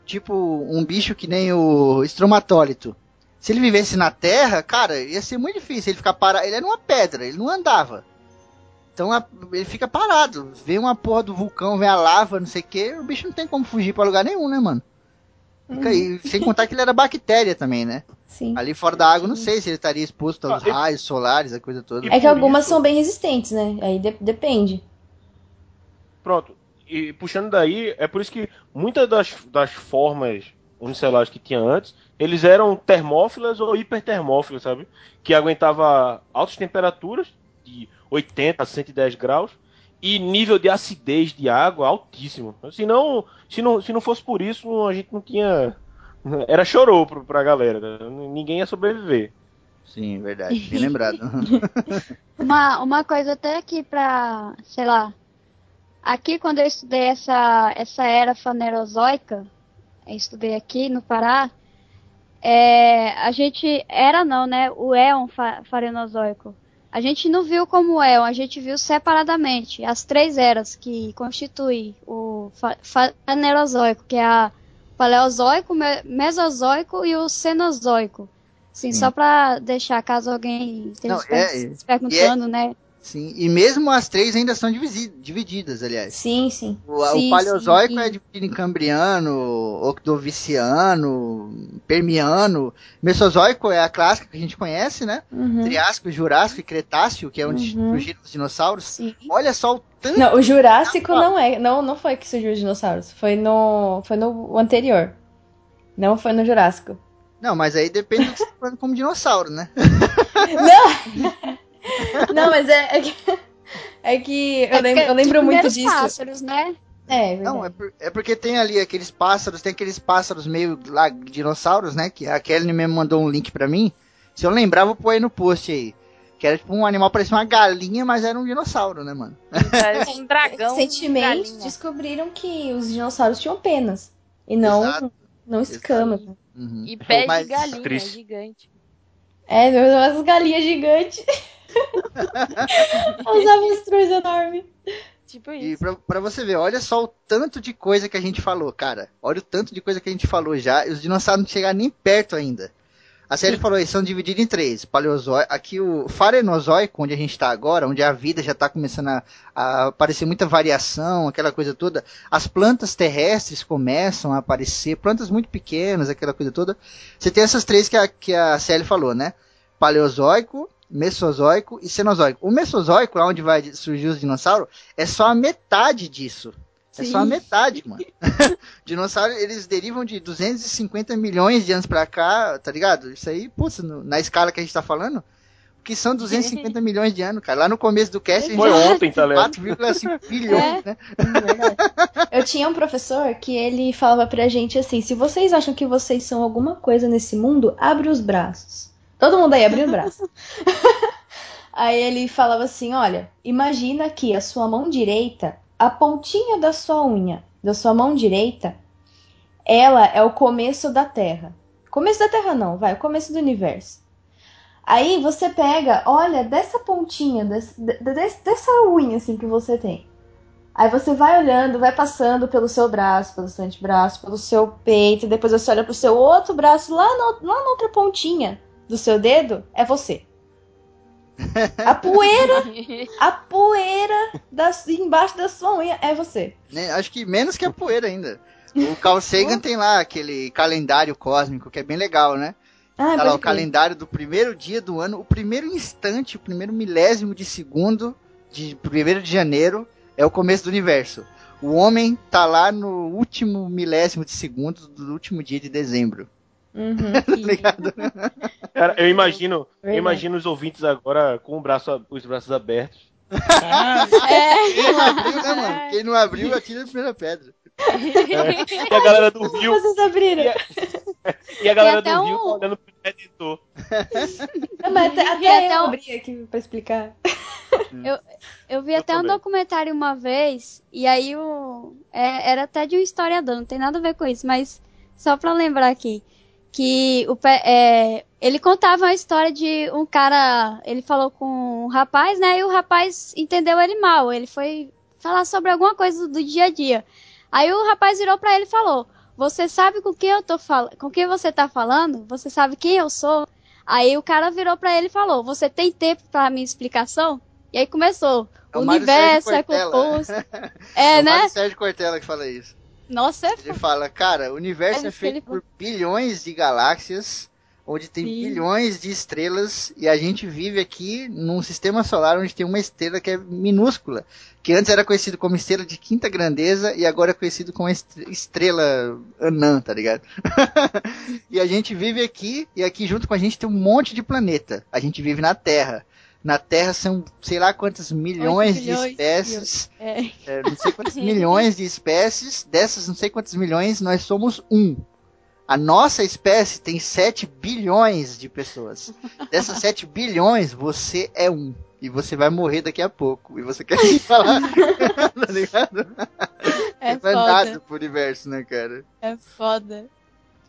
Tipo, um bicho que nem o estromatólito. Se ele vivesse na Terra, cara, ia ser muito difícil ele ficar parado. Ele era uma pedra, ele não andava. Então ele fica parado. Vem uma porra do vulcão, vem a lava, não sei o que, o bicho não tem como fugir pra lugar nenhum, né, mano? Fica aí. Sem contar que ele era bactéria também, né? Sim. Ali fora da água, não sei se ele estaria exposto aos Ah, e- raios solares, a coisa toda. É que algumas isso- são bem resistentes, né? Aí de- depende. Pronto. E puxando daí, é por isso que muitas das, das formas unicelulares que tinha antes, eles eram termófilas ou hipertermófilas, sabe? Que aguentava altas temperaturas, de 80 a 110 graus, e nível de acidez de água altíssimo. Se não, se não, se não fosse por isso, a gente não tinha. Era chorou pro- pra galera. né? Ninguém ia sobreviver. Sim, verdade. Bem lembrado. Uma, uma coisa até aqui pra, sei lá, aqui quando eu estudei essa, essa era fanerozoica, eu estudei aqui no Pará, é, a gente, era não, né, o éon fa, farenozoico, a gente não viu como éon, a gente viu separadamente as três eras que constituem o fa- fanerozoico, que é a paleozoico, me- mesozoico e o cenozoico. Sim, Sim. só pra deixar, caso alguém esteja Não, é- se perguntando, né? Sim, e mesmo as três ainda são divididas, aliás. Sim, sim. O, o Sim, paleozoico sim. é dividido em cambriano, octoviciano, permiano. Mesozoico é a clássica que a gente conhece, né? Uhum. Triássico, Jurássico e Cretáceo, que é onde Uhum. surgiram os dinossauros. Sim. Olha só o tanto. Não, o Jurássico não é. Não, não foi que surgiu os dinossauros. Foi no. Foi no anterior. Não foi no Jurássico. Não, mas aí depende do que você tá falando como dinossauro, né? Não, mas é, é que. É que eu É lembro, eu porque lembro os muito disso. pássaros, né? É, é Não, é, verdade. por- é porque tem ali aqueles pássaros, tem aqueles pássaros meio lá, dinossauros, né? Que a Kelly mesmo mandou um link pra mim. Se eu lembrar, vou pôr aí no post aí. Que era tipo um animal, parecia uma galinha, mas era um dinossauro, né, mano? Parece um dragão. Recentemente galinha. descobriram que os dinossauros tinham penas. E não, Exato. não escamas. Uhum. E pé Mas- de galinha, Triste. gigante. É, umas galinhas gigantes. Os avestruz enormes. Tipo E isso. pra, pra você ver, olha só o tanto de coisa que a gente falou, cara. Olha o tanto de coisa que a gente falou já. E os dinossauros não chegaram nem perto ainda. A série falou, eles são divididos em três. Paleozoico, aqui o Farenozoico, onde a gente está agora, onde a vida já está começando a, a, aparecer muita variação, aquela coisa toda. As plantas terrestres começam a aparecer, plantas muito pequenas, aquela coisa toda. Você tem essas três que a, que a Sally falou, né? Paleozoico, Mesozoico e Cenozoico. O Mesozoico, lá onde vai surgir os dinossauros, é só a metade disso. É só a metade, mano. Dinossauros, eles derivam de 250 milhões de anos pra cá, tá ligado? Isso aí, putz, no- na escala que a gente tá falando, o que são 250 milhões de anos, cara? Lá no começo do cast, a gente Foi ontem, tá ligado? 4,5 bilhões, né? Eu tinha um professor que ele falava pra gente assim: se vocês acham que vocês são alguma coisa nesse mundo, abre os braços. Todo mundo aí abriu os braços. aí ele falava assim: olha, imagina que a sua mão direita, a pontinha da sua unha, da sua mão direita, ela é o começo da Terra. Começo da Terra não, vai, o começo do universo. Aí você pega, olha, dessa pontinha, desse- de- de- dessa unha assim que você tem. Aí você vai olhando, vai passando pelo seu braço, pelo seu antebraço, pelo seu peito, depois você olha pro seu outro braço, lá, no- lá na outra pontinha do seu dedo, é você. A poeira, a poeira da, embaixo da sua unha é você. Né? Acho que menos que a poeira ainda. O Carl Sagan tem lá aquele calendário cósmico que é bem legal, né? Ah, Tá lá o calendário do primeiro dia do ano, o primeiro instante, o primeiro milésimo de segundo de 1 de janeiro é o começo do universo. O homem tá lá no último milésimo de segundo do último dia de dezembro. Uhum. Tá ligado? Cara, eu imagino, eu imagino os ouvintes agora com o braço, os braços abertos. Quem não abriu, né, mano? Quem não abriu, atira a primeira pedra. É. E a galera do Rio, vocês abriram? E a- e a galera do até Rio um- tá olhando pro editor. Não, mas até, até até eu um- abri aqui pra explicar. Eu vi Eu até um também. documentário uma vez, e aí o. é, era até de um historiador, não tem nada a ver com isso, mas só pra lembrar aqui. Que o, é, ele contava a história de um cara. Ele falou com um rapaz, né? E o rapaz entendeu ele mal. Ele foi falar sobre alguma coisa do dia a dia. Aí o rapaz virou pra ele e falou: Você sabe com quem eu tô falando? Com quem você tá falando? Você sabe quem eu sou? Aí o cara virou pra ele e falou: Você tem tempo pra minha explicação? E aí começou. É o universo é composto. É É, o né? Mário Sérgio Cortella que fala isso. Nossa, é Ele fala, cara, o universo É é que ele feito por bilhões de galáxias, onde tem Sim. bilhões de estrelas, e a gente vive aqui num sistema solar onde tem uma estrela que é minúscula, que antes era conhecido como estrela de quinta grandeza e agora é conhecido como est- estrela anã, tá ligado? e a gente vive aqui, e aqui junto com a gente tem um monte de planeta. A gente vive na Terra. Na Terra são sei lá quantas milhões de espécies. é. É, não sei quantos milhões de espécies, dessas não sei quantos milhões, nós somos um. A nossa espécie tem 7 bilhões de pessoas. Dessas 7 bilhões, você é um. E você vai morrer daqui a pouco. E você quer falar? tá ligado? É é foda. pro universo, né, cara? É foda.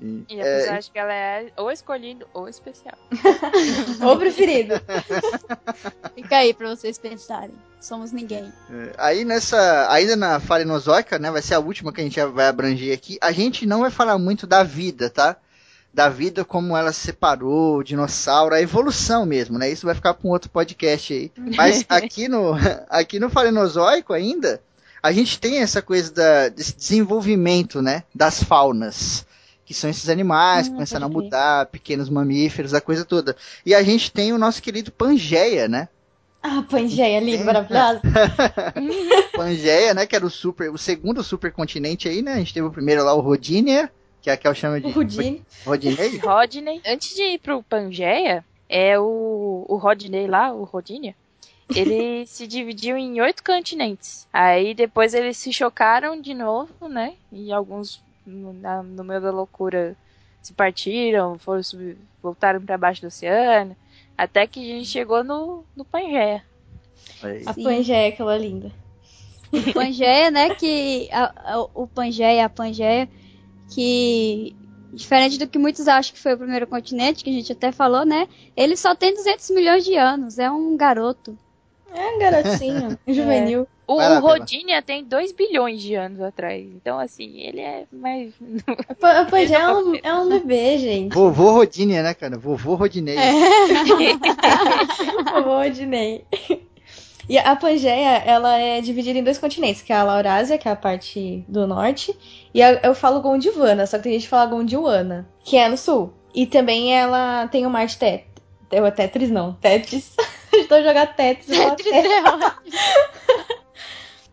E a É, pessoa acha que ela é ou escolhido ou especial. Ou preferido. Fica aí pra vocês pensarem. Somos ninguém. É, Aí nessa, ainda na Farenozoica, né, vai ser a última que a gente vai abranger aqui. A gente não vai falar muito da vida, tá? Da vida como ela se separou, o dinossauro, a evolução mesmo, né? Isso vai ficar para um outro podcast aí. Mas aqui no, aqui no Farenozoico ainda, a gente tem essa coisa da, desse desenvolvimento, né, das faunas. Que são esses animais que Hum, começaram a pode crer. mudar, pequenos mamíferos, a coisa toda. E a gente tem o nosso querido Pangeia, né? Ah, Pangeia, lindo, maravilhosa. Pangeia, né? Que era o super, o segundo supercontinente aí, né? A gente teve o primeiro lá, o Rodinia, que é que chama de O Rudine. Rodinei. Rodney. Antes de ir pro Pangeia, é o, o Rodney lá, o Rodinia. Ele se dividiu em oito continentes. Aí depois eles se chocaram de novo, né? E alguns, no, na- no meio da loucura, se partiram, foram subir- voltaram para baixo do oceano. Até que a gente chegou no, no Pangeia. Aí. A. Pangeia, aquela linda. O Pangeia, né? Que a- a- o Pangeia, a Pangeia, que diferente do que muitos acham que foi o primeiro continente, que a gente até falou, né? Ele só tem 200 milhões de anos, é um garoto. É um garotinho, juvenil. O, lá, o. Rodinia tem 2 bilhões de anos atrás. Então, assim, ele é mais. A Pangeia é um, é um bebê, gente. Vovô Rodinha, né, cara? Vovô Rodinei. Vovô Odinei. E a Pangeia, ela é dividida em dois continentes, que é a Laurásia, que é a parte do norte, e a- eu falo Gondwana, só que tem gente que fala Gondwana, que é no sul. E também ela tem o mar de Tet... Eu, Tetris não, Tetris. Estou jogando Tetris. Tetris Tetris. é ótimo.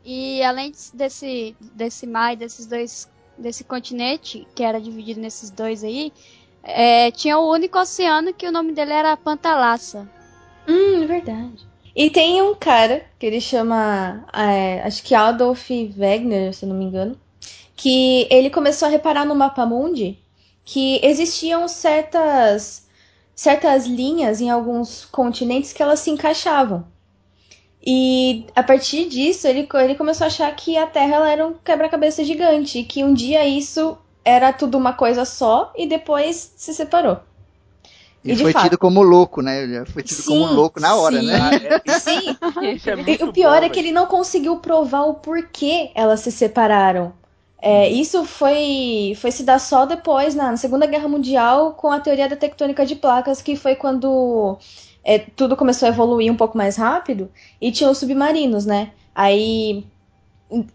E além desse, desse mar desses dois, desse continente, que era dividido nesses dois aí, é, tinha o único oceano que o nome dele era Pantalassa. Hum, é verdade. E tem um cara que ele chama, é, acho que Adolf Wegener, se não me engano, que ele começou a reparar no mapa mundi que existiam certas certas linhas em alguns continentes que elas se encaixavam. E a partir disso, ele, ele começou a achar que a Terra ela era um quebra-cabeça gigante, e que um dia isso era tudo uma coisa só e depois se separou. E, E foi fato. tido como louco, né? Foi tido como Sim, louco na hora, sim. né? Sim, Isso é E muito o pior bom, é que ele não conseguiu provar o porquê elas se separaram. É, Uhum. isso foi, foi se dar só depois, na, na Segunda Guerra Mundial, com a teoria da tectônica de placas, que foi quando é, tudo começou a evoluir um pouco mais rápido e tinha os submarinos, né? Aí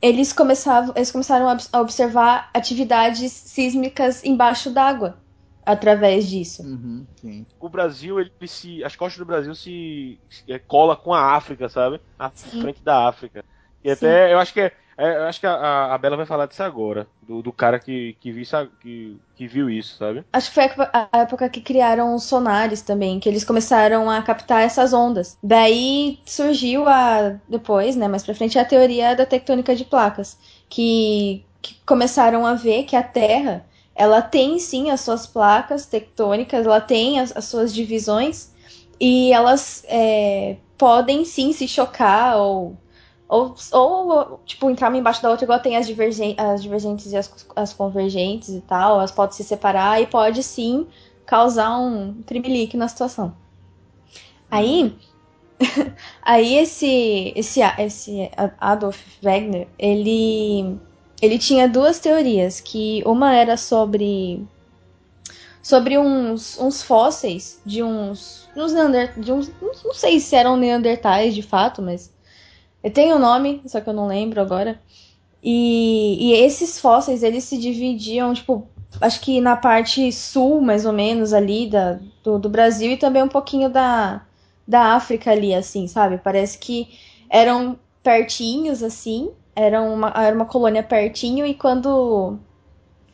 eles, começavam, eles começaram a obs- a observar atividades sísmicas embaixo d'água através disso. Uhum, sim. O Brasil, ele se. As costas do Brasil se, se- é, cola com a África, sabe? A Sim. frente da África. E Sim. até eu acho que é. É, eu acho que a, a Bela vai falar disso agora. Do, do cara que, que, isso- que, que viu isso, sabe? Acho que foi a época- a época que criaram os sonares também, que eles começaram a captar essas ondas. Daí surgiu a depois, né, mais pra frente a teoria da tectônica de placas, que, que começaram a ver que a Terra, ela tem sim as suas placas tectônicas, ela tem as, as suas divisões e elas é, podem sim se chocar ou ou, ou, tipo, entrar uma embaixo da outra, igual tem as, divergen as divergentes e as, as convergentes e tal, elas podem se separar e pode sim causar um trimelique na situação. Aí, aí esse, esse, esse Adolf Wegener, ele, ele tinha duas teorias, que uma era sobre sobre uns, uns fósseis de uns, uns de uns, não sei se eram neandertais de fato, mas tem o um nome, só que eu não lembro agora. E, e esses fósseis, eles se dividiam, tipo, acho que na parte sul, mais ou menos, ali da, do, do Brasil, e também um pouquinho da, da África ali, assim, sabe? Parece que eram pertinhos, assim, eram uma, era uma colônia pertinho, e quando,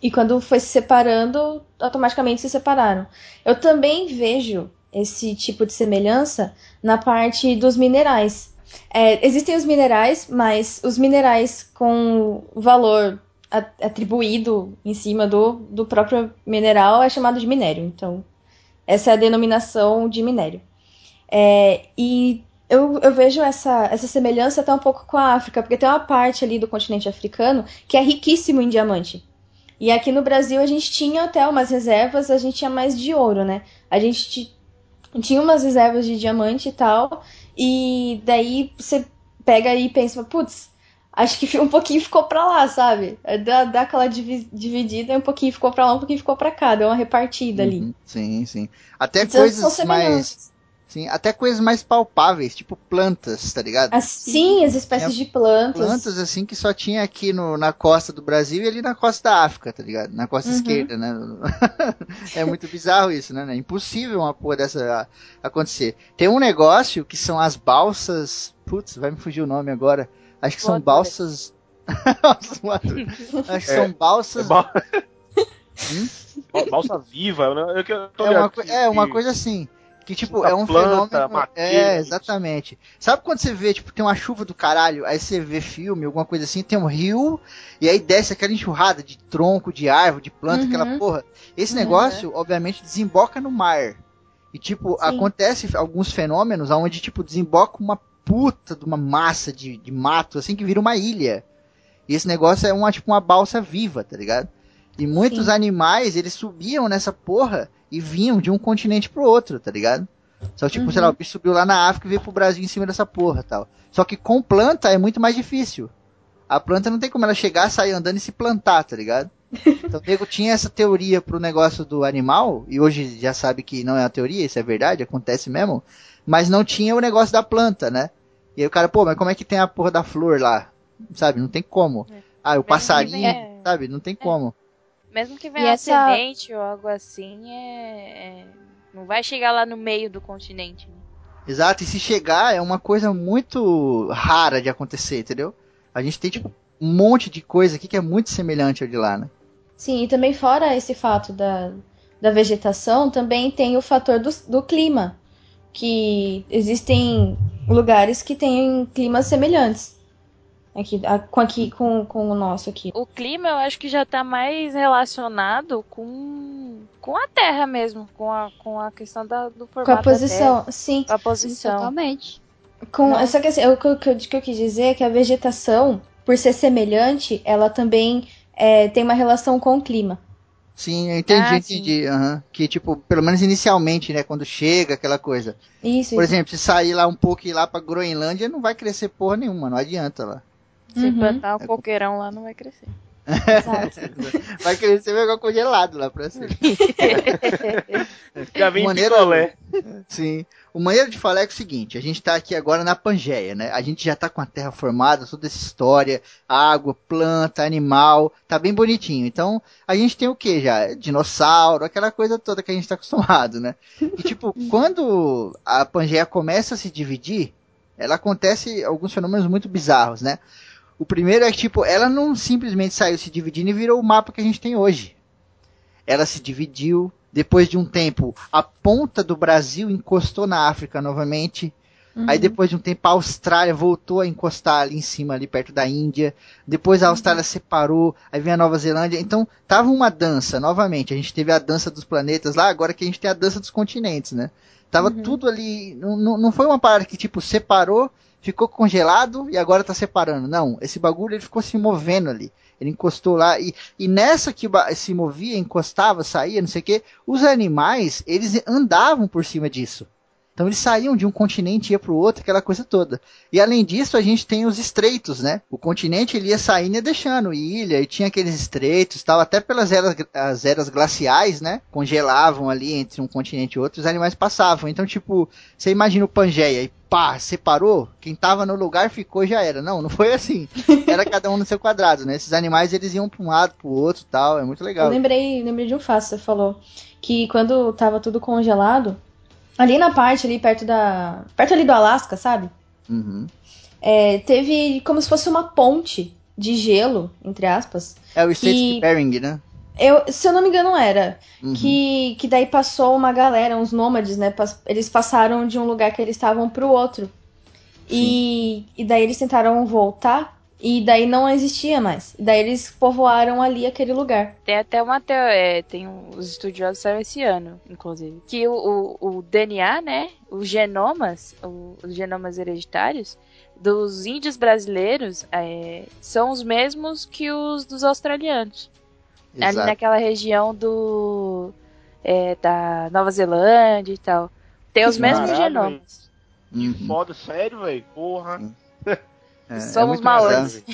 e quando foi se separando, automaticamente se separaram. Eu também vejo esse tipo de semelhança na parte dos minerais. É, existem os minerais, mas os minerais com valor atribuído em cima do, do próprio mineral é chamado de minério. Então, essa é a denominação de minério. É, e eu, eu vejo essa, essa semelhança até um pouco com a África, porque tem uma parte ali do continente africano que é riquíssimo em diamante. E aqui no Brasil a gente tinha até umas reservas, a gente tinha mais de ouro, né? A gente tinha umas reservas de diamante e tal, e daí você pega e pensa, putz, acho que um pouquinho ficou pra lá, sabe? Dá, dá aquela divi dividida um pouquinho ficou pra lá, um pouquinho ficou pra cá, deu uma repartida uhum, ali. Sim, sim. Até então, coisas mais. Sim, até coisas mais palpáveis, tipo plantas, tá ligado? Assim, as espécies de plantas. Plantas, assim, que só tinha aqui no, na costa do Brasil e ali na costa da África, tá ligado? Na costa uhum. esquerda, né? é muito bizarro isso, né? É impossível uma porra dessa acontecer. Tem um negócio que são as balsas. Putz, vai me fugir o nome agora. Acho que são balsas. Acho que são balsas. É ba... hum? Balsa viva, né? É, uma, é uma coisa assim. Que, tipo, é um planta, fenômeno. Madeira, é, exatamente. Sabe quando você vê, tipo, tem uma chuva do caralho, aí você vê filme, alguma coisa assim, tem um rio, e aí desce aquela enxurrada de tronco, de árvore, de planta, uhum. aquela porra. Esse uhum. negócio, obviamente, desemboca no mar. E, tipo, Sim. acontece alguns fenômenos onde, tipo, desemboca uma puta de uma massa de, de mato, assim, que vira uma ilha. E esse negócio é uma, tipo, uma balsa viva, tá ligado? E muitos Sim. animais, eles subiam nessa porra e vinham de um continente pro outro, tá ligado? Só que, tipo, sei lá, o bicho subiu lá na África e veio pro Brasil em cima dessa porra tal. Só que com planta é muito mais difícil. A planta não tem como ela chegar, sair andando e se plantar, tá ligado? Então o nego tinha essa teoria pro negócio do animal, e hoje já sabe que não é uma teoria, isso é verdade, acontece mesmo, mas não tinha o negócio da planta, né? E aí o cara, pô, mas como é que tem a porra da flor lá? Sabe, não tem como. Ah, o passarinho, venha- sabe, não tem como. Mesmo que venha essa- uma semente ou algo assim, é, é- não vai chegar lá no meio do continente. né? Exato, e se chegar é uma coisa muito rara de acontecer, entendeu? A gente tem, tipo, um monte de coisa aqui que é muito semelhante ao de lá, né? Sim, e também fora esse fato da, da vegetação, também tem o fator do, do clima. Que existem lugares que têm climas semelhantes. Aqui, com, aqui, com, com o nosso aqui. O clima eu acho que já tá mais relacionado com, com a Terra mesmo, com a, com a questão da, do formato Com a da posição, sim. Com a posição. Totalmente. Com, Não. só que assim, o que, eu- o que eu- o que eu quis dizer é que a vegetação, por ser semelhante, ela também é, tem uma relação com o clima. Sim, eu entendi, Ah, entendi. aham. Que, tipo, pelo menos inicialmente, né? Quando chega aquela coisa. Isso, Por isso. exemplo, se sair lá um pouco e ir lá pra Groenlândia, não vai crescer porra nenhuma, não adianta lá. Se Uhum. plantar um coqueirão lá, não vai crescer. Exato. Vai crescer igual congelado lá pra cima. Já vem em Maneiro- picolé. Sim. O maneiro de falar é, que é o seguinte, a gente tá aqui agora na Pangeia, né? A gente já tá com a terra formada, toda essa história, água, planta, animal, tá bem bonitinho. Então, a gente tem o que já? Dinossauro, aquela coisa toda que a gente tá acostumado, né? E tipo, quando a Pangeia começa a se dividir, ela acontece alguns fenômenos muito bizarros, né? O primeiro é que, tipo, ela não simplesmente saiu se dividindo e virou o mapa que a gente tem hoje. Ela se dividiu, depois de um tempo, a ponta do Brasil encostou na África novamente. Aí depois de um tempo a Austrália voltou a encostar ali em cima, ali perto da Índia. Depois a Austrália separou, aí vem a Nova Zelândia. Então tava uma dança, novamente. A gente teve a dança dos planetas lá, agora que a gente tem a dança dos continentes, né? Tava tudo ali. Não, não não foi uma parada que tipo separou, ficou congelado e agora tá separando. Não, esse bagulho ele ficou se movendo ali. Ele encostou lá e, e nessa que se movia, encostava, saía, não sei o que, os animais, eles andavam por cima disso. Então eles saíam de um continente e ia para o outro, aquela coisa toda. E além disso, a gente tem os estreitos, né? O continente ele ia saindo e deixando ilha, e tinha aqueles estreitos, tal, até pelas eras, as eras glaciais, né? Congelavam ali entre um continente e outro, os animais passavam. Então, tipo, você imagina o Pangeia pá, separou, quem tava no lugar ficou e já era. Não, não foi assim. Era cada um no seu quadrado, né? Esses animais eles iam para um lado, para o outro, tal, é muito Eu legal. lembrei, lembrei de um fato, você falou. Que quando tava tudo congelado, ali na parte ali perto da. Perto ali do Alasca, sabe? Uhum. É, teve como se fosse uma ponte de gelo, entre aspas. É o Strait Que- Bering, né? Eu, se eu não me engano, era. Uhum. Que, que daí passou uma galera, uns nômades, né? pas- Eles passaram de um lugar que eles estavam pro outro. E, e daí eles tentaram voltar. E daí não existia mais. E daí eles povoaram ali aquele lugar. Tem até uma teo- é, tem um- os estudiosos saíram esse ano, inclusive, que o, o, o DNA, né, os genomas, o- os genomas hereditários dos índios brasileiros é, são os mesmos que os dos australianos. Ali Exato. naquela região do é, da Nova Zelândia e tal. Tem os mesmos Caralho, genomas. Que Uhum. foda, sério, velho. Porra. é Somos muito maoris.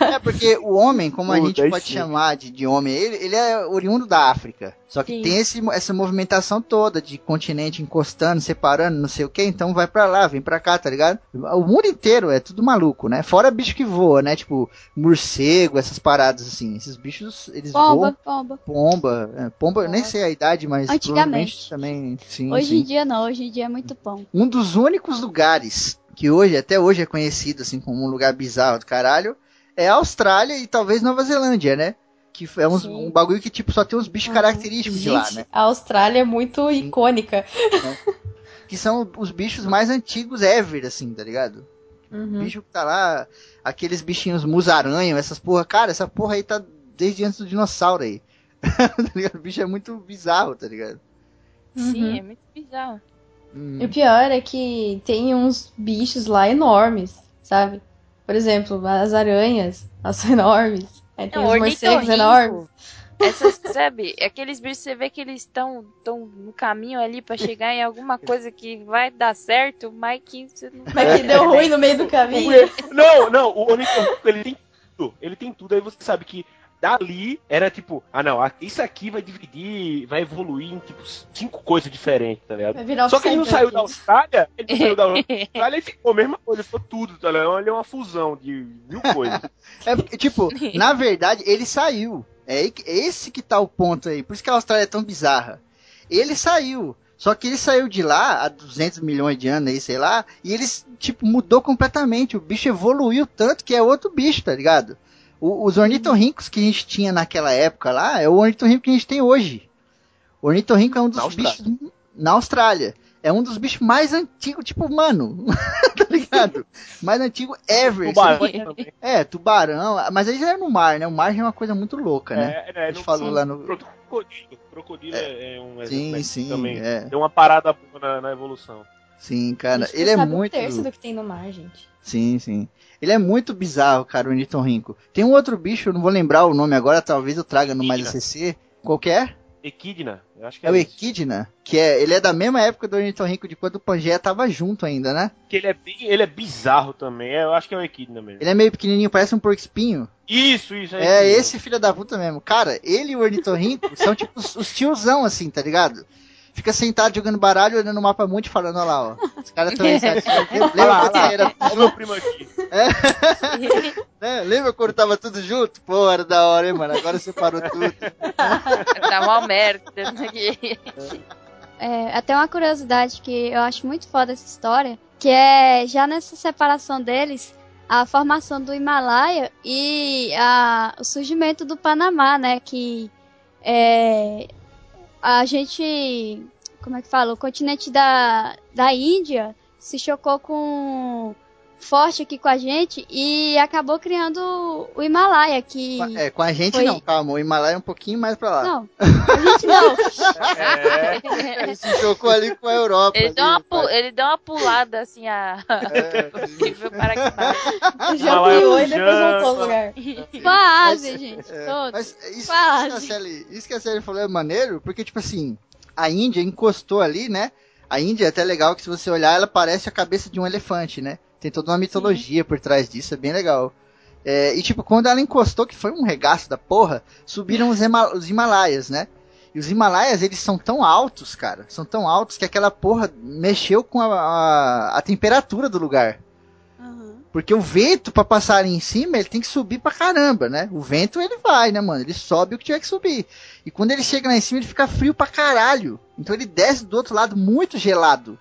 É porque o homem, como a Puta, gente aí pode sim. chamar de, de homem, ele, ele é oriundo da África. Só que Sim. tem esse, essa movimentação toda de continente encostando, separando, não sei o que, então vai pra lá, vem pra cá, tá ligado? O mundo inteiro é tudo maluco, né? Fora bicho que voa, né? Tipo, morcego, essas paradas assim. Esses bichos, eles Pomba, voam. pomba. Pomba, é, pomba, eu nem sei a idade, mas Antigamente. provavelmente também, sim, Hoje sim. em dia não, hoje em dia é muito pão. Um dos únicos lugares que hoje, até hoje, é conhecido assim como um lugar bizarro do caralho, é a Austrália e talvez Nova Zelândia, né? Que é uns- Sim. um bagulho que, tipo, só tem uns bichos característicos de lá, Gente, né? a Austrália é muito icônica. Que são os bichos mais antigos ever, assim, tá ligado? Uhum. Bicho que tá lá, aqueles bichinhos musaranho, essas porra. Cara, essa porra aí tá desde antes do dinossauro aí. tá ligado? O bicho é muito bizarro, tá ligado? Sim, Uhum. é muito bizarro. Hum. E o pior é que tem uns bichos lá enormes, sabe? Por exemplo, as aranhas, elas são enormes. Aí tem Não, os morcegos enormes. Essas, sabe, aqueles bichos, você vê que eles estão tão no caminho ali pra chegar em alguma coisa que vai dar certo, mas que você não Mas que deu ruim no meio do caminho. Não, não, o ornitorrinco ele tem tudo. Ele tem tudo. Aí você sabe que dali era tipo, ah não, a- isso aqui vai dividir, vai evoluir em tipo cinco coisas diferentes, tá ligado? Só que ele não saiu da. Austrália, ele não saiu da Austrália e ficou a mesma coisa, ficou tudo, tá ligado? Ele é uma fusão de mil coisas. É porque, tipo, na verdade, ele saiu. É aí que- esse que tá o ponto aí. Por isso que a Austrália é tão bizarra. Ele saiu. Só que ele saiu de lá há 200 milhões de anos aí, sei lá, e ele, tipo, mudou completamente. O bicho evoluiu tanto que é outro bicho, tá ligado? O- os ornitorrincos que a gente tinha naquela época lá é o ornitorrinco que a gente tem hoje. O ornitorrinco é um dos Na Austrália. bichos na Austrália. É um dos bichos mais antigos, tipo, mano, tá ligado? Mais antigo ever. Tubarão Você- também. é, tubarão, mas aí já é no mar, né? O mar já é uma coisa muito louca, né? É, é, A gente falou lá no- Crocodilo. Crocodilo é, é um Sim, exemplo sim, também. é. Deu uma parada boa na, na evolução. Sim, cara. Ele é muito. um terço do que tem no mar, gente. Sim, sim. Ele é muito bizarro, cara, o Nitorrinco. Tem um outro bicho, eu não vou lembrar o nome agora, talvez eu traga no mais Equidna. ACC. Qual que é? Equidna, eu acho que É o isso. Equidna, que é, ele é da mesma época do Ornitorrinco de quando o Pangeia tava junto ainda, né? Que ele é bem, ele é bizarro também. é, Eu acho que é o Equidna mesmo. Ele é meio pequenininho, parece um porco espinho. Isso, isso. É, mesmo. esse filho da puta mesmo. Cara, ele e o Ornitorrinco são tipo os, os tiozão, assim, tá ligado? Fica sentado jogando baralho, olhando o mapa muito e falando, olha lá, ó. Os caras tão iniciativos. Olha lá, Lembra quando era meu primo aqui. né? Lembra quando tava tudo junto? Pô, era da hora, hein, mano? Agora separou tudo. Dá uma merda isso aqui. É, até uma curiosidade que eu acho muito foda essa história, que é já nessa separação deles, a formação do Himalaia e a- o surgimento do Panamá, né? Que é, a gente, como é que fala? O continente da, da Índia se chocou com forte aqui com a gente e acabou criando o Himalaia, que É, com a gente Foi- não, calma. O Himalaia é um pouquinho mais pra lá. não, a gente não. É, Ele se chocou ali com a Europa. Ele ali, deu, uma, pu- ele deu uma pulada assim, a. É, para que. Já pulou e depois voltou ao lugar. Com a Ásia, gente. É, todos. mas isso, Quase. que a Sally, isso que a Sally falou é maneiro, porque, tipo assim, a Índia encostou ali, né? A Índia é até legal que se você olhar, ela parece a cabeça de um elefante, né? Tem toda uma mitologia por trás disso, é bem legal. É, e tipo, quando ela encostou, que foi um regaço da porra, subiram os, Hima- os Himalaias, né? E os Himalaias, eles são tão altos, cara, são tão altos que aquela porra mexeu com a, a, a temperatura do lugar. Porque o vento, pra passar ali em cima, ele tem que subir pra caramba, né? O vento, ele vai, né, mano? Ele sobe o que tiver que subir. E quando ele chega lá em cima, ele fica frio pra caralho. Então ele desce do outro lado muito gelado.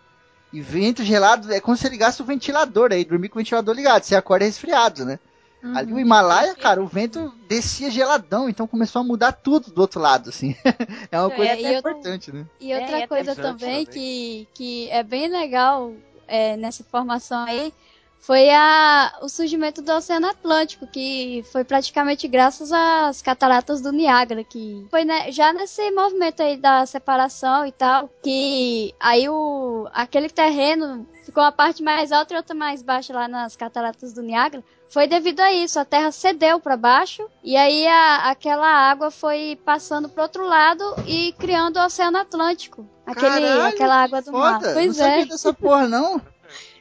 E vento gelado é como se ligasse o ventilador aí, dormir com o ventilador ligado. Você acorda resfriado, né? Ali o Himalaia, cara, o vento descia geladão, então começou a mudar tudo do outro lado, assim. é uma É, coisa até eu- importante, né? E É, outra é coisa interessante também também. que, que é bem legal é, nessa formação aí foi a, o surgimento do Oceano Atlântico, que foi praticamente graças às cataratas do Niágara, que foi né, já nesse movimento aí da separação e tal, que aí o, aquele terreno ficou uma parte mais alta e outra mais baixa lá nas cataratas do Niágara. Foi devido a isso, a terra cedeu para baixo e aí a- aquela água foi passando pro outro lado e criando o Oceano Atlântico. Aquele, Caralho, aquela água do mar. Foda, Pois não é, sabia dessa porra, não.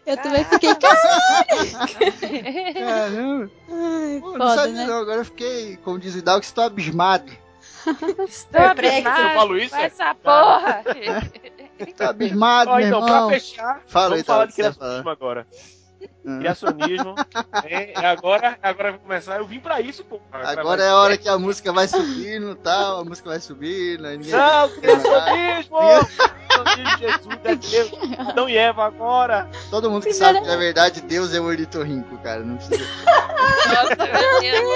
eu também fiquei Caramba. Pô, não foda, sabia né? não, agora eu fiquei, como diz o Hidalgo, estou abismado. Estou Perplexo. abismado Eu falo isso, com é? essa porra. Estou abismado, Ó, meu então, irmão. pra fechar, Fala vamos aí, falar de agora. Criacionismo. é, é agora, agora vai começar. Eu vim pra isso, pô. Agora é a hora que a música vai subindo e tal, a música vai subindo. aí ninguém- Não, criacionismo! Criacionismo, Jesus é Deus. Adão e Eva agora. Todo mundo que sabe que na verdade Deus é o ornitorrinco, cara. Não precisa. Nossa, meu Deus.